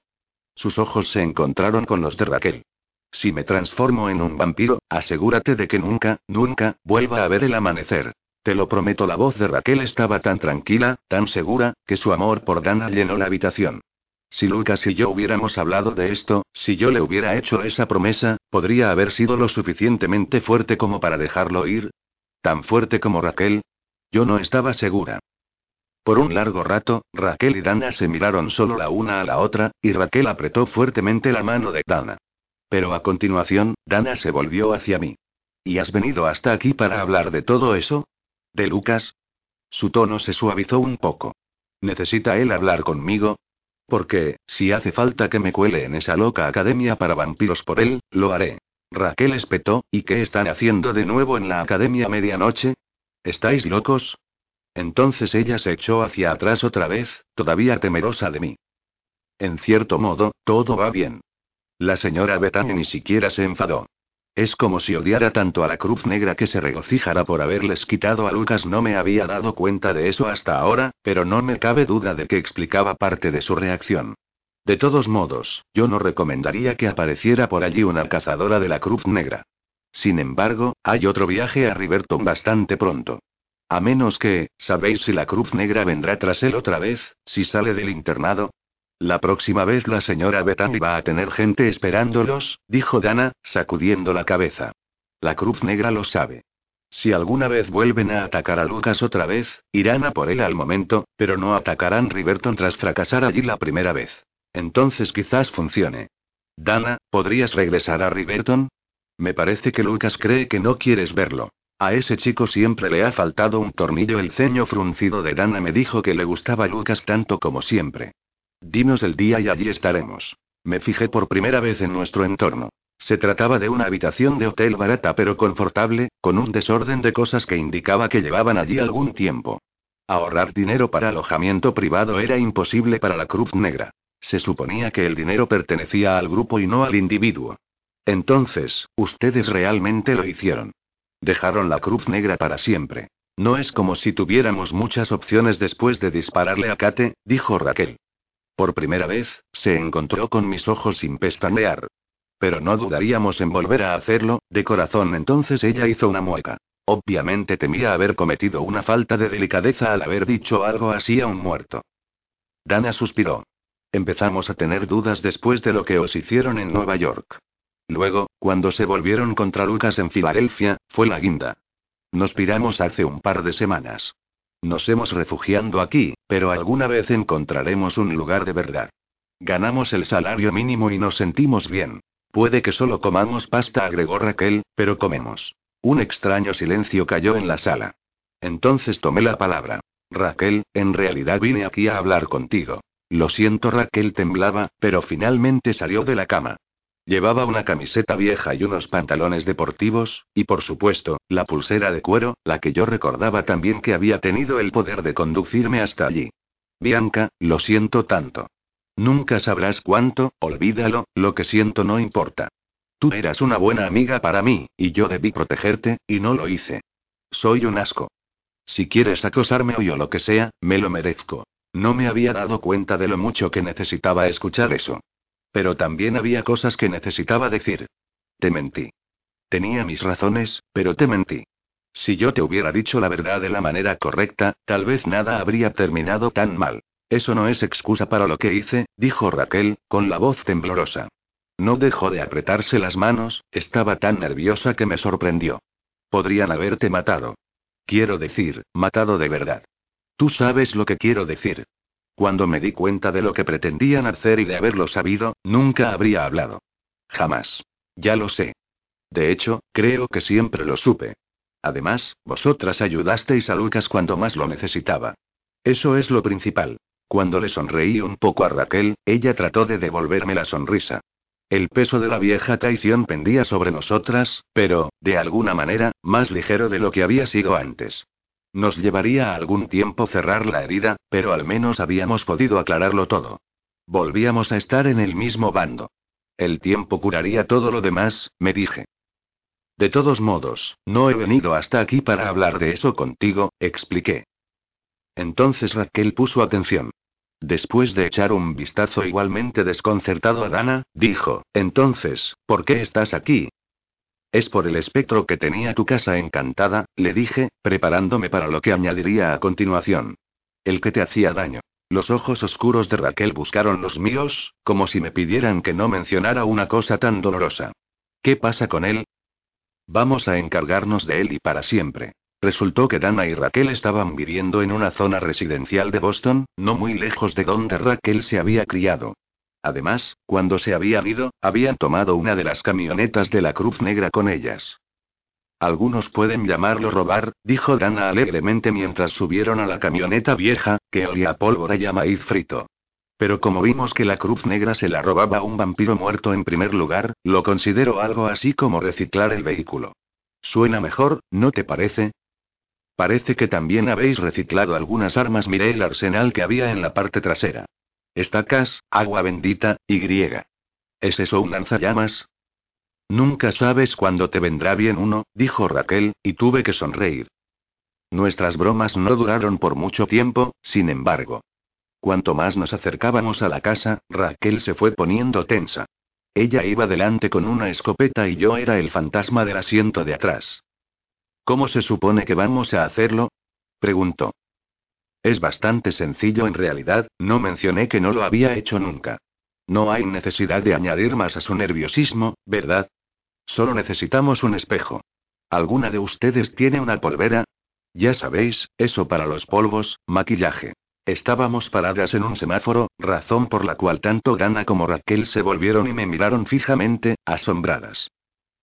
Sus ojos se encontraron con los de Raquel. Si me transformo en un vampiro, asegúrate de que nunca, nunca, vuelva a ver el amanecer. Te lo prometo, la voz de Raquel estaba tan tranquila, tan segura, que su amor por Dana llenó la habitación. Si Lucas y yo hubiéramos hablado de esto, si yo le hubiera hecho esa promesa, ¿podría haber sido lo suficientemente fuerte como para dejarlo ir? ¿Tan fuerte como Raquel? Yo no estaba segura. Por un largo rato, Raquel y Dana se miraron solo la una a la otra, y Raquel apretó fuertemente la mano de Dana. Pero a continuación, Dana se volvió hacia mí. ¿Y has venido hasta aquí para hablar de todo eso? ¿De Lucas? Su tono se suavizó un poco. ¿Necesita él hablar conmigo? Porque, si hace falta que me cuele en esa loca academia para vampiros por él, lo haré. Raquel espetó, ¿y qué están haciendo de nuevo en la academia medianoche? ¿Estáis locos? Entonces ella se echó hacia atrás otra vez, todavía temerosa de mí. En cierto modo, todo va bien. La señora Bethany ni siquiera se enfadó. Es como si odiara tanto a la Cruz Negra que se regocijara por haberles quitado a Lucas. No me había dado cuenta de eso hasta ahora, pero no me cabe duda de que explicaba parte de su reacción. De todos modos, yo no recomendaría que apareciera por allí una cazadora de la Cruz Negra. Sin embargo, hay otro viaje a Riverton bastante pronto. A menos que, ¿sabéis si la Cruz Negra vendrá tras él otra vez, si sale del internado? La próxima vez la señora Bethany va a tener gente esperándolos, dijo Dana, sacudiendo la cabeza. La Cruz Negra lo sabe. Si alguna vez vuelven a atacar a Lucas otra vez, irán a por él al momento, pero no atacarán Riverton tras fracasar allí la primera vez. Entonces quizás funcione. Dana, ¿podrías regresar a Riverton? Me parece que Lucas cree que no quieres verlo. A ese chico siempre le ha faltado un tornillo. El ceño fruncido de Dana me dijo que le gustaba Lucas tanto como siempre. Dinos el día y allí estaremos. Me fijé por primera vez en nuestro entorno. Se trataba de una habitación de hotel barata pero confortable, con un desorden de cosas que indicaba que llevaban allí algún tiempo. Ahorrar dinero para alojamiento privado era imposible para la Cruz Negra. Se suponía que el dinero pertenecía al grupo y no al individuo. Entonces, ustedes realmente lo hicieron. Dejaron la Cruz Negra para siempre. No es como si tuviéramos muchas opciones después de dispararle a Kate, dijo Raquel. Por primera vez, se encontró con mis ojos sin pestañear. Pero no dudaríamos en volver a hacerlo, de corazón. Entonces ella hizo una mueca. Obviamente temía haber cometido una falta de delicadeza al haber dicho algo así a un muerto. Dana suspiró. Empezamos a tener dudas después de lo que os hicieron en Nueva York. Luego, cuando se volvieron contra Lucas en Filadelfia, fue la guinda. Nos piramos hace un par de semanas. Nos hemos refugiando aquí, pero alguna vez encontraremos un lugar de verdad. Ganamos el salario mínimo y nos sentimos bien. Puede que solo comamos pasta, agregó Raquel, pero comemos. Un extraño silencio cayó en la sala. Entonces tomé la palabra. Raquel, en realidad vine aquí a hablar contigo. Lo siento, Raquel temblaba, pero finalmente salió de la cama. Llevaba una camiseta vieja y unos pantalones deportivos, y por supuesto, la pulsera de cuero, la que yo recordaba también que había tenido el poder de conducirme hasta allí. Bianca, lo siento tanto. Nunca sabrás cuánto, olvídalo, lo que siento no importa. Tú eras una buena amiga para mí, y yo debí protegerte, y no lo hice. Soy un asco. Si quieres acosarme o lo que sea, me lo merezco. No me había dado cuenta de lo mucho que necesitaba escuchar eso. Pero también había cosas que necesitaba decir. Te mentí. Tenía mis razones, pero te mentí. Si yo te hubiera dicho la verdad de la manera correcta, tal vez nada habría terminado tan mal. Eso no es excusa para lo que hice, dijo Raquel, con la voz temblorosa. No dejó de apretarse las manos, estaba tan nerviosa que me sorprendió. Podrían haberte matado. Quiero decir, matado de verdad. Tú sabes lo que quiero decir. Cuando me di cuenta de lo que pretendían hacer y de haberlo sabido, nunca habría hablado. Jamás. Ya lo sé. De hecho, creo que siempre lo supe. Además, vosotras ayudasteis a Lucas cuando más lo necesitaba. Eso es lo principal. Cuando le sonreí un poco a Raquel, ella trató de devolverme la sonrisa. El peso de la vieja traición pendía sobre nosotras, pero, de alguna manera, más ligero de lo que había sido antes. Nos llevaría algún tiempo cerrar la herida, pero al menos habíamos podido aclararlo todo. Volvíamos a estar en el mismo bando. El tiempo curaría todo lo demás, me dije. De todos modos, no he venido hasta aquí para hablar de eso contigo, expliqué. Entonces Raquel puso atención. Después de echar un vistazo igualmente desconcertado a Dana, dijo, Entonces, ¿por qué estás aquí? Es por el espectro que tenía tu casa encantada, le dije, preparándome para lo que añadiría a continuación. El que te hacía daño. Los ojos oscuros de Raquel buscaron los míos, como si me pidieran que no mencionara una cosa tan dolorosa. ¿Qué pasa con él? Vamos a encargarnos de él y para siempre. Resultó que Dana y Raquel estaban viviendo en una zona residencial de Boston, no muy lejos de donde Raquel se había criado. Además, cuando se habían ido, habían tomado una de las camionetas de la Cruz Negra con ellas. Algunos pueden llamarlo robar, dijo Dana alegremente mientras subieron a la camioneta vieja, que olía a pólvora y a maíz frito. Pero como vimos que la Cruz Negra se la robaba un vampiro muerto en primer lugar, lo considero algo así como reciclar el vehículo. Suena mejor, ¿no te parece? Parece que también habéis reciclado algunas armas. Miré el arsenal que había en la parte trasera. Estacas, agua bendita, y griega. ¿Es eso un lanzallamas? Nunca sabes cuándo te vendrá bien uno, dijo Raquel, y tuve que sonreír. Nuestras bromas no duraron por mucho tiempo, sin embargo. Cuanto más nos acercábamos a la casa, Raquel se fue poniendo tensa. Ella iba delante con una escopeta y yo era el fantasma del asiento de atrás. ¿Cómo se supone que vamos a hacerlo? preguntó. Es bastante sencillo en realidad, no mencioné que no lo había hecho nunca. No hay necesidad de añadir más a su nerviosismo, ¿verdad? Solo necesitamos un espejo. ¿Alguna de ustedes tiene una polvera? Ya sabéis, eso para los polvos, maquillaje. Estábamos paradas en un semáforo, razón por la cual tanto Dana como Raquel se volvieron y me miraron fijamente, asombradas.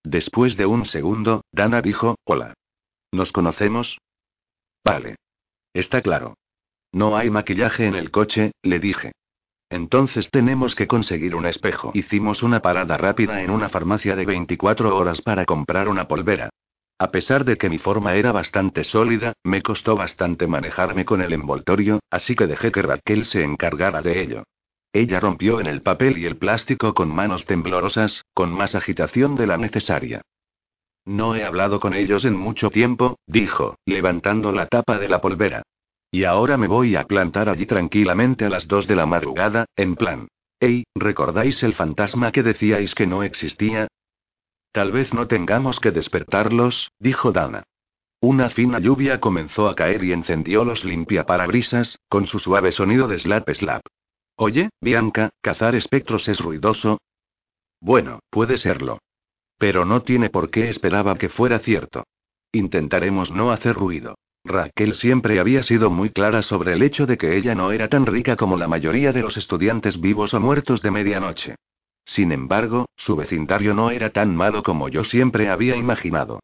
Después de un segundo, Dana dijo, Hola. ¿Nos conocemos? Vale. Está claro. No hay maquillaje en el coche, le dije. Entonces tenemos que conseguir un espejo. Hicimos una parada rápida en una farmacia de 24 horas para comprar una polvera. A pesar de que mi forma era bastante sólida, me costó bastante manejarme con el envoltorio, así que dejé que Raquel se encargara de ello. Ella rompió en el papel y el plástico con manos temblorosas, con más agitación de la necesaria. No he hablado con ellos en mucho tiempo, dijo, levantando la tapa de la polvera. Y ahora me voy a plantar allí tranquilamente a las dos de la madrugada, en plan. Ey, ¿recordáis el fantasma que decíais que no existía? Tal vez no tengamos que despertarlos, dijo Dana. Una fina lluvia comenzó a caer y encendió los limpiaparabrisas, con su suave sonido de slap slap. Oye, Bianca, cazar espectros es ruidoso. Bueno, puede serlo. Pero no tiene por qué esperaba que fuera cierto. Intentaremos no hacer ruido. Raquel siempre había sido muy clara sobre el hecho de que ella no era tan rica como la mayoría de los estudiantes vivos o muertos de medianoche. Sin embargo, su vecindario no era tan malo como yo siempre había imaginado.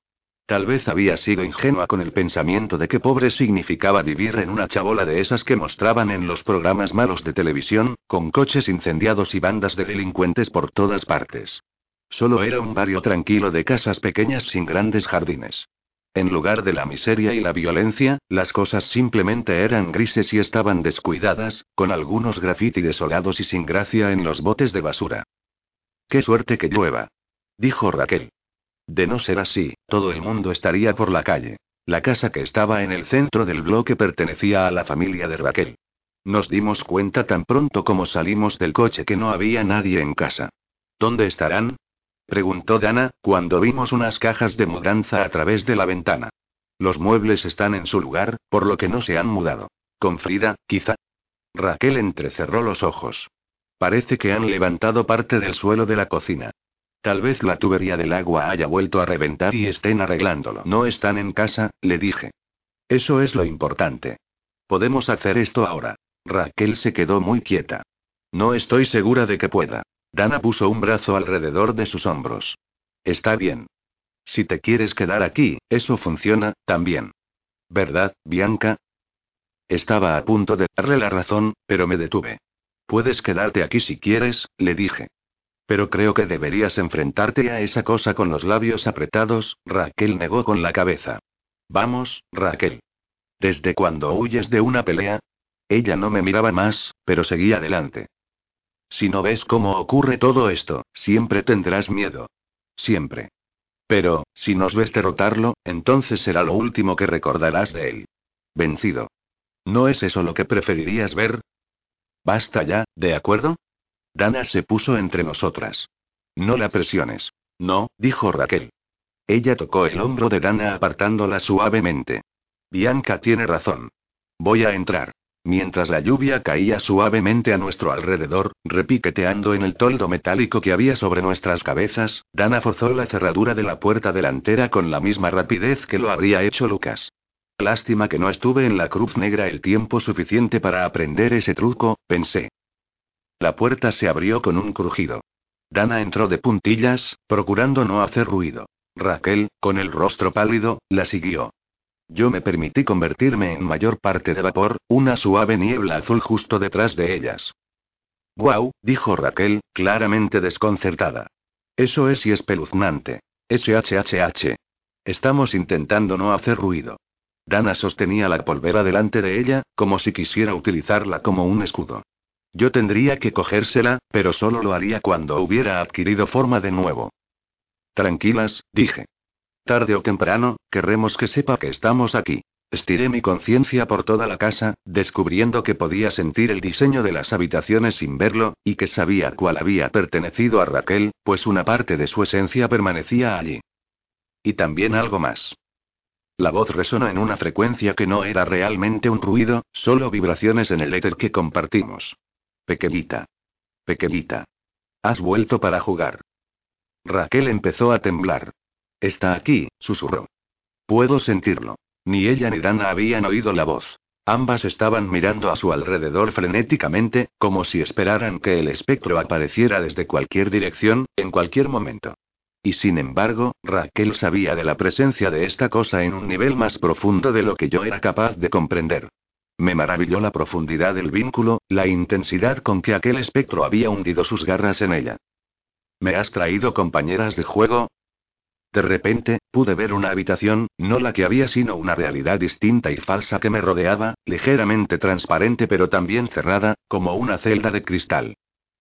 Tal vez había sido ingenua con el pensamiento de que pobre significaba vivir en una chabola de esas que mostraban en los programas malos de televisión, con coches incendiados y bandas de delincuentes por todas partes. Solo era un barrio tranquilo de casas pequeñas sin grandes jardines. En lugar de la miseria y la violencia, las cosas simplemente eran grises y estaban descuidadas, con algunos graffiti desolados y sin gracia en los botes de basura. Qué suerte que llueva. Dijo Raquel. De no ser así, todo el mundo estaría por la calle. La casa que estaba en el centro del bloque pertenecía a la familia de Raquel. Nos dimos cuenta tan pronto como salimos del coche que no había nadie en casa. ¿Dónde estarán? Preguntó Dana, cuando vimos unas cajas de mudanza a través de la ventana. Los muebles están en su lugar, por lo que no se han mudado. Con Frida, quizá. Raquel entrecerró los ojos. Parece que han levantado parte del suelo de la cocina. Tal vez la tubería del agua haya vuelto a reventar y estén arreglándolo. No están en casa, le dije. Eso es lo importante. Podemos hacer esto ahora. Raquel se quedó muy quieta. No estoy segura de que pueda. Dana puso un brazo alrededor de sus hombros. Está bien. Si te quieres quedar aquí, eso funciona, también. ¿Verdad, Bianca? Estaba a punto de darle la razón, pero me detuve. Puedes quedarte aquí si quieres, le dije. Pero creo que deberías enfrentarte a esa cosa con los labios apretados, Raquel negó con la cabeza. Vamos, Raquel. ¿Desde cuando huyes de una pelea? Ella no me miraba más, pero seguía adelante. Si no ves cómo ocurre todo esto, siempre tendrás miedo. Siempre. Pero, si nos ves derrotarlo, entonces será lo último que recordarás de él. Vencido. ¿No es eso lo que preferirías ver? Basta ya, ¿de acuerdo? Dana se puso entre nosotras. No la presiones. No, dijo Raquel. Ella tocó el hombro de Dana apartándola suavemente. Bianca tiene razón. Voy a entrar. Mientras la lluvia caía suavemente a nuestro alrededor, repiqueteando en el toldo metálico que había sobre nuestras cabezas, Dana forzó la cerradura de la puerta delantera con la misma rapidez que lo habría hecho Lucas. Lástima que no estuve en la Cruz Negra el tiempo suficiente para aprender ese truco, pensé. La puerta se abrió con un crujido. Dana entró de puntillas, procurando no hacer ruido. Raquel, con el rostro pálido, la siguió. Yo me permití convertirme en mayor parte de vapor, una suave niebla azul justo detrás de ellas. Guau, dijo Raquel, claramente desconcertada. Eso es y espeluznante. SHHH. Estamos intentando no hacer ruido. Dana sostenía la polvera delante de ella, como si quisiera utilizarla como un escudo. Yo tendría que cogérsela, pero solo lo haría cuando hubiera adquirido forma de nuevo. Tranquilas, dije. Tarde o temprano, querremos que sepa que estamos aquí. Estiré mi conciencia por toda la casa, descubriendo que podía sentir el diseño de las habitaciones sin verlo, y que sabía cuál había pertenecido a Raquel, pues una parte de su esencia permanecía allí. Y también algo más. La voz resonó en una frecuencia que no era realmente un ruido, solo vibraciones en el éter que compartimos. Pequeñita. Pequeñita. Has vuelto para jugar. Raquel empezó a temblar. Está aquí, susurró. Puedo sentirlo. Ni ella ni Dana habían oído la voz. Ambas estaban mirando a su alrededor frenéticamente, como si esperaran que el espectro apareciera desde cualquier dirección, en cualquier momento. Y sin embargo, Raquel sabía de la presencia de esta cosa en un nivel más profundo de lo que yo era capaz de comprender. Me maravilló la profundidad del vínculo, la intensidad con que aquel espectro había hundido sus garras en ella. ¿Me has traído compañeras de juego? De repente, pude ver una habitación, no la que había sino una realidad distinta y falsa que me rodeaba, ligeramente transparente pero también cerrada, como una celda de cristal.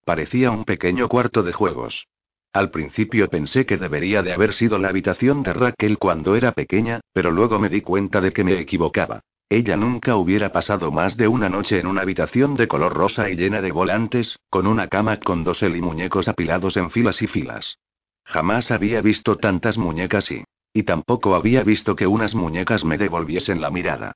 Parecía un pequeño cuarto de juegos. Al principio pensé que debería de haber sido la habitación de Raquel cuando era pequeña, pero luego me di cuenta de que me equivocaba. Ella nunca hubiera pasado más de una noche en una habitación de color rosa y llena de volantes, con una cama con dosel y muñecos apilados en filas y filas. Jamás había visto tantas muñecas y... Y tampoco había visto que unas muñecas me devolviesen la mirada.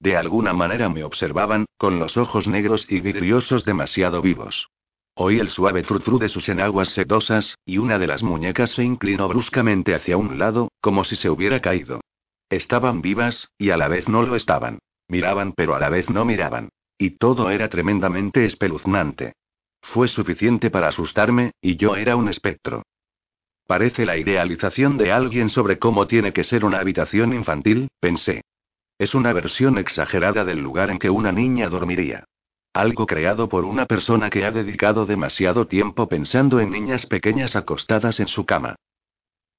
De alguna manera me observaban, con los ojos negros y vidriosos demasiado vivos. Oí el suave frufru de sus enaguas sedosas, y una de las muñecas se inclinó bruscamente hacia un lado, como si se hubiera caído. Estaban vivas, y a la vez no lo estaban. Miraban pero a la vez no miraban. Y todo era tremendamente espeluznante. Fue suficiente para asustarme, y yo era un espectro. Parece la idealización de alguien sobre cómo tiene que ser una habitación infantil, pensé. Es una versión exagerada del lugar en que una niña dormiría. Algo creado por una persona que ha dedicado demasiado tiempo pensando en niñas pequeñas acostadas en su cama.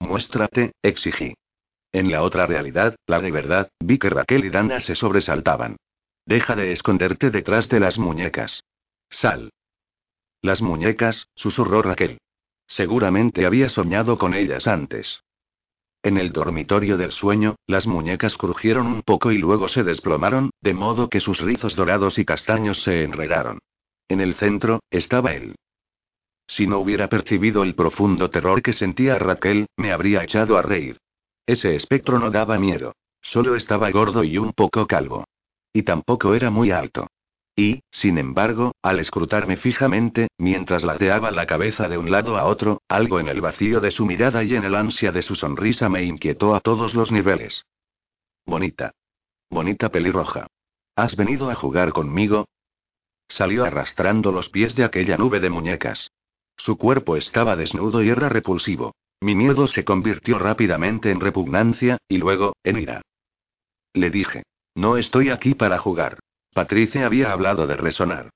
Muéstrate, exigí. En la otra realidad, la de verdad, vi que Raquel y Dana se sobresaltaban. Deja de esconderte detrás de las muñecas. Sal. Las muñecas, susurró Raquel. Seguramente había soñado con ellas antes. En el dormitorio del sueño, las muñecas crujieron un poco y luego se desplomaron, de modo que sus rizos dorados y castaños se enredaron. En el centro, estaba él. Si no hubiera percibido el profundo terror que sentía Raquel, me habría echado a reír. Ese espectro no daba miedo. Solo estaba gordo y un poco calvo. Y tampoco era muy alto. Y, sin embargo, al escrutarme fijamente, mientras ladeaba la cabeza de un lado a otro, algo en el vacío de su mirada y en el ansia de su sonrisa me inquietó a todos los niveles. Bonita. Bonita pelirroja. ¿Has venido a jugar conmigo? Salió arrastrando los pies de aquella nube de muñecas. Su cuerpo estaba desnudo y era repulsivo. Mi miedo se convirtió rápidamente en repugnancia, y luego, en ira. Le dije. No estoy aquí para jugar. Patricia había hablado de resonar.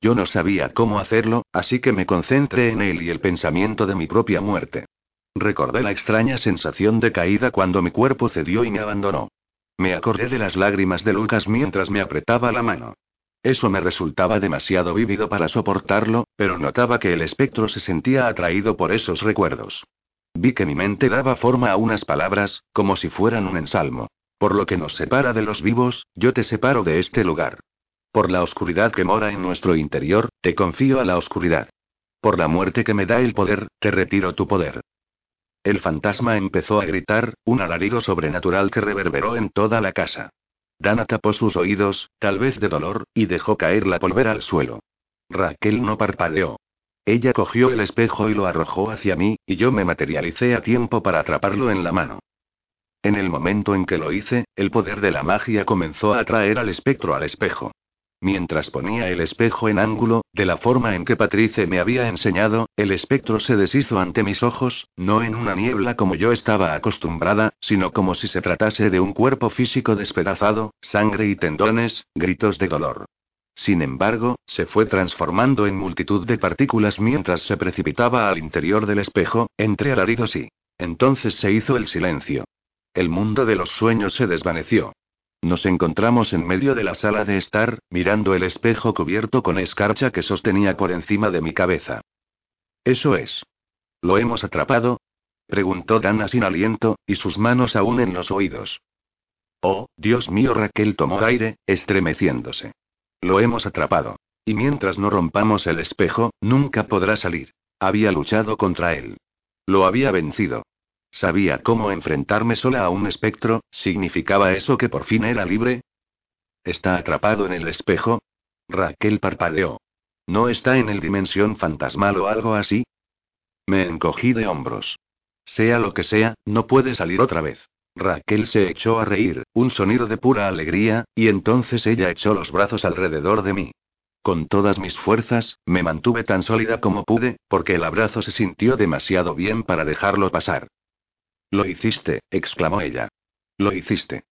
Yo no sabía cómo hacerlo, así que me concentré en él y el pensamiento de mi propia muerte. Recordé la extraña sensación de caída cuando mi cuerpo cedió y me abandonó. Me acordé de las lágrimas de Lucas mientras me apretaba la mano. Eso me resultaba demasiado vívido para soportarlo, pero notaba que el espectro se sentía atraído por esos recuerdos. Vi que mi mente daba forma a unas palabras, como si fueran un ensalmo. Por lo que nos separa de los vivos, yo te separo de este lugar. Por la oscuridad que mora en nuestro interior, te confío a la oscuridad. Por la muerte que me da el poder, te retiro tu poder. El fantasma empezó a gritar, un alarido sobrenatural que reverberó en toda la casa. Dana tapó sus oídos, tal vez de dolor, y dejó caer la polvera al suelo. Raquel no parpadeó. Ella cogió el espejo y lo arrojó hacia mí, y yo me materialicé a tiempo para atraparlo en la mano. En el momento en que lo hice, el poder de la magia comenzó a atraer al espectro al espejo. Mientras ponía el espejo en ángulo, de la forma en que Patrice me había enseñado, el espectro se deshizo ante mis ojos, no en una niebla como yo estaba acostumbrada, sino como si se tratase de un cuerpo físico despedazado, sangre y tendones, gritos de dolor. Sin embargo, se fue transformando en multitud de partículas mientras se precipitaba al interior del espejo, entre alaridos y... Entonces se hizo el silencio. El mundo de los sueños se desvaneció. Nos encontramos en medio de la sala de estar, mirando el espejo cubierto con escarcha que sostenía por encima de mi cabeza. Eso es. ¿Lo hemos atrapado? preguntó Dana sin aliento, y sus manos aún en los oídos. Oh, Dios mío, Raquel tomó aire, estremeciéndose. Lo hemos atrapado. Y mientras no rompamos el espejo, nunca podrá salir. Había luchado contra él. Lo había vencido. Sabía cómo enfrentarme sola a un espectro, ¿significaba eso que por fin era libre? ¿Está atrapado en el espejo? Raquel parpadeó. ¿No está en el dimensión fantasmal o algo así? Me encogí de hombros. Sea lo que sea, no puede salir otra vez. Raquel se echó a reír, un sonido de pura alegría, y entonces ella echó los brazos alrededor de mí. Con todas mis fuerzas, me mantuve tan sólida como pude, porque el abrazo se sintió demasiado bien para dejarlo pasar. Lo hiciste, exclamó ella. Lo hiciste.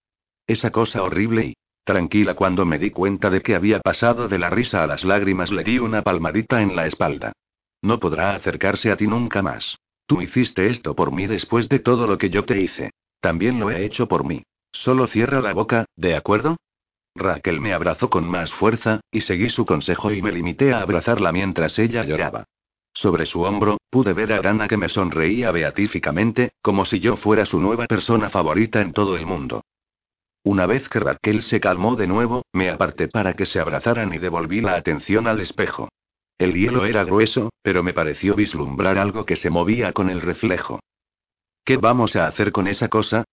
Esa cosa horrible y... Tranquila cuando me di cuenta de que había pasado de la risa a las lágrimas le di una palmadita en la espalda. No podrá acercarse a ti nunca más. Tú hiciste esto por mí después de todo lo que yo te hice. También lo he hecho por mí. Solo cierra la boca, ¿de acuerdo? Raquel me abrazó con más fuerza, y seguí su consejo y me limité a abrazarla mientras ella lloraba. Sobre su hombro, pude ver a Dana que me sonreía beatíficamente, como si yo fuera su nueva persona favorita en todo el mundo. Una vez que Raquel se calmó de nuevo, me aparté para que se abrazaran y devolví la atención al espejo. El hielo era grueso, pero me pareció vislumbrar algo que se movía con el reflejo. ¿Qué vamos a hacer con esa cosa?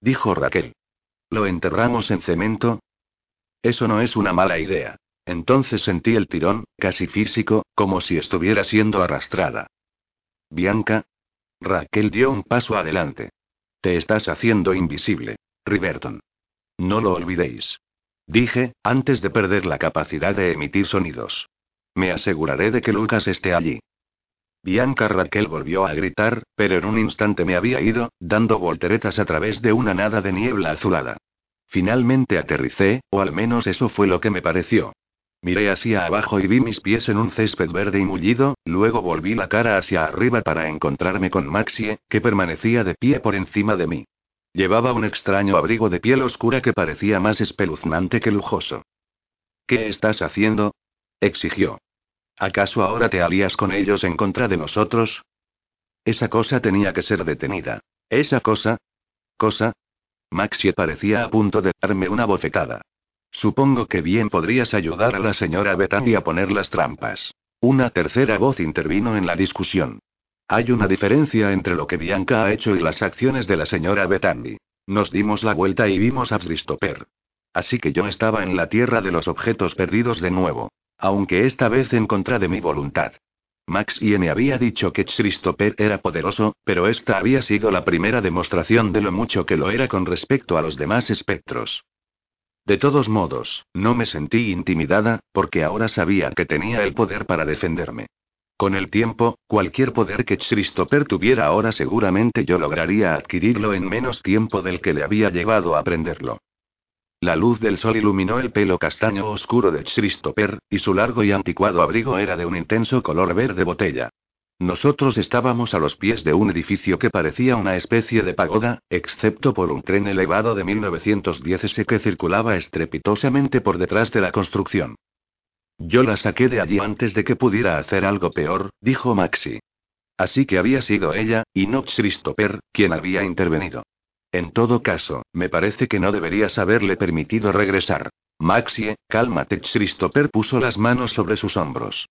dijo Raquel. ¿Lo enterramos en cemento? Eso no es una mala idea. Entonces sentí el tirón, casi físico, como si estuviera siendo arrastrada. Bianca. Raquel dio un paso adelante. Te estás haciendo invisible, Riverton. No lo olvidéis. Dije, antes de perder la capacidad de emitir sonidos. Me aseguraré de que Lucas esté allí. Bianca Raquel volvió a gritar, pero en un instante me había ido, dando volteretas a través de una nada de niebla azulada. Finalmente aterricé, o al menos eso fue lo que me pareció. Miré hacia abajo y vi mis pies en un césped verde y mullido, luego volví la cara hacia arriba para encontrarme con Maxie, que permanecía de pie por encima de mí. Llevaba un extraño abrigo de piel oscura que parecía más espeluznante que lujoso. ¿Qué estás haciendo? exigió. ¿Acaso ahora te alías con ellos en contra de nosotros? Esa cosa tenía que ser detenida. Esa cosa. ¿Cosa? Maxie parecía a punto de darme una bofetada. Supongo que bien podrías ayudar a la señora Bethany a poner las trampas. Una tercera voz intervino en la discusión. Hay una diferencia entre lo que Bianca ha hecho y las acciones de la señora Bethany. Nos dimos la vuelta y vimos a Christopher. Así que yo estaba en la tierra de los objetos perdidos de nuevo. Aunque esta vez en contra de mi voluntad. Max y me había dicho que Christopher era poderoso, pero esta había sido la primera demostración de lo mucho que lo era con respecto a los demás espectros. De todos modos, no me sentí intimidada, porque ahora sabía que tenía el poder para defenderme. Con el tiempo, cualquier poder que Christopher tuviera ahora seguramente yo lograría adquirirlo en menos tiempo del que le había llevado a aprenderlo. La luz del sol iluminó el pelo castaño oscuro de Christopher, y su largo y anticuado abrigo era de un intenso color verde botella. Nosotros estábamos a los pies de un edificio que parecía una especie de pagoda, excepto por un tren elevado de 1910 que circulaba estrepitosamente por detrás de la construcción. Yo la saqué de allí antes de que pudiera hacer algo peor, dijo Maxi. Así que había sido ella, y no Christopher, quien había intervenido. En todo caso, me parece que no deberías haberle permitido regresar. Maxie, cálmate. Christopher puso las manos sobre sus hombros.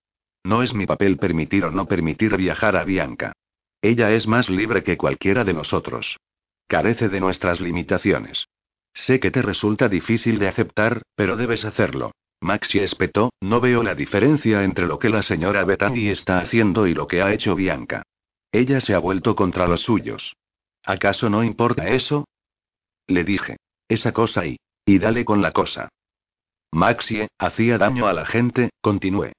No es mi papel permitir o no permitir viajar a Bianca. Ella es más libre que cualquiera de nosotros. Carece de nuestras limitaciones. Sé que te resulta difícil de aceptar, pero debes hacerlo. Maxi espetó, no veo la diferencia entre lo que la señora Bethany está haciendo y lo que ha hecho Bianca. Ella se ha vuelto contra los suyos. ¿Acaso no importa eso? Le dije. Esa cosa y... Y dale con la cosa. Maxie, hacía daño a la gente, continué.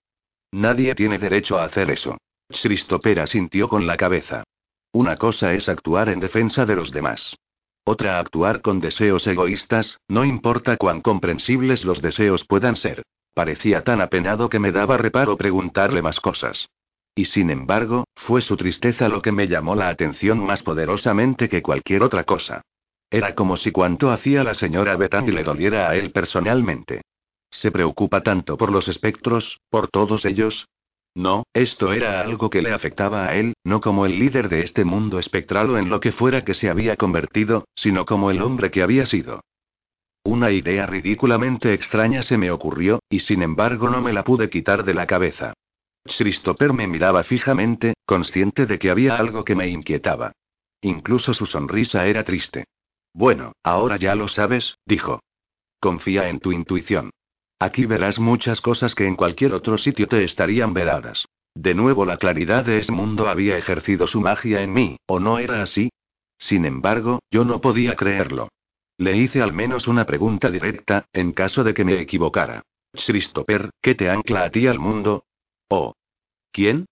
Nadie tiene derecho a hacer eso. Christopher sintió con la cabeza. Una cosa es actuar en defensa de los demás. Otra actuar con deseos egoístas, no importa cuán comprensibles los deseos puedan ser. Parecía tan apenado que me daba reparo preguntarle más cosas. Y sin embargo, fue su tristeza lo que me llamó la atención más poderosamente que cualquier otra cosa. Era como si cuanto hacía la señora Bethany le doliera a él personalmente. ¿Se preocupa tanto por los espectros, por todos ellos? No, esto era algo que le afectaba a él, no como el líder de este mundo espectral o en lo que fuera que se había convertido, sino como el hombre que había sido. Una idea ridículamente extraña se me ocurrió, y sin embargo no me la pude quitar de la cabeza. Christopher me miraba fijamente, consciente de que había algo que me inquietaba. Incluso su sonrisa era triste. Bueno, ahora ya lo sabes, dijo. Confía en tu intuición. Aquí verás muchas cosas que en cualquier otro sitio te estarían veradas. De nuevo la claridad de ese mundo había ejercido su magia en mí, ¿o no era así? Sin embargo, yo no podía creerlo. Le hice al menos una pregunta directa, en caso de que me equivocara. Christopher, ¿qué te ancla a ti al mundo? Oh. ¿Quién?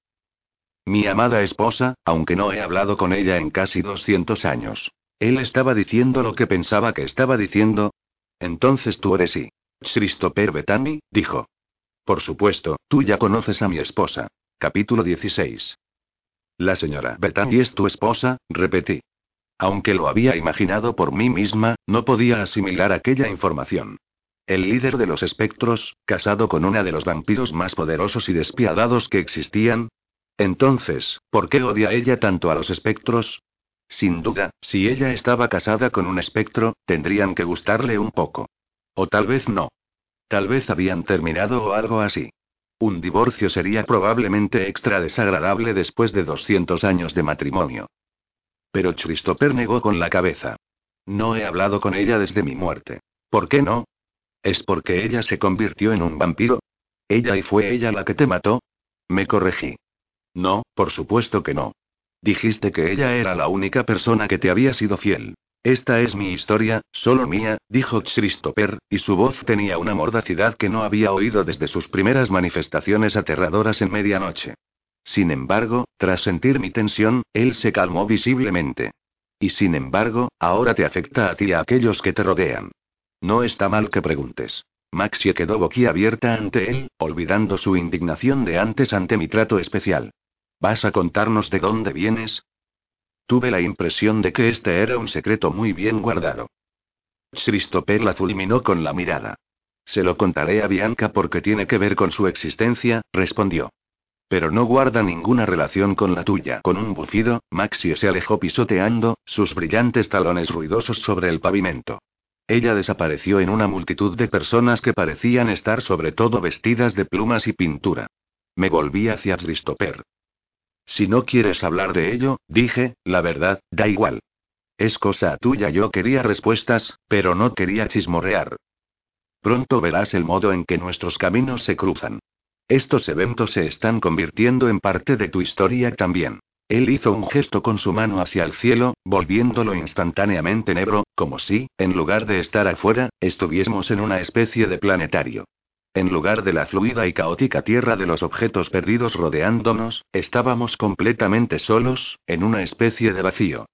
Mi amada esposa, aunque no he hablado con ella en casi 200 años. Él estaba diciendo lo que pensaba que estaba diciendo. Entonces tú eres sí. Christopher Bethany, dijo. Por supuesto, tú ya conoces a mi esposa. Capítulo 16. La señora Bethany es tu esposa, repetí. Aunque lo había imaginado por mí misma, no podía asimilar aquella información. El líder de los espectros, casado con una de los vampiros más poderosos y despiadados que existían. Entonces, ¿por qué odia ella tanto a los espectros? Sin duda, si ella estaba casada con un espectro, tendrían que gustarle un poco. O tal vez no. Tal vez habían terminado o algo así. Un divorcio sería probablemente extra desagradable después de 200 años de matrimonio. Pero Christopher negó con la cabeza. No he hablado con ella desde mi muerte. ¿Por qué no? ¿Es porque ella se convirtió en un vampiro? ¿Ella y fue ella la que te mató? Me corregí. No, por supuesto que no. Dijiste que ella era la única persona que te había sido fiel. Esta es mi historia, solo mía, dijo Christopher, y su voz tenía una mordacidad que no había oído desde sus primeras manifestaciones aterradoras en medianoche. Sin embargo, tras sentir mi tensión, él se calmó visiblemente. Y sin embargo, ahora te afecta a ti y a aquellos que te rodean. No está mal que preguntes. Maxie quedó boquiabierta ante él, olvidando su indignación de antes ante mi trato especial. ¿Vas a contarnos de dónde vienes? Tuve la impresión de que este era un secreto muy bien guardado. Christopher la fulminó con la mirada. Se lo contaré a Bianca porque tiene que ver con su existencia, respondió. Pero no guarda ninguna relación con la tuya. Con un bufido, Maxie se alejó pisoteando, sus brillantes talones ruidosos sobre el pavimento. Ella desapareció en una multitud de personas que parecían estar sobre todo vestidas de plumas y pintura. Me volví hacia Christopher. Si no quieres hablar de ello, dije, la verdad, da igual. Es cosa tuya. Yo quería respuestas, pero no quería chismorrear. Pronto verás el modo en que nuestros caminos se cruzan. Estos eventos se están convirtiendo en parte de tu historia también. Él hizo un gesto con su mano hacia el cielo, volviéndolo instantáneamente negro, como si, en lugar de estar afuera, estuviésemos en una especie de planetario. En lugar de la fluida y caótica tierra de los objetos perdidos rodeándonos, estábamos completamente solos, en una especie de vacío.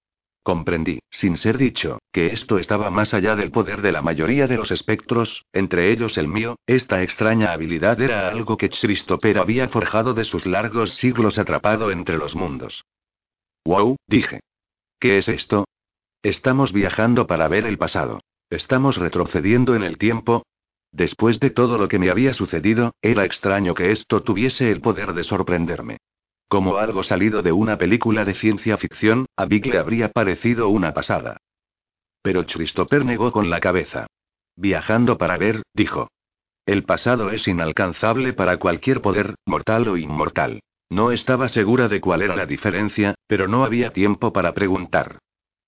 Comprendí, sin ser dicho, que esto estaba más allá del poder de la mayoría de los espectros, entre ellos el mío, esta extraña habilidad era algo que Christopher había forjado de sus largos siglos atrapado entre los mundos. Wow, dije. ¿Qué es esto? Estamos viajando para ver el pasado. Estamos retrocediendo en el tiempo, Después de todo lo que me había sucedido, era extraño que esto tuviese el poder de sorprenderme. Como algo salido de una película de ciencia ficción, a Vic le habría parecido una pasada. Pero Christopher negó con la cabeza. Viajando para ver, dijo. El pasado es inalcanzable para cualquier poder, mortal o inmortal. No estaba segura de cuál era la diferencia, pero no había tiempo para preguntar.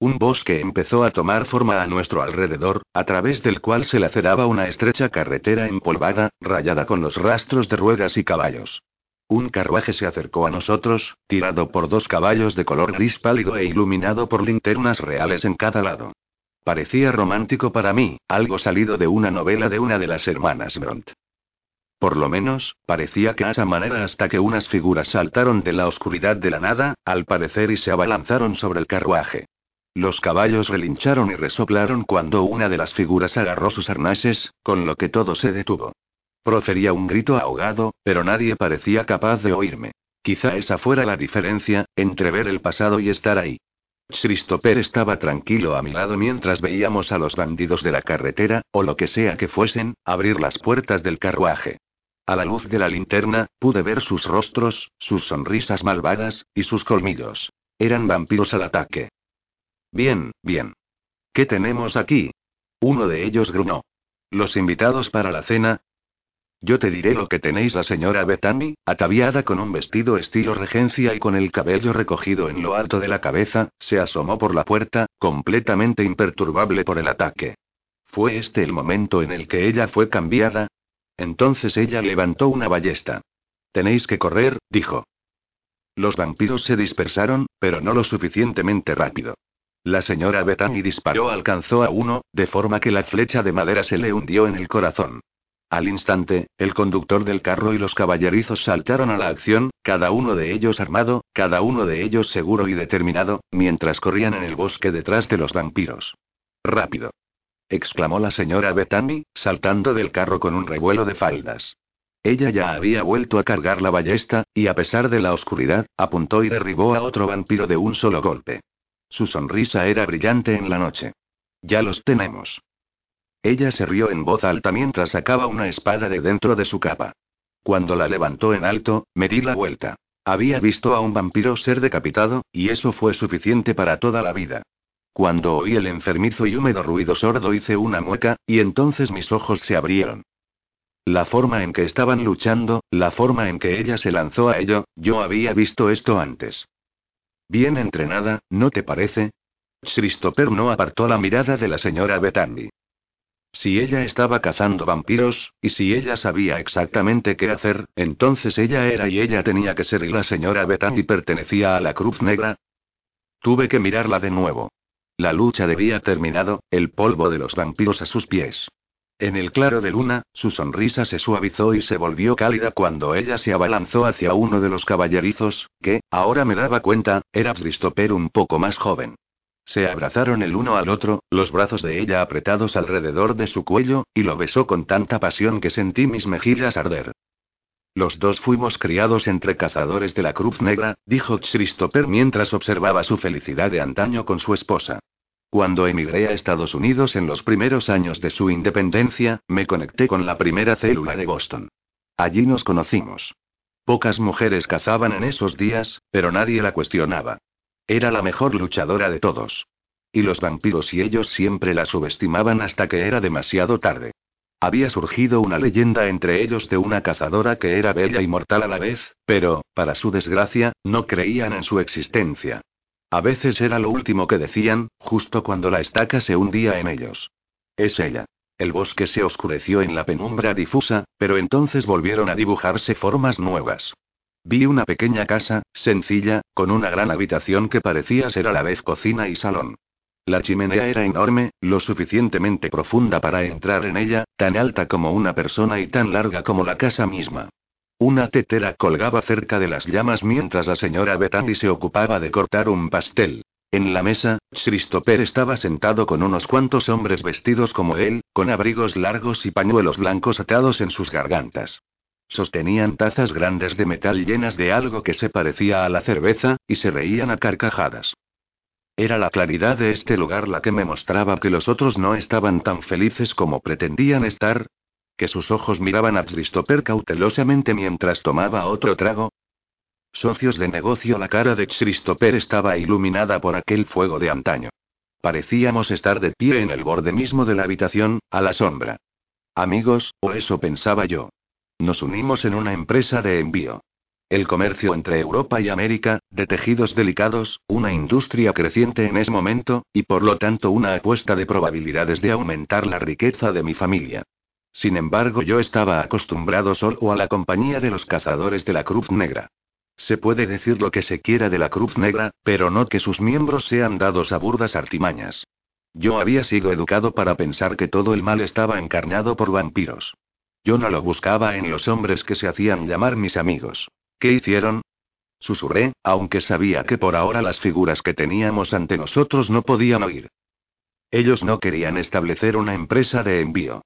Un bosque empezó a tomar forma a nuestro alrededor, a través del cual se laceraba una estrecha carretera empolvada, rayada con los rastros de ruedas y caballos. Un carruaje se acercó a nosotros, tirado por dos caballos de color gris pálido e iluminado por linternas reales en cada lado. Parecía romántico para mí, algo salido de una novela de una de las hermanas Bront. Por lo menos, parecía que a esa manera hasta que unas figuras saltaron de la oscuridad de la nada, al parecer y se abalanzaron sobre el carruaje. Los caballos relincharon y resoplaron cuando una de las figuras agarró sus arnases, con lo que todo se detuvo. Profería un grito ahogado, pero nadie parecía capaz de oírme. Quizá esa fuera la diferencia, entre ver el pasado y estar ahí. Christopher estaba tranquilo a mi lado mientras veíamos a los bandidos de la carretera, o lo que sea que fuesen, abrir las puertas del carruaje. A la luz de la linterna, pude ver sus rostros, sus sonrisas malvadas, y sus colmillos. Eran vampiros al ataque. Bien, bien. ¿Qué tenemos aquí? Uno de ellos gruñó. ¿Los invitados para la cena? Yo te diré lo que tenéis la señora Bethany, ataviada con un vestido estilo regencia y con el cabello recogido en lo alto de la cabeza, se asomó por la puerta, completamente imperturbable por el ataque. ¿Fue este el momento en el que ella fue cambiada? Entonces ella levantó una ballesta. Tenéis que correr, dijo. Los vampiros se dispersaron, pero no lo suficientemente rápido. La señora Bethany disparó alcanzó a uno, de forma que la flecha de madera se le hundió en el corazón. Al instante, el conductor del carro y los caballerizos saltaron a la acción, cada uno de ellos armado, cada uno de ellos seguro y determinado, mientras corrían en el bosque detrás de los vampiros. Rápido. exclamó la señora Bethany, saltando del carro con un revuelo de faldas. Ella ya había vuelto a cargar la ballesta, y a pesar de la oscuridad, apuntó y derribó a otro vampiro de un solo golpe. Su sonrisa era brillante en la noche. Ya los tenemos. Ella se rió en voz alta mientras sacaba una espada de dentro de su capa. Cuando la levantó en alto, me di la vuelta. Había visto a un vampiro ser decapitado, y eso fue suficiente para toda la vida. Cuando oí el enfermizo y húmedo ruido sordo hice una mueca, y entonces mis ojos se abrieron. La forma en que estaban luchando, la forma en que ella se lanzó a ello, yo había visto esto antes. Bien entrenada, ¿no te parece? Christopher no apartó la mirada de la señora Bethany. Si ella estaba cazando vampiros, y si ella sabía exactamente qué hacer, entonces ella era y ella tenía que ser y la señora Bethany pertenecía a la Cruz Negra. Tuve que mirarla de nuevo. La lucha debía terminado, el polvo de los vampiros a sus pies. En el claro de luna, su sonrisa se suavizó y se volvió cálida cuando ella se abalanzó hacia uno de los caballerizos, que, ahora me daba cuenta, era Christopher un poco más joven. Se abrazaron el uno al otro, los brazos de ella apretados alrededor de su cuello, y lo besó con tanta pasión que sentí mis mejillas arder. Los dos fuimos criados entre cazadores de la Cruz Negra, dijo Christopher mientras observaba su felicidad de antaño con su esposa. Cuando emigré a Estados Unidos en los primeros años de su independencia, me conecté con la primera célula de Boston. Allí nos conocimos. Pocas mujeres cazaban en esos días, pero nadie la cuestionaba. Era la mejor luchadora de todos. Y los vampiros y ellos siempre la subestimaban hasta que era demasiado tarde. Había surgido una leyenda entre ellos de una cazadora que era bella y mortal a la vez, pero, para su desgracia, no creían en su existencia. A veces era lo último que decían, justo cuando la estaca se hundía en ellos. Es ella. El bosque se oscureció en la penumbra difusa, pero entonces volvieron a dibujarse formas nuevas. Vi una pequeña casa, sencilla, con una gran habitación que parecía ser a la vez cocina y salón. La chimenea era enorme, lo suficientemente profunda para entrar en ella, tan alta como una persona y tan larga como la casa misma. Una tetera colgaba cerca de las llamas mientras la señora Bethany se ocupaba de cortar un pastel. En la mesa, Christopher estaba sentado con unos cuantos hombres vestidos como él, con abrigos largos y pañuelos blancos atados en sus gargantas. Sostenían tazas grandes de metal llenas de algo que se parecía a la cerveza, y se reían a carcajadas. Era la claridad de este lugar la que me mostraba que los otros no estaban tan felices como pretendían estar. Que sus ojos miraban a Christopher cautelosamente mientras tomaba otro trago. Socios de negocio, la cara de Christopher estaba iluminada por aquel fuego de antaño. Parecíamos estar de pie en el borde mismo de la habitación, a la sombra. Amigos, o eso pensaba yo. Nos unimos en una empresa de envío. El comercio entre Europa y América, de tejidos delicados, una industria creciente en ese momento, y por lo tanto una apuesta de probabilidades de aumentar la riqueza de mi familia. Sin embargo, yo estaba acostumbrado solo a la compañía de los cazadores de la Cruz Negra. Se puede decir lo que se quiera de la Cruz Negra, pero no que sus miembros sean dados a burdas artimañas. Yo había sido educado para pensar que todo el mal estaba encarnado por vampiros. Yo no lo buscaba en los hombres que se hacían llamar mis amigos. ¿Qué hicieron? Susurré, aunque sabía que por ahora las figuras que teníamos ante nosotros no podían oír. Ellos no querían establecer una empresa de envío.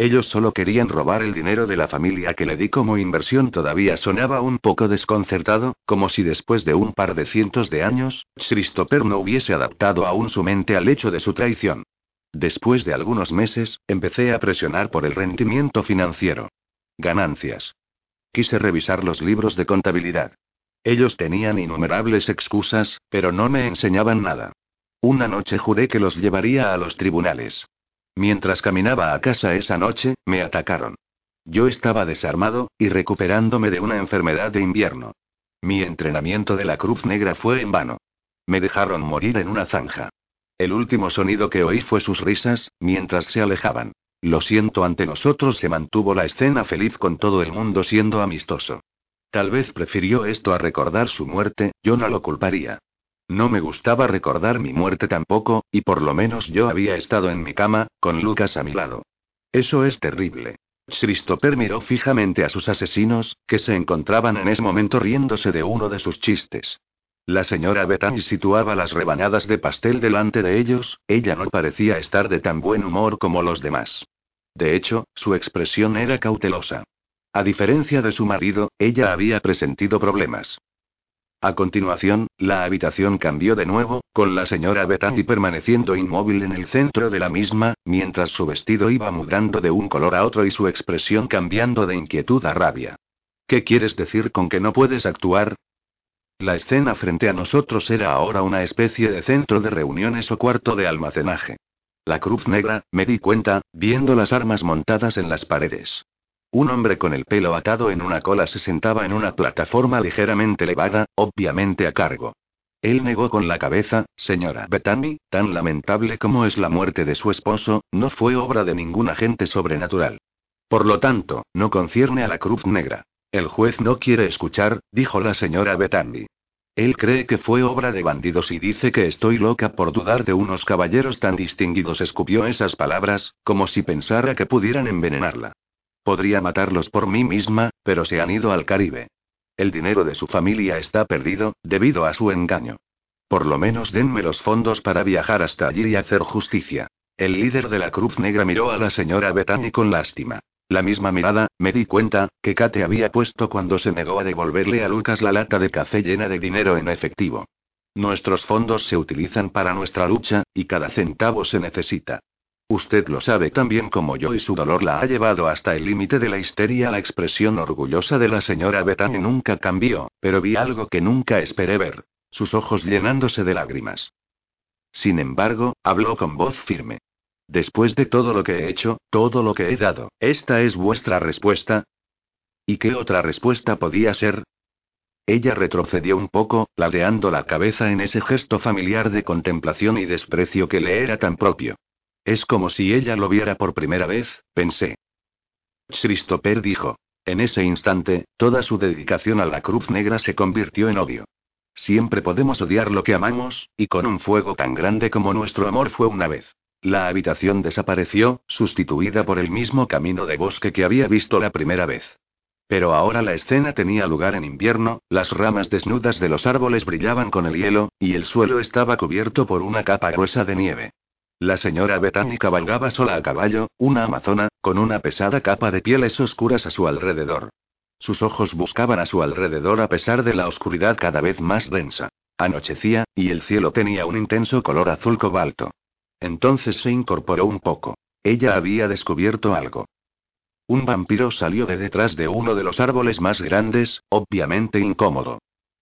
Ellos solo querían robar el dinero de la familia que le di como inversión. Todavía sonaba un poco desconcertado, como si después de un par de cientos de años, Christopher no hubiese adaptado aún su mente al hecho de su traición. Después de algunos meses, empecé a presionar por el rendimiento financiero. Ganancias. Quise revisar los libros de contabilidad. Ellos tenían innumerables excusas, pero no me enseñaban nada. Una noche juré que los llevaría a los tribunales. Mientras caminaba a casa esa noche, me atacaron. Yo estaba desarmado, y recuperándome de una enfermedad de invierno. Mi entrenamiento de la Cruz Negra fue en vano. Me dejaron morir en una zanja. El último sonido que oí fue sus risas, mientras se alejaban. Lo siento ante nosotros se mantuvo la escena feliz con todo el mundo siendo amistoso. Tal vez prefirió esto a recordar su muerte, yo no lo culparía. No me gustaba recordar mi muerte tampoco, y por lo menos yo había estado en mi cama, con Lucas a mi lado. Eso es terrible. Christopher miró fijamente a sus asesinos, que se encontraban en ese momento riéndose de uno de sus chistes. La señora Bethany situaba las rebanadas de pastel delante de ellos, ella no parecía estar de tan buen humor como los demás. De hecho, su expresión era cautelosa. A diferencia de su marido, ella había presentido problemas. A continuación, la habitación cambió de nuevo, con la señora Bethany permaneciendo inmóvil en el centro de la misma, mientras su vestido iba mudando de un color a otro y su expresión cambiando de inquietud a rabia. ¿Qué quieres decir con que no puedes actuar? La escena frente a nosotros era ahora una especie de centro de reuniones o cuarto de almacenaje. La cruz negra, me di cuenta, viendo las armas montadas en las paredes. Un hombre con el pelo atado en una cola se sentaba en una plataforma ligeramente elevada, obviamente a cargo. Él negó con la cabeza, señora Bethany, tan lamentable como es la muerte de su esposo, no fue obra de ningún agente sobrenatural. Por lo tanto, no concierne a la Cruz Negra. El juez no quiere escuchar, dijo la señora Bethany. Él cree que fue obra de bandidos y dice que estoy loca por dudar de unos caballeros tan distinguidos. Escupió esas palabras, como si pensara que pudieran envenenarla. Podría matarlos por mí misma, pero se han ido al Caribe. El dinero de su familia está perdido, debido a su engaño. Por lo menos denme los fondos para viajar hasta allí y hacer justicia. El líder de la Cruz Negra miró a la señora Bethany con lástima. La misma mirada, me di cuenta, que Kate había puesto cuando se negó a devolverle a Lucas la lata de café llena de dinero en efectivo. Nuestros fondos se utilizan para nuestra lucha, y cada centavo se necesita. Usted lo sabe tan bien como yo y su dolor la ha llevado hasta el límite de la histeria. La expresión orgullosa de la señora Bethany nunca cambió, pero vi algo que nunca esperé ver. Sus ojos llenándose de lágrimas. Sin embargo, habló con voz firme. Después de todo lo que he hecho, todo lo que he dado, ¿esta es vuestra respuesta? ¿Y qué otra respuesta podía ser? Ella retrocedió un poco, ladeando la cabeza en ese gesto familiar de contemplación y desprecio que le era tan propio. Es como si ella lo viera por primera vez, pensé. Christopher dijo. En ese instante, toda su dedicación a la cruz negra se convirtió en odio. Siempre podemos odiar lo que amamos, y con un fuego tan grande como nuestro amor fue una vez. La habitación desapareció, sustituida por el mismo camino de bosque que había visto la primera vez. Pero ahora la escena tenía lugar en invierno, las ramas desnudas de los árboles brillaban con el hielo, y el suelo estaba cubierto por una capa gruesa de nieve. La señora Bethany cabalgaba sola a caballo, una amazona, con una pesada capa de pieles oscuras a su alrededor. Sus ojos buscaban a su alrededor a pesar de la oscuridad cada vez más densa. Anochecía, y el cielo tenía un intenso color azul cobalto. Entonces se incorporó un poco. Ella había descubierto algo. Un vampiro salió de detrás de uno de los árboles más grandes, obviamente incómodo.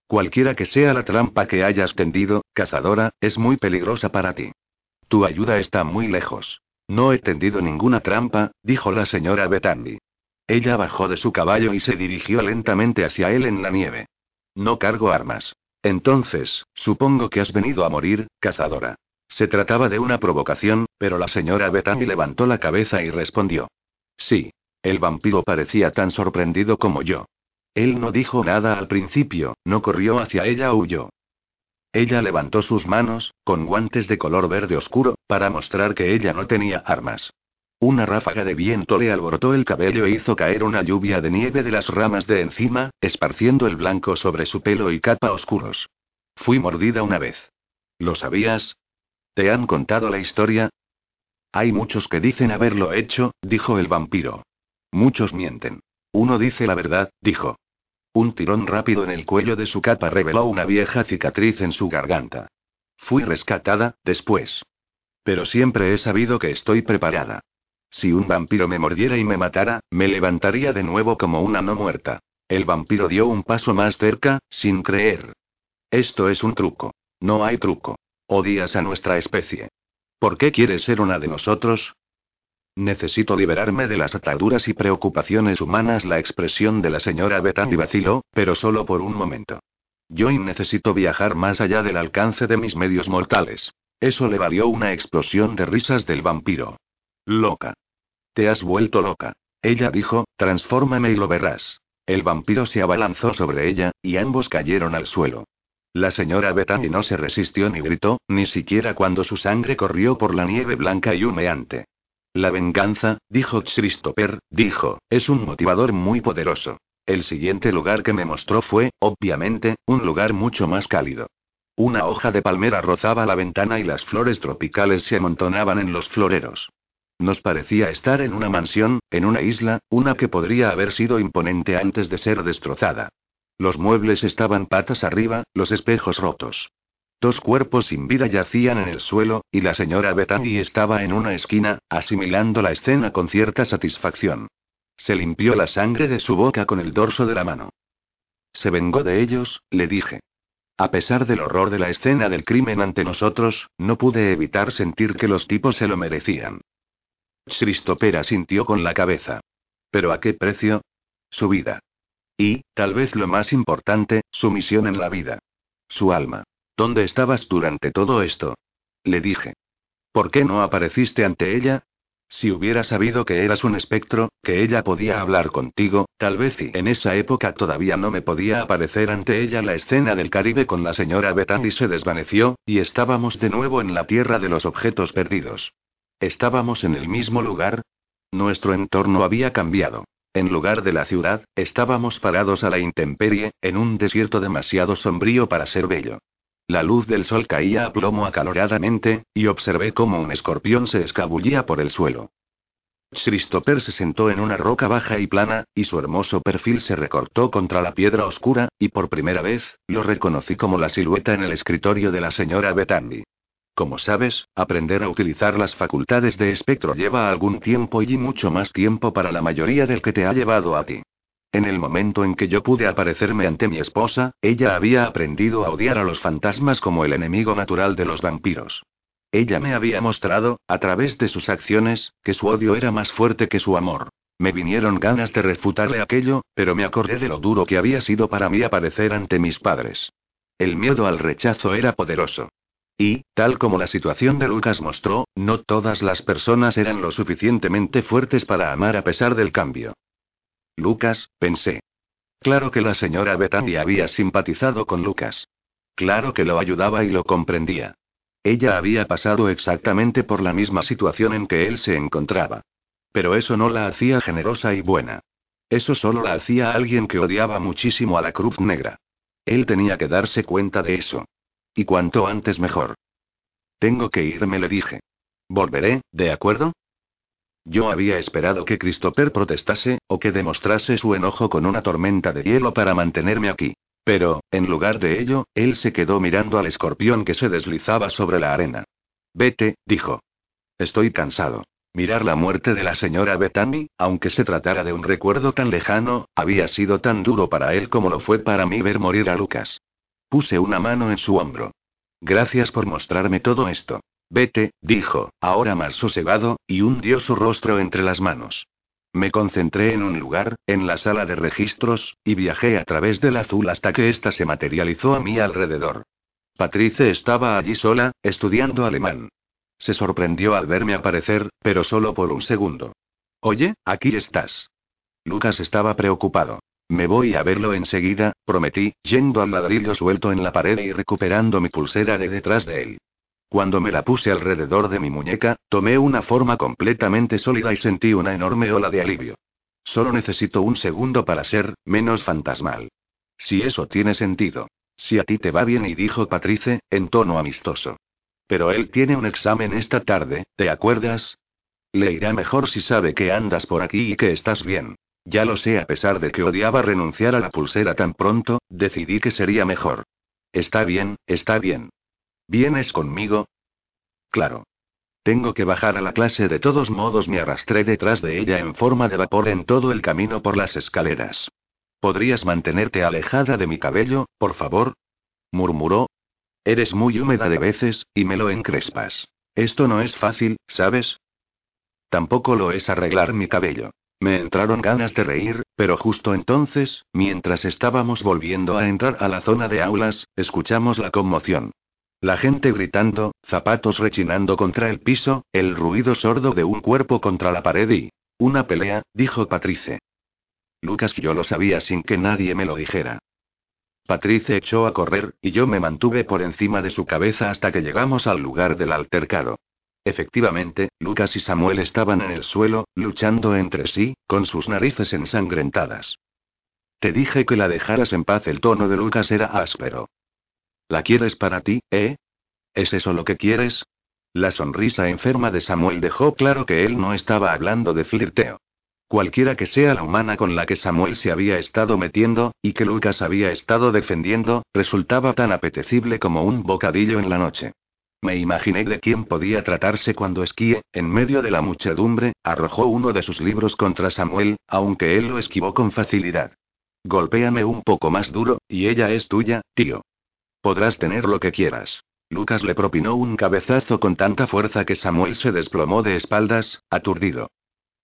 Cualquiera que sea la trampa que hayas tendido, cazadora, es muy peligrosa para ti. Tu ayuda está muy lejos. No he tendido ninguna trampa, dijo la señora Bethany. Ella bajó de su caballo y se dirigió lentamente hacia él en la nieve. No cargo armas. Entonces, supongo que has venido a morir, cazadora. Se trataba de una provocación, pero la señora Bethany levantó la cabeza y respondió. Sí. El vampiro parecía tan sorprendido como yo. Él no dijo nada al principio, no corrió hacia ella o huyó. Ella levantó sus manos, con guantes de color verde oscuro, para mostrar que ella no tenía armas. Una ráfaga de viento le alborotó el cabello e hizo caer una lluvia de nieve de las ramas de encima, esparciendo el blanco sobre su pelo y capa oscuros. Fui mordida una vez. ¿Lo sabías? ¿Te han contado la historia? Hay muchos que dicen haberlo hecho, dijo el vampiro. Muchos mienten. Uno dice la verdad, dijo. Un tirón rápido en el cuello de su capa reveló una vieja cicatriz en su garganta. Fui rescatada, después. Pero siempre he sabido que estoy preparada. Si un vampiro me mordiera y me matara, me levantaría de nuevo como una no muerta. El vampiro dio un paso más cerca, sin creer. Esto es un truco. No hay truco. Odias a nuestra especie. ¿Por qué quieres ser una de nosotros? Necesito liberarme de las ataduras y preocupaciones humanas. La expresión de la señora Bethany vaciló, pero solo por un momento. Yo necesito viajar más allá del alcance de mis medios mortales. Eso le valió una explosión de risas del vampiro. Loca. Te has vuelto loca. Ella dijo, transfórmame y lo verás. El vampiro se abalanzó sobre ella, y ambos cayeron al suelo. La señora Bethany no se resistió ni gritó, ni siquiera cuando su sangre corrió por la nieve blanca y humeante. La venganza, dijo Christopher, dijo, es un motivador muy poderoso. El siguiente lugar que me mostró fue, obviamente, un lugar mucho más cálido. Una hoja de palmera rozaba la ventana y las flores tropicales se amontonaban en los floreros. Nos parecía estar en una mansión, en una isla, una que podría haber sido imponente antes de ser destrozada. Los muebles estaban patas arriba, los espejos rotos. Dos cuerpos sin vida yacían en el suelo, y la señora Bethany estaba en una esquina, asimilando la escena con cierta satisfacción. Se limpió la sangre de su boca con el dorso de la mano. Se vengó de ellos, le dije. A pesar del horror de la escena del crimen ante nosotros, no pude evitar sentir que los tipos se lo merecían. Christopher sintió con la cabeza. ¿Pero a qué precio? Su vida. Y, tal vez lo más importante, su misión en la vida. Su alma. ¿Dónde estabas durante todo esto? Le dije. ¿Por qué no apareciste ante ella? Si hubiera sabido que eras un espectro, que ella podía hablar contigo, tal vez y en esa época todavía no me podía aparecer ante ella la escena del Caribe con la señora Bethany se desvaneció, y estábamos de nuevo en la tierra de los objetos perdidos. ¿Estábamos en el mismo lugar? Nuestro entorno había cambiado. En lugar de la ciudad, estábamos parados a la intemperie, en un desierto demasiado sombrío para ser bello. La luz del sol caía a plomo acaloradamente, y observé cómo un escorpión se escabullía por el suelo. Christopher se sentó en una roca baja y plana, y su hermoso perfil se recortó contra la piedra oscura, y por primera vez, lo reconocí como la silueta en el escritorio de la señora Bethany. como sabes, aprender a utilizar las facultades de espectro lleva algún tiempo y mucho más tiempo para la mayoría del que te ha llevado a ti. En el momento en que yo pude aparecerme ante mi esposa, ella había aprendido a odiar a los fantasmas como el enemigo natural de los vampiros. Ella me había mostrado, a través de sus acciones, que su odio era más fuerte que su amor. Me vinieron ganas de refutarle aquello, pero me acordé de lo duro que había sido para mí aparecer ante mis padres. El miedo al rechazo era poderoso. Y, tal como la situación de Lucas mostró, no todas las personas eran lo suficientemente fuertes para amar a pesar del cambio. Lucas, pensé. Claro que la señora Bethany había simpatizado con Lucas. Claro que lo ayudaba y lo comprendía. Ella había pasado exactamente por la misma situación en que él se encontraba. Pero eso no la hacía generosa y buena. Eso solo la hacía alguien que odiaba muchísimo a la Cruz Negra. Él tenía que darse cuenta de eso. Y cuanto antes mejor. Tengo que irme, le dije. Volveré, ¿de acuerdo? Yo había esperado que Christopher protestase, o que demostrase su enojo con una tormenta de hielo para mantenerme aquí. Pero, en lugar de ello, él se quedó mirando al escorpión que se deslizaba sobre la arena. Vete, dijo. Estoy cansado. Mirar la muerte de la señora Bethany, aunque se tratara de un recuerdo tan lejano, había sido tan duro para él como lo fue para mí ver morir a Lucas. Puse una mano en su hombro. Gracias por mostrarme todo esto. Vete, dijo, ahora más sosegado, y hundió su rostro entre las manos. Me concentré en un lugar, en la sala de registros, y viajé a través del azul hasta que ésta se materializó a mi alrededor. Patrice estaba allí sola, estudiando alemán. Se sorprendió al verme aparecer, pero solo por un segundo. Oye, aquí estás. Lucas estaba preocupado. Me voy a verlo enseguida, prometí, yendo al ladrillo suelto en la pared y recuperando mi pulsera de detrás de él. Cuando me la puse alrededor de mi muñeca, tomé una forma completamente sólida y sentí una enorme ola de alivio. Solo necesito un segundo para ser menos fantasmal. Si eso tiene sentido. Si a ti te va bien, y dijo Patrice, en tono amistoso. Pero él tiene un examen esta tarde, ¿te acuerdas? Le irá mejor si sabe que andas por aquí y que estás bien. Ya lo sé, a pesar de que odiaba renunciar a la pulsera tan pronto, decidí que sería mejor. Está bien, está bien. ¿Vienes conmigo? Claro. Tengo que bajar a la clase de todos modos me arrastré detrás de ella en forma de vapor en todo el camino por las escaleras. ¿Podrías mantenerte alejada de mi cabello, por favor? murmuró. Eres muy húmeda de veces, y me lo encrespas. Esto no es fácil, ¿sabes? Tampoco lo es arreglar mi cabello. Me entraron ganas de reír, pero justo entonces, mientras estábamos volviendo a entrar a la zona de aulas, escuchamos la conmoción. La gente gritando, zapatos rechinando contra el piso, el ruido sordo de un cuerpo contra la pared y... Una pelea, dijo Patrice. Lucas yo lo sabía sin que nadie me lo dijera. Patrice echó a correr, y yo me mantuve por encima de su cabeza hasta que llegamos al lugar del altercado. Efectivamente, Lucas y Samuel estaban en el suelo, luchando entre sí, con sus narices ensangrentadas. Te dije que la dejaras en paz. El tono de Lucas era áspero. ¿La quieres para ti, eh? ¿Es eso lo que quieres? La sonrisa enferma de Samuel dejó claro que él no estaba hablando de flirteo. Cualquiera que sea la humana con la que Samuel se había estado metiendo, y que Lucas había estado defendiendo, resultaba tan apetecible como un bocadillo en la noche. Me imaginé de quién podía tratarse cuando Esquie, en medio de la muchedumbre, arrojó uno de sus libros contra Samuel, aunque él lo esquivó con facilidad. Golpéame un poco más duro, y ella es tuya, tío. Podrás tener lo que quieras. Lucas le propinó un cabezazo con tanta fuerza que Samuel se desplomó de espaldas, aturdido.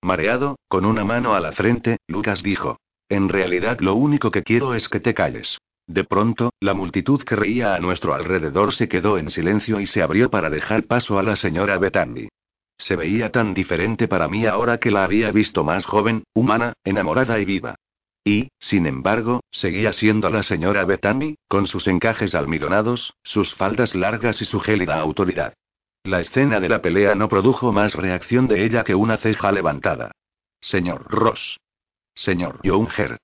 Mareado, con una mano a la frente, Lucas dijo. En realidad lo único que quiero es que te calles. De pronto, la multitud que reía a nuestro alrededor se quedó en silencio y se abrió para dejar paso a la señora Bethany. Se veía tan diferente para mí ahora que la había visto más joven, humana, enamorada y viva. Y, sin embargo, seguía siendo la señora Bethany, con sus encajes almidonados, sus faldas largas y su gélida autoridad. La escena de la pelea no produjo más reacción de ella que una ceja levantada. Señor Ross. Señor Younger.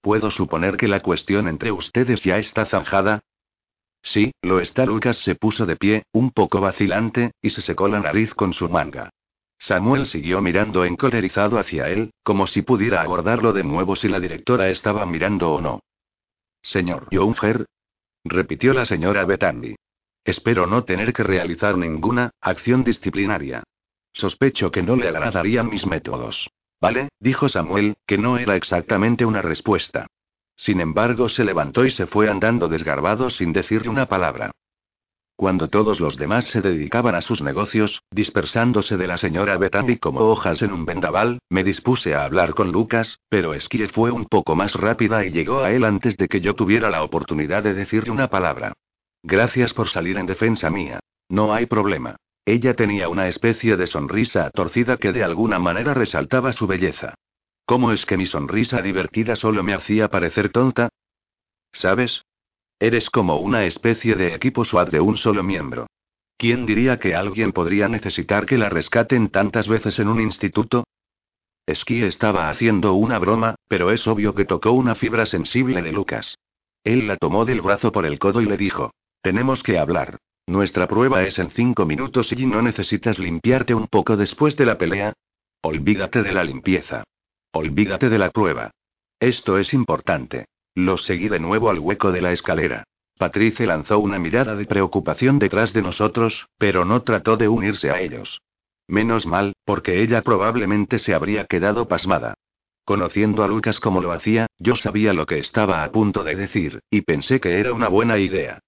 ¿Puedo suponer que la cuestión entre ustedes ya está zanjada? Sí, lo está. Lucas se puso de pie, un poco vacilante, y se secó la nariz con su manga. Samuel siguió mirando encolerizado hacia él, como si pudiera abordarlo de nuevo si la directora estaba mirando o no. Señor Younger. repitió la señora Bethany. Espero no tener que realizar ninguna acción disciplinaria. Sospecho que no le agradarían mis métodos. ¿Vale? dijo Samuel, que no era exactamente una respuesta. Sin embargo, se levantó y se fue andando desgarbado sin decirle una palabra. Cuando todos los demás se dedicaban a sus negocios, dispersándose de la señora Bethany como hojas en un vendaval, me dispuse a hablar con Lucas, pero Esquie fue un poco más rápida y llegó a él antes de que yo tuviera la oportunidad de decirle una palabra. Gracias por salir en defensa mía. No hay problema. Ella tenía una especie de sonrisa torcida que de alguna manera resaltaba su belleza. ¿Cómo es que mi sonrisa divertida solo me hacía parecer tonta? ¿Sabes? Eres como una especie de equipo SWAT de un solo miembro. ¿Quién diría que alguien podría necesitar que la rescaten tantas veces en un instituto? Esquí estaba haciendo una broma, pero es obvio que tocó una fibra sensible de Lucas. Él la tomó del brazo por el codo y le dijo, tenemos que hablar. Nuestra prueba es en cinco minutos y no necesitas limpiarte un poco después de la pelea. Olvídate de la limpieza. Olvídate de la prueba. Esto es importante. Los seguí de nuevo al hueco de la escalera. Patrice lanzó una mirada de preocupación detrás de nosotros, pero no trató de unirse a ellos. Menos mal, porque ella probablemente se habría quedado pasmada. Conociendo a Lucas como lo hacía, yo sabía lo que estaba a punto de decir, y pensé que era una buena idea.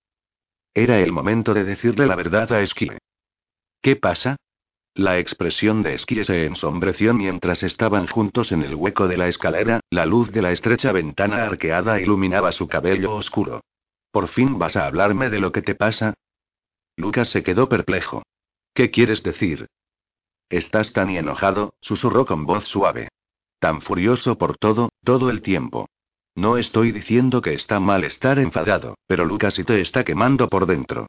Era el momento de decirle la verdad a Esquile. ¿Qué pasa? La expresión de Esquile se ensombreció mientras estaban juntos en el hueco de la escalera, la luz de la estrecha ventana arqueada iluminaba su cabello oscuro. ¿Por fin vas a hablarme de lo que te pasa? Lucas se quedó perplejo. ¿Qué quieres decir? Estás tan enojado, susurró con voz suave. Tan furioso por todo, todo el tiempo. No estoy diciendo que está mal estar enfadado, pero Lucas y te está quemando por dentro.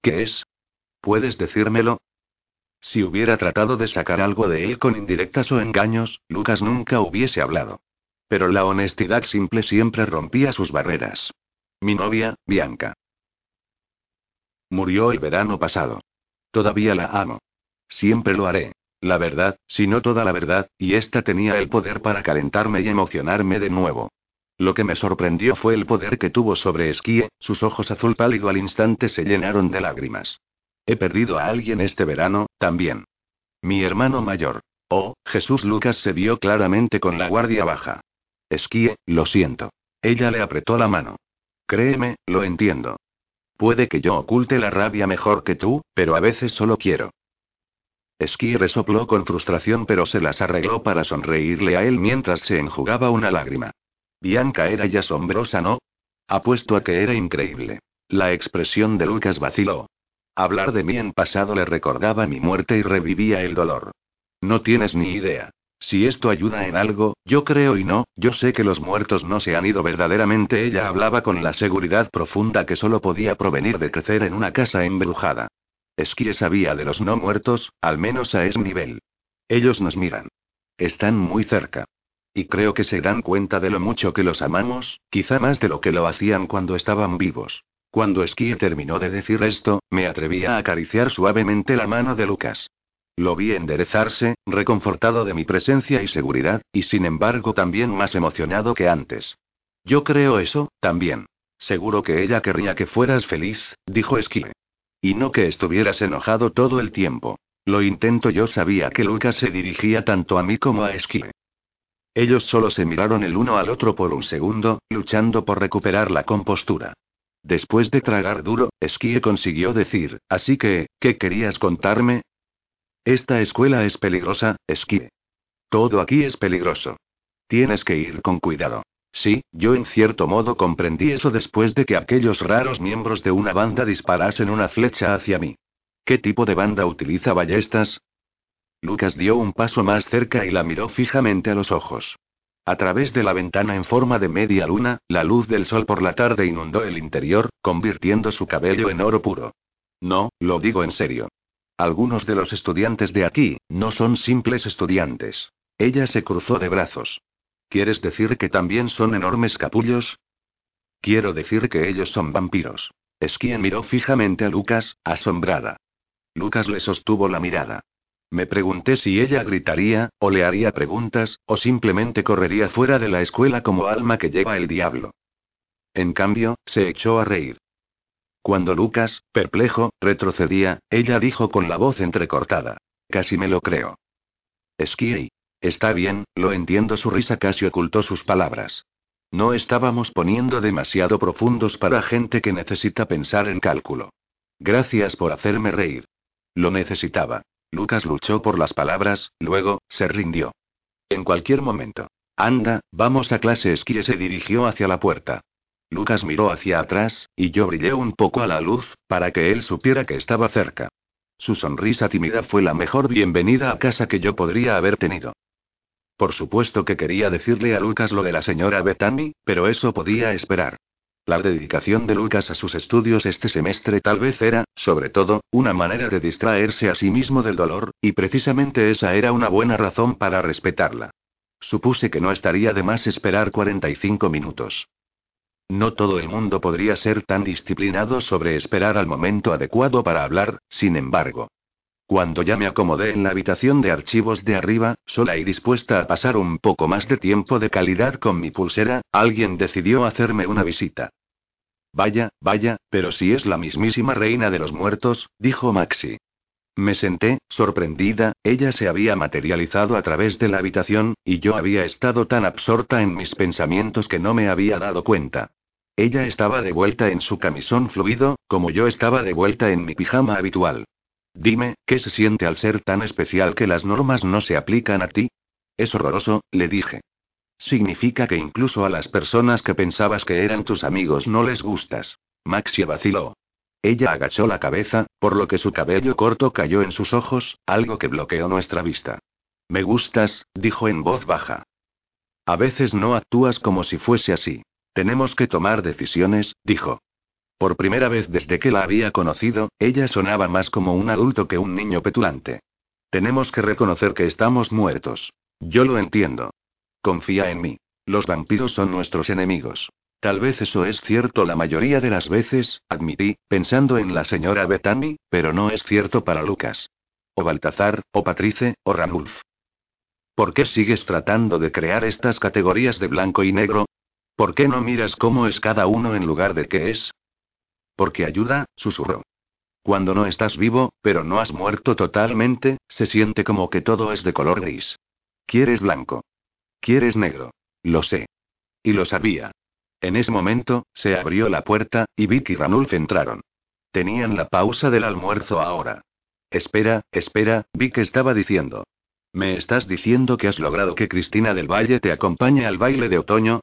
¿Qué es? ¿Puedes decírmelo? Si hubiera tratado de sacar algo de él con indirectas o engaños, Lucas nunca hubiese hablado. Pero la honestidad simple siempre rompía sus barreras. Mi novia, Bianca. Murió el verano pasado. Todavía la amo. Siempre lo haré. La verdad, si no toda la verdad, y esta tenía el poder para calentarme y emocionarme de nuevo. Lo que me sorprendió fue el poder que tuvo sobre Esquie, sus ojos azul pálido al instante se llenaron de lágrimas. He perdido a alguien este verano, también. Mi hermano mayor. Oh, Jesús Lucas se vio claramente con la guardia baja. Esquie, lo siento. Ella le apretó la mano. Créeme, lo entiendo. Puede que yo oculte la rabia mejor que tú, pero a veces solo quiero. Esquie resopló con frustración pero se las arregló para sonreírle a él mientras se enjugaba una lágrima. Bianca era ya asombrosa, ¿no? Apuesto a que era increíble. La expresión de Lucas vaciló. Hablar de mí en pasado le recordaba mi muerte y revivía el dolor. No tienes ni idea. Si esto ayuda en algo, yo creo y no, yo sé que los muertos no se han ido verdaderamente. Ella hablaba con la seguridad profunda que solo podía provenir de crecer en una casa embrujada. Esquire sabía de los no muertos, al menos a ese nivel. Ellos nos miran. Están muy cerca. Y creo que se dan cuenta de lo mucho que los amamos, quizá más de lo que lo hacían cuando estaban vivos. Cuando Esquie terminó de decir esto, me atreví a acariciar suavemente la mano de Lucas. Lo vi enderezarse, reconfortado de mi presencia y seguridad, y sin embargo también más emocionado que antes. Yo creo eso, también. Seguro que ella querría que fueras feliz, dijo Esquie. Y no que estuvieras enojado todo el tiempo. Lo intento, yo sabía que Lucas se dirigía tanto a mí como a Esquie. Ellos solo se miraron el uno al otro por un segundo, luchando por recuperar la compostura. Después de tragar duro, Esquie consiguió decir, así que, ¿qué querías contarme? Esta escuela es peligrosa, Esquie. Todo aquí es peligroso. Tienes que ir con cuidado. Sí, yo en cierto modo comprendí eso después de que aquellos raros miembros de una banda disparasen una flecha hacia mí. ¿Qué tipo de banda utiliza ballestas? Lucas dio un paso más cerca y la miró fijamente a los ojos. A través de la ventana en forma de media luna, la luz del sol por la tarde inundó el interior, convirtiendo su cabello en oro puro. No, lo digo en serio. Algunos de los estudiantes de aquí, no son simples estudiantes. Ella se cruzó de brazos. ¿Quieres decir que también son enormes capullos? Quiero decir que ellos son vampiros. Esquien miró fijamente a Lucas, asombrada. Lucas le sostuvo la mirada. Me pregunté si ella gritaría, o le haría preguntas, o simplemente correría fuera de la escuela como alma que lleva el diablo. En cambio, se echó a reír. Cuando Lucas, perplejo, retrocedía, ella dijo con la voz entrecortada. Casi me lo creo. Esquí. Está bien, lo entiendo. Su risa casi ocultó sus palabras. No estábamos poniendo demasiado profundos para gente que necesita pensar en cálculo. Gracias por hacerme reír. Lo necesitaba. Lucas luchó por las palabras, luego, se rindió. En cualquier momento. Anda, vamos a clase. Esquí se dirigió hacia la puerta. Lucas miró hacia atrás, y yo brillé un poco a la luz, para que él supiera que estaba cerca. Su sonrisa tímida fue la mejor bienvenida a casa que yo podría haber tenido. Por supuesto que quería decirle a Lucas lo de la señora Bethany, pero eso podía esperar. La dedicación de Lucas a sus estudios este semestre tal vez era, sobre todo, una manera de distraerse a sí mismo del dolor, y precisamente esa era una buena razón para respetarla. Supuse que no estaría de más esperar 45 minutos. No todo el mundo podría ser tan disciplinado sobre esperar al momento adecuado para hablar, sin embargo. Cuando ya me acomodé en la habitación de archivos de arriba, sola y dispuesta a pasar un poco más de tiempo de calidad con mi pulsera, alguien decidió hacerme una visita. Vaya, vaya, pero si es la mismísima reina de los muertos, dijo Maxi. Me senté, sorprendida, ella se había materializado a través de la habitación, y yo había estado tan absorta en mis pensamientos que no me había dado cuenta. Ella estaba de vuelta en su camisón fluido, como yo estaba de vuelta en mi pijama habitual. Dime, ¿qué se siente al ser tan especial que las normas no se aplican a ti? Es horroroso, le dije. Significa que incluso a las personas que pensabas que eran tus amigos no les gustas. Maxia vaciló. Ella agachó la cabeza, por lo que su cabello corto cayó en sus ojos, algo que bloqueó nuestra vista. Me gustas, dijo en voz baja. A veces no actúas como si fuese así. Tenemos que tomar decisiones, dijo. Por primera vez desde que la había conocido, ella sonaba más como un adulto que un niño petulante. Tenemos que reconocer que estamos muertos. Yo lo entiendo. Confía en mí. Los vampiros son nuestros enemigos. Tal vez eso es cierto la mayoría de las veces, admití, pensando en la señora Bethany, pero no es cierto para Lucas. O Baltazar, o Patrice, o Ranulf. ¿Por qué sigues tratando de crear estas categorías de blanco y negro? ¿Por qué no miras cómo es cada uno en lugar de qué es? Porque ayuda, susurró. Cuando no estás vivo, pero no has muerto totalmente, se siente como que todo es de color gris. Quieres blanco. Quieres negro. Lo sé. Y lo sabía. En ese momento, se abrió la puerta, y Vic y Ranulf entraron. Tenían la pausa del almuerzo ahora. Espera, espera, Vic estaba diciendo. ¿Me estás diciendo que has logrado que Cristina del Valle te acompañe al baile de otoño?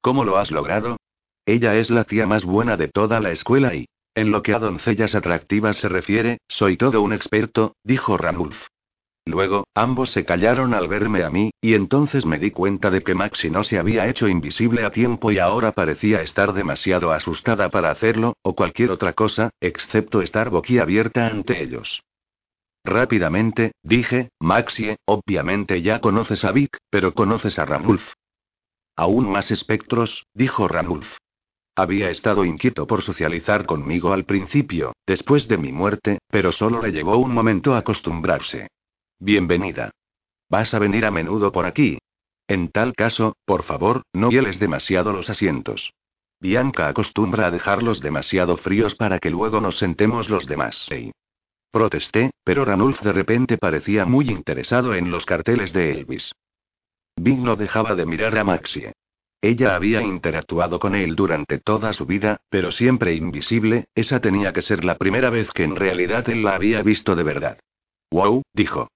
¿Cómo lo has logrado? Ella es la tía más buena de toda la escuela y, en lo que a doncellas atractivas se refiere, soy todo un experto, dijo Ranulf. Luego, ambos se callaron al verme a mí, y entonces me di cuenta de que Maxi no se había hecho invisible a tiempo y ahora parecía estar demasiado asustada para hacerlo, o cualquier otra cosa, excepto estar boquiabierta ante ellos. Rápidamente, dije, Maxie, obviamente ya conoces a Vic, pero conoces a Ranulf. Aún más espectros, dijo Ranulf. Había estado inquieto por socializar conmigo al principio, después de mi muerte, pero solo le llevó un momento acostumbrarse. Bienvenida. ¿Vas a venir a menudo por aquí? En tal caso, por favor, no hieles demasiado los asientos. Bianca acostumbra a dejarlos demasiado fríos para que luego nos sentemos los demás. Protesté, pero Ranulf de repente parecía muy interesado en los carteles de Elvis. Bing no dejaba de mirar a Maxie. Ella había interactuado con él durante toda su vida, pero siempre invisible, esa tenía que ser la primera vez que en realidad él la había visto de verdad. Wow, dijo.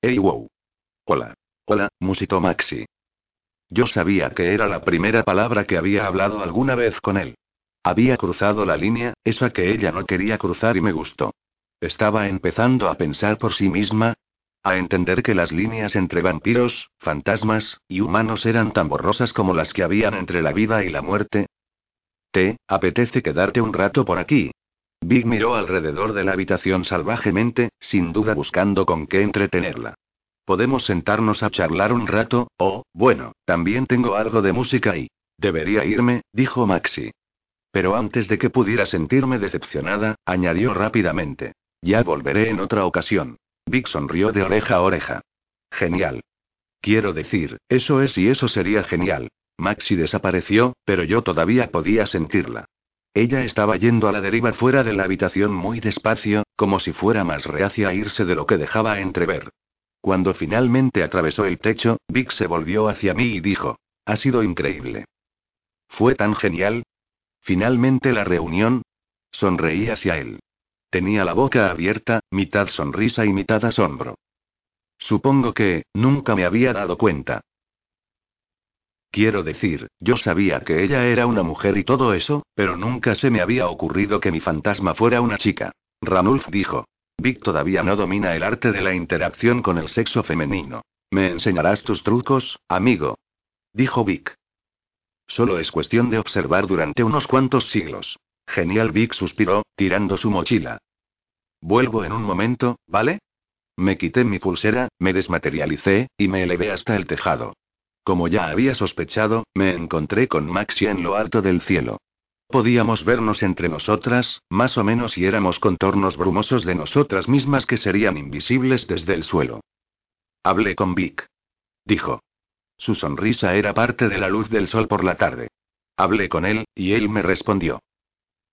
Hey wow. Hola. Hola, musitó Maxi. Yo sabía que era la primera palabra que había hablado alguna vez con él. Había cruzado la línea, esa que ella no quería cruzar y me gustó. Estaba empezando a pensar por sí misma, a entender que las líneas entre vampiros, fantasmas y humanos eran tan borrosas como las que habían entre la vida y la muerte. ¿Te apetece quedarte un rato por aquí? Big miró alrededor de la habitación salvajemente, sin duda buscando con qué entretenerla. Podemos sentarnos a charlar un rato, oh, bueno, también tengo algo de música y... Debería irme, dijo Maxi. Pero antes de que pudiera sentirme decepcionada, añadió rápidamente. Ya volveré en otra ocasión. Vic sonrió de oreja a oreja. Genial. Quiero decir, eso es y eso sería genial. Maxi desapareció, pero yo todavía podía sentirla. Ella estaba yendo a la deriva fuera de la habitación muy despacio, como si fuera más reacia a irse de lo que dejaba entrever. Cuando finalmente atravesó el techo, Vic se volvió hacia mí y dijo: Ha sido increíble. Fue tan genial. Finalmente la reunión. Sonreí hacia él. Tenía la boca abierta, mitad sonrisa y mitad asombro. Supongo que, nunca me había dado cuenta. Quiero decir, yo sabía que ella era una mujer y todo eso, pero nunca se me había ocurrido que mi fantasma fuera una chica. Ranulf dijo. Vic todavía no domina el arte de la interacción con el sexo femenino. ¿Me enseñarás tus trucos, amigo? Dijo Vic. Solo es cuestión de observar durante unos cuantos siglos. Genial Vic suspiró, tirando su mochila. Vuelvo en un momento, ¿vale? Me quité mi pulsera, me desmaterialicé, y me elevé hasta el tejado. Como ya había sospechado, me encontré con Maxia en lo alto del cielo. Podíamos vernos entre nosotras, más o menos y éramos contornos brumosos de nosotras mismas que serían invisibles desde el suelo. Hablé con Vic. Dijo. Su sonrisa era parte de la luz del sol por la tarde. Hablé con él, y él me respondió.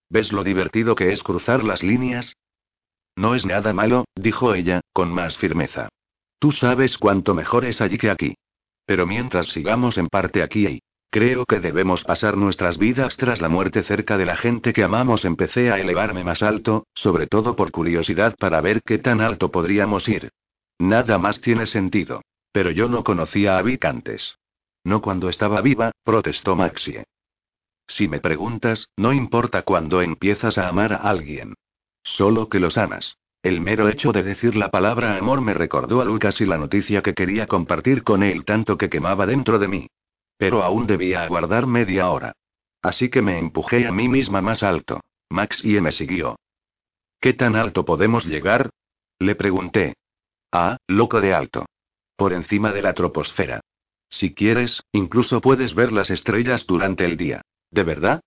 ¿Ves lo divertido que es cruzar las líneas? No es nada malo, dijo ella, con más firmeza. Tú sabes cuánto mejor es allí que aquí. Pero mientras sigamos en parte aquí y creo que debemos pasar nuestras vidas tras la muerte cerca de la gente que amamos, empecé a elevarme más alto, sobre todo por curiosidad para ver qué tan alto podríamos ir. Nada más tiene sentido. Pero yo no conocía a Vic antes. No cuando estaba viva, protestó Maxie. Si me preguntas, no importa cuando empiezas a amar a alguien. Solo que los amas. El mero hecho de decir la palabra amor me recordó a Lucas y la noticia que quería compartir con él tanto que quemaba dentro de mí. Pero aún debía aguardar media hora. Así que me empujé a mí misma más alto. Maxie me siguió. ¿Qué tan alto podemos llegar? Le pregunté. Ah, loco de alto. Por encima de la troposfera. Si quieres, incluso puedes ver las estrellas durante el día. ¿De verdad?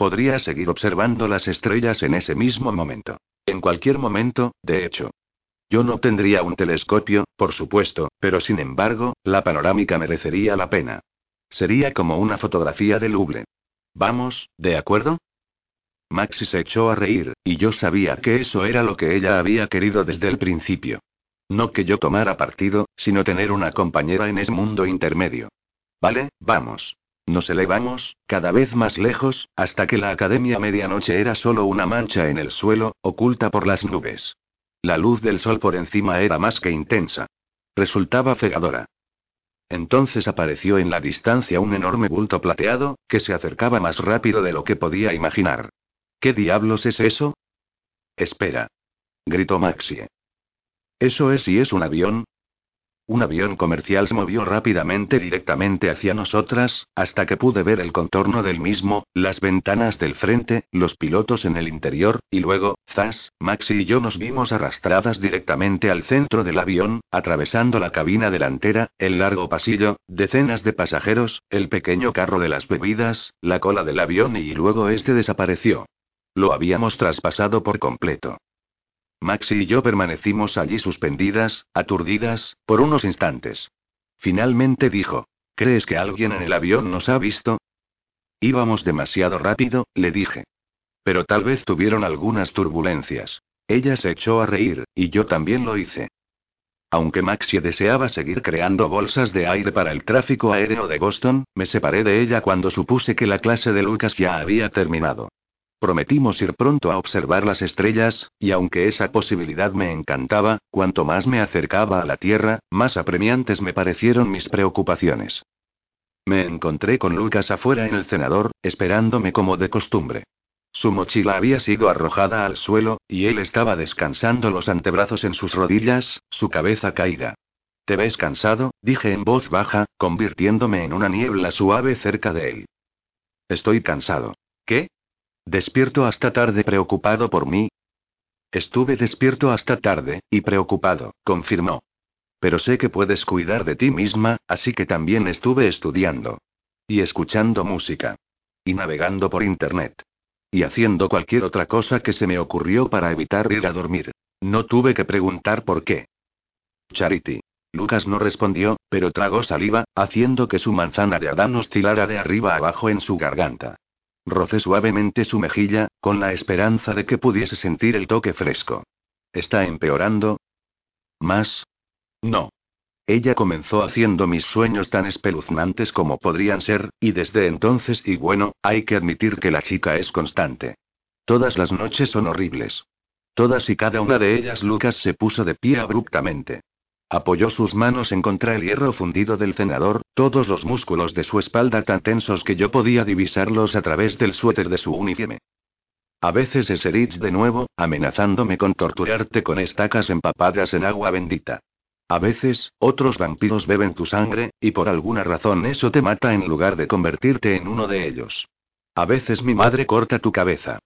Podría seguir observando las estrellas en ese mismo momento. En cualquier momento, de hecho. Yo no tendría un telescopio, por supuesto, pero sin embargo, la panorámica merecería la pena. Sería como una fotografía del Hubble. Vamos, ¿de acuerdo? Maxi se echó a reír, y yo sabía que eso era lo que ella había querido desde el principio. No que yo tomara partido, sino tener una compañera en ese mundo intermedio. Vale, vamos. Nos elevamos, cada vez más lejos, hasta que la Academia Medianoche era solo una mancha en el suelo, oculta por las nubes. La luz del sol por encima era más que intensa. Resultaba cegadora. Entonces apareció en la distancia un enorme bulto plateado, que se acercaba más rápido de lo que podía imaginar. ¿Qué diablos es eso? Espera. Gritó Maxie. ¿Eso es y es un avión? Un avión comercial se movió rápidamente directamente hacia nosotras, hasta que pude ver el contorno del mismo, las ventanas del frente, los pilotos en el interior, y luego, zas, Maxi y yo nos vimos arrastradas directamente al centro del avión, atravesando la cabina delantera, el largo pasillo, decenas de pasajeros, el pequeño carro de las bebidas, la cola del avión y luego este desapareció. Lo habíamos traspasado por completo. Maxi y yo permanecimos allí suspendidas, aturdidas, por unos instantes. Finalmente dijo, ¿crees que alguien en el avión nos ha visto? Íbamos demasiado rápido, le dije. Pero tal vez tuvieron algunas turbulencias. Ella se echó a reír, y yo también lo hice. Aunque Maxi deseaba seguir creando bolsas de aire para el tráfico aéreo de Boston, me separé de ella cuando supuse que la clase de Lucas ya había terminado. Prometimos ir pronto a observar las estrellas, y aunque esa posibilidad me encantaba, cuanto más me acercaba a la Tierra, más apremiantes me parecieron mis preocupaciones. Me encontré con Lucas afuera en el cenador, esperándome como de costumbre. Su mochila había sido arrojada al suelo, y él estaba descansando los antebrazos en sus rodillas, su cabeza caída. ¿Te ves cansado? dije en voz baja, convirtiéndome en una niebla suave cerca de él. Estoy cansado. ¿Qué? Despierto hasta tarde preocupado por mí. Estuve despierto hasta tarde, y preocupado, confirmó. Pero sé que puedes cuidar de ti misma, así que también estuve estudiando. Y escuchando música. Y navegando por Internet. Y haciendo cualquier otra cosa que se me ocurrió para evitar ir a dormir. No tuve que preguntar por qué. Charity. Lucas no respondió, pero tragó saliva, haciendo que su manzana de Adán oscilara de arriba abajo en su garganta. Rocé suavemente su mejilla, con la esperanza de que pudiese sentir el toque fresco. ¿Está empeorando? ¿Más? No. Ella comenzó haciendo mis sueños tan espeluznantes como podrían ser, y desde entonces, y bueno, hay que admitir que la chica es constante. Todas las noches son horribles. Todas y cada una de ellas Lucas se puso de pie abruptamente. Apoyó sus manos en contra el hierro fundido del cenador, todos los músculos de su espalda tan tensos que yo podía divisarlos a través del suéter de su uniforme. A veces es Erich de nuevo, amenazándome con torturarte con estacas empapadas en agua bendita. A veces, otros vampiros beben tu sangre, y por alguna razón eso te mata en lugar de convertirte en uno de ellos. A veces mi madre corta tu cabeza.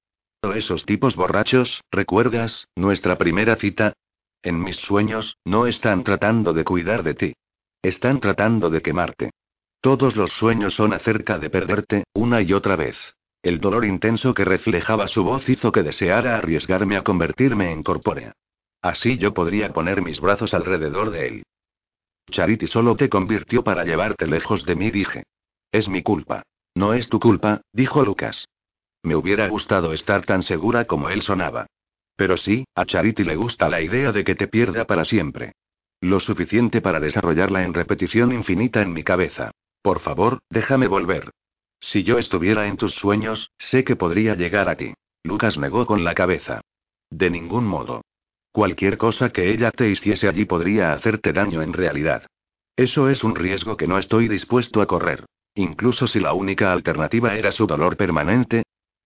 Esos tipos borrachos, ¿recuerdas, nuestra primera cita? En mis sueños, no están tratando de cuidar de ti. Están tratando de quemarte. Todos los sueños son acerca de perderte, una y otra vez. El dolor intenso que reflejaba su voz hizo que deseara arriesgarme a convertirme en corpórea. Así yo podría poner mis brazos alrededor de él. Charity solo te convirtió para llevarte lejos de mí, dije. Es mi culpa. No es tu culpa, dijo Lucas. Me hubiera gustado estar tan segura como él sonaba. Pero sí, a Charity le gusta la idea de que te pierda para siempre. Lo suficiente para desarrollarla en repetición infinita en mi cabeza. Por favor, déjame volver. Si yo estuviera en tus sueños, sé que podría llegar a ti. Lucas negó con la cabeza. De ningún modo. Cualquier cosa que ella te hiciese allí podría hacerte daño en realidad. Eso es un riesgo que no estoy dispuesto a correr. Incluso si la única alternativa era su dolor permanente,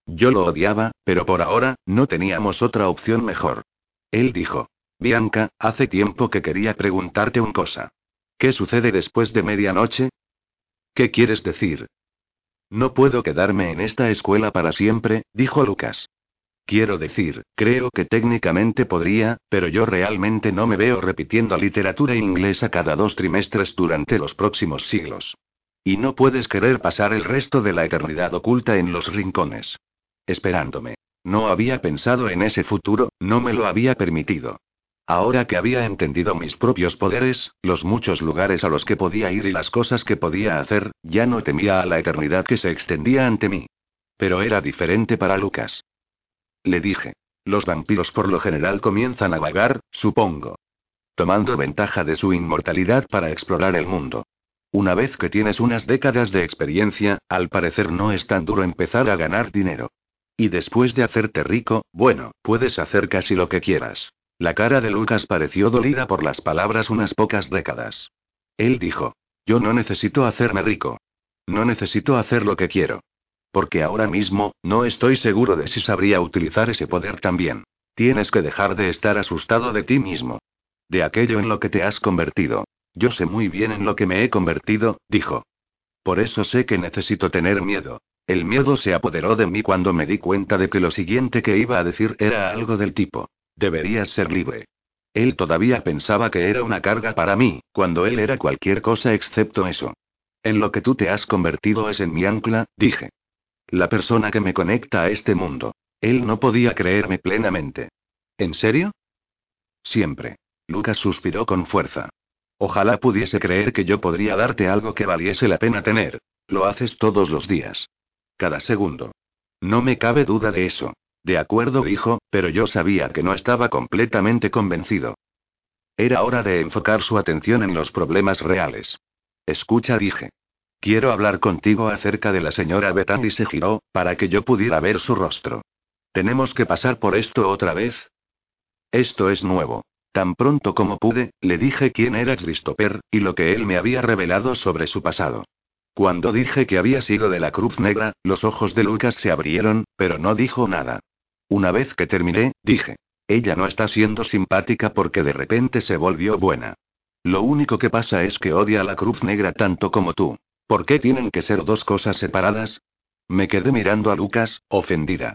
yo lo odiaba, pero por ahora, no teníamos otra opción mejor. Él dijo. Bianca, hace tiempo que quería preguntarte una cosa. ¿Qué sucede después de medianoche? ¿Qué quieres decir? No puedo quedarme en esta escuela para siempre, dijo Lucas. Quiero decir, creo que técnicamente podría, pero yo realmente no me veo repitiendo literatura inglesa cada dos trimestres durante los próximos siglos. Y no puedes querer pasar el resto de la eternidad oculta en los rincones esperándome. No había pensado en ese futuro, no me lo había permitido. Ahora que había entendido mis propios poderes, los muchos lugares a los que podía ir y las cosas que podía hacer, ya no temía a la eternidad que se extendía ante mí. Pero era diferente para Lucas. Le dije. Los vampiros por lo general comienzan a vagar, supongo. Tomando ventaja de su inmortalidad para explorar el mundo. Una vez que tienes unas décadas de experiencia, al parecer no es tan duro empezar a ganar dinero. Y después de hacerte rico, bueno, puedes hacer casi lo que quieras. La cara de Lucas pareció dolida por las palabras unas pocas décadas. Él dijo, yo no necesito hacerme rico. No necesito hacer lo que quiero. Porque ahora mismo, no estoy seguro de si sabría utilizar ese poder también. Tienes que dejar de estar asustado de ti mismo. De aquello en lo que te has convertido. Yo sé muy bien en lo que me he convertido, dijo. Por eso sé que necesito tener miedo. El miedo se apoderó de mí cuando me di cuenta de que lo siguiente que iba a decir era algo del tipo. Deberías ser libre. Él todavía pensaba que era una carga para mí, cuando él era cualquier cosa excepto eso. En lo que tú te has convertido es en mi ancla, dije. La persona que me conecta a este mundo. Él no podía creerme plenamente. ¿En serio? Siempre. Lucas suspiró con fuerza. Ojalá pudiese creer que yo podría darte algo que valiese la pena tener. Lo haces todos los días. Cada segundo. No me cabe duda de eso. De acuerdo, dijo, pero yo sabía que no estaba completamente convencido. Era hora de enfocar su atención en los problemas reales. Escucha, dije. Quiero hablar contigo acerca de la señora Bethany se giró, para que yo pudiera ver su rostro. ¿Tenemos que pasar por esto otra vez? Esto es nuevo. Tan pronto como pude, le dije quién era Christopher, y lo que él me había revelado sobre su pasado. Cuando dije que había sido de la Cruz Negra, los ojos de Lucas se abrieron, pero no dijo nada. Una vez que terminé, dije. Ella no está siendo simpática porque de repente se volvió buena. Lo único que pasa es que odia a la Cruz Negra tanto como tú. ¿Por qué tienen que ser dos cosas separadas? Me quedé mirando a Lucas, ofendida.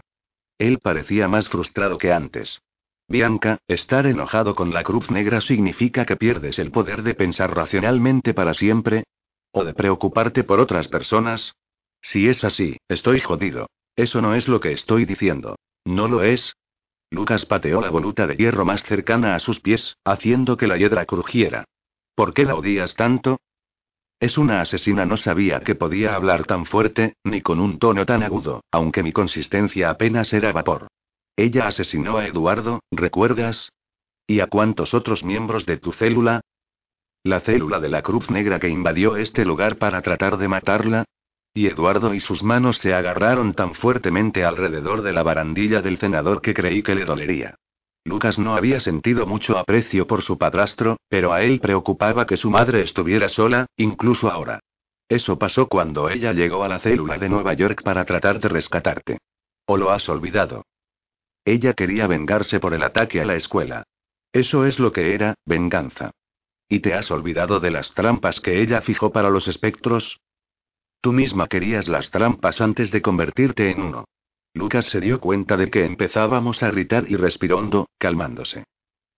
Él parecía más frustrado que antes. Bianca, estar enojado con la Cruz Negra significa que pierdes el poder de pensar racionalmente para siempre, ¿O de preocuparte por otras personas? Si es así, estoy jodido. Eso no es lo que estoy diciendo. ¿No lo es? Lucas pateó la voluta de hierro más cercana a sus pies, haciendo que la hiedra crujiera. ¿Por qué la odias tanto? Es una asesina, no sabía que podía hablar tan fuerte, ni con un tono tan agudo, aunque mi consistencia apenas era vapor. Ella asesinó a Eduardo, ¿recuerdas? ¿Y a cuántos otros miembros de tu célula? La célula de la Cruz Negra que invadió este lugar para tratar de matarla. Y Eduardo y sus manos se agarraron tan fuertemente alrededor de la barandilla del senador que creí que le dolería. Lucas no había sentido mucho aprecio por su padrastro, pero a él preocupaba que su madre estuviera sola, incluso ahora. Eso pasó cuando ella llegó a la célula de Nueva York para tratar de rescatarte. ¿O lo has olvidado? Ella quería vengarse por el ataque a la escuela. Eso es lo que era, venganza. ¿Y te has olvidado de las trampas que ella fijó para los espectros? Tú misma querías las trampas antes de convertirte en uno. Lucas se dio cuenta de que empezábamos a gritar y respiró hondo, calmándose.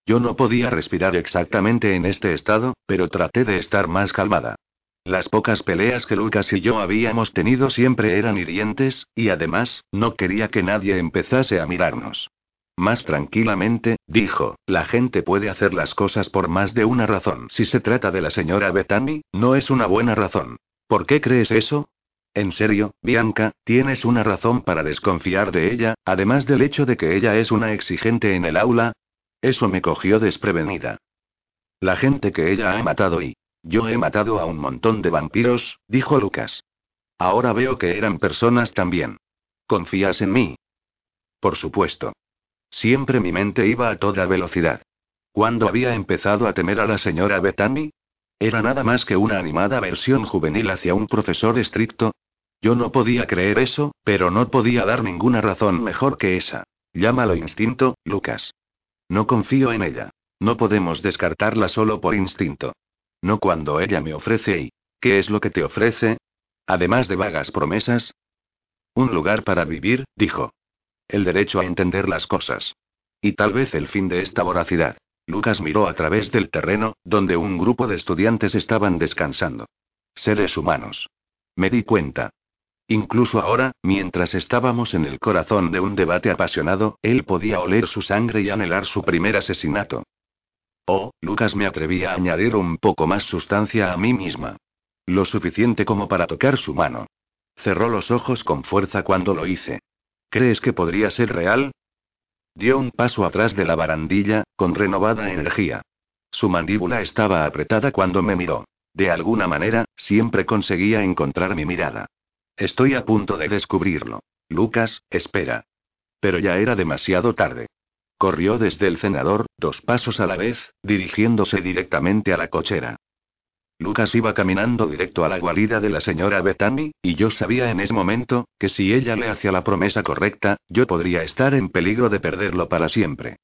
Yo no podía respirar exactamente en este estado, pero traté de estar más calmada. Las pocas peleas que Lucas y yo habíamos tenido siempre eran hirientes, y además, no quería que nadie empezase a mirarnos. Más tranquilamente, dijo, la gente puede hacer las cosas por más de una razón. Si se trata de la señora Bethany, no es una buena razón. ¿Por qué crees eso? En serio, Bianca, tienes una razón para desconfiar de ella, además del hecho de que ella es una exigente en el aula. Eso me cogió desprevenida. La gente que ella ha matado y... Yo he matado a un montón de vampiros, dijo Lucas. Ahora veo que eran personas también. ¿Confías en mí? Por supuesto. Siempre mi mente iba a toda velocidad. ¿Cuándo había empezado a temer a la señora Bethany? Era nada más que una animada versión juvenil hacia un profesor estricto, yo no podía creer eso, pero no podía dar ninguna razón mejor que esa. Llámalo instinto, Lucas. No confío en ella. No podemos descartarla solo por instinto. No cuando ella me ofrece y... ¿Qué es lo que te ofrece? Además de vagas promesas. Un lugar para vivir, dijo. El derecho a entender las cosas. Y tal vez el fin de esta voracidad. Lucas miró a través del terreno, donde un grupo de estudiantes estaban descansando. Seres humanos. Me di cuenta. Incluso ahora, mientras estábamos en el corazón de un debate apasionado, él podía oler su sangre y anhelar su primer asesinato. Oh, Lucas me atreví a añadir un poco más sustancia a mí misma. Lo suficiente como para tocar su mano. Cerró los ojos con fuerza cuando lo hice. ¿Crees que podría ser real? Dio un paso atrás de la barandilla, con renovada energía. Su mandíbula estaba apretada cuando me miró. De alguna manera, siempre conseguía encontrar mi mirada. Estoy a punto de descubrirlo. Lucas, espera. Pero ya era demasiado tarde. Corrió desde el cenador, dos pasos a la vez, dirigiéndose directamente a la cochera. Lucas iba caminando directo a la guarida de la señora Bethany, y yo sabía en ese momento, que si ella le hacía la promesa correcta, yo podría estar en peligro de perderlo para siempre.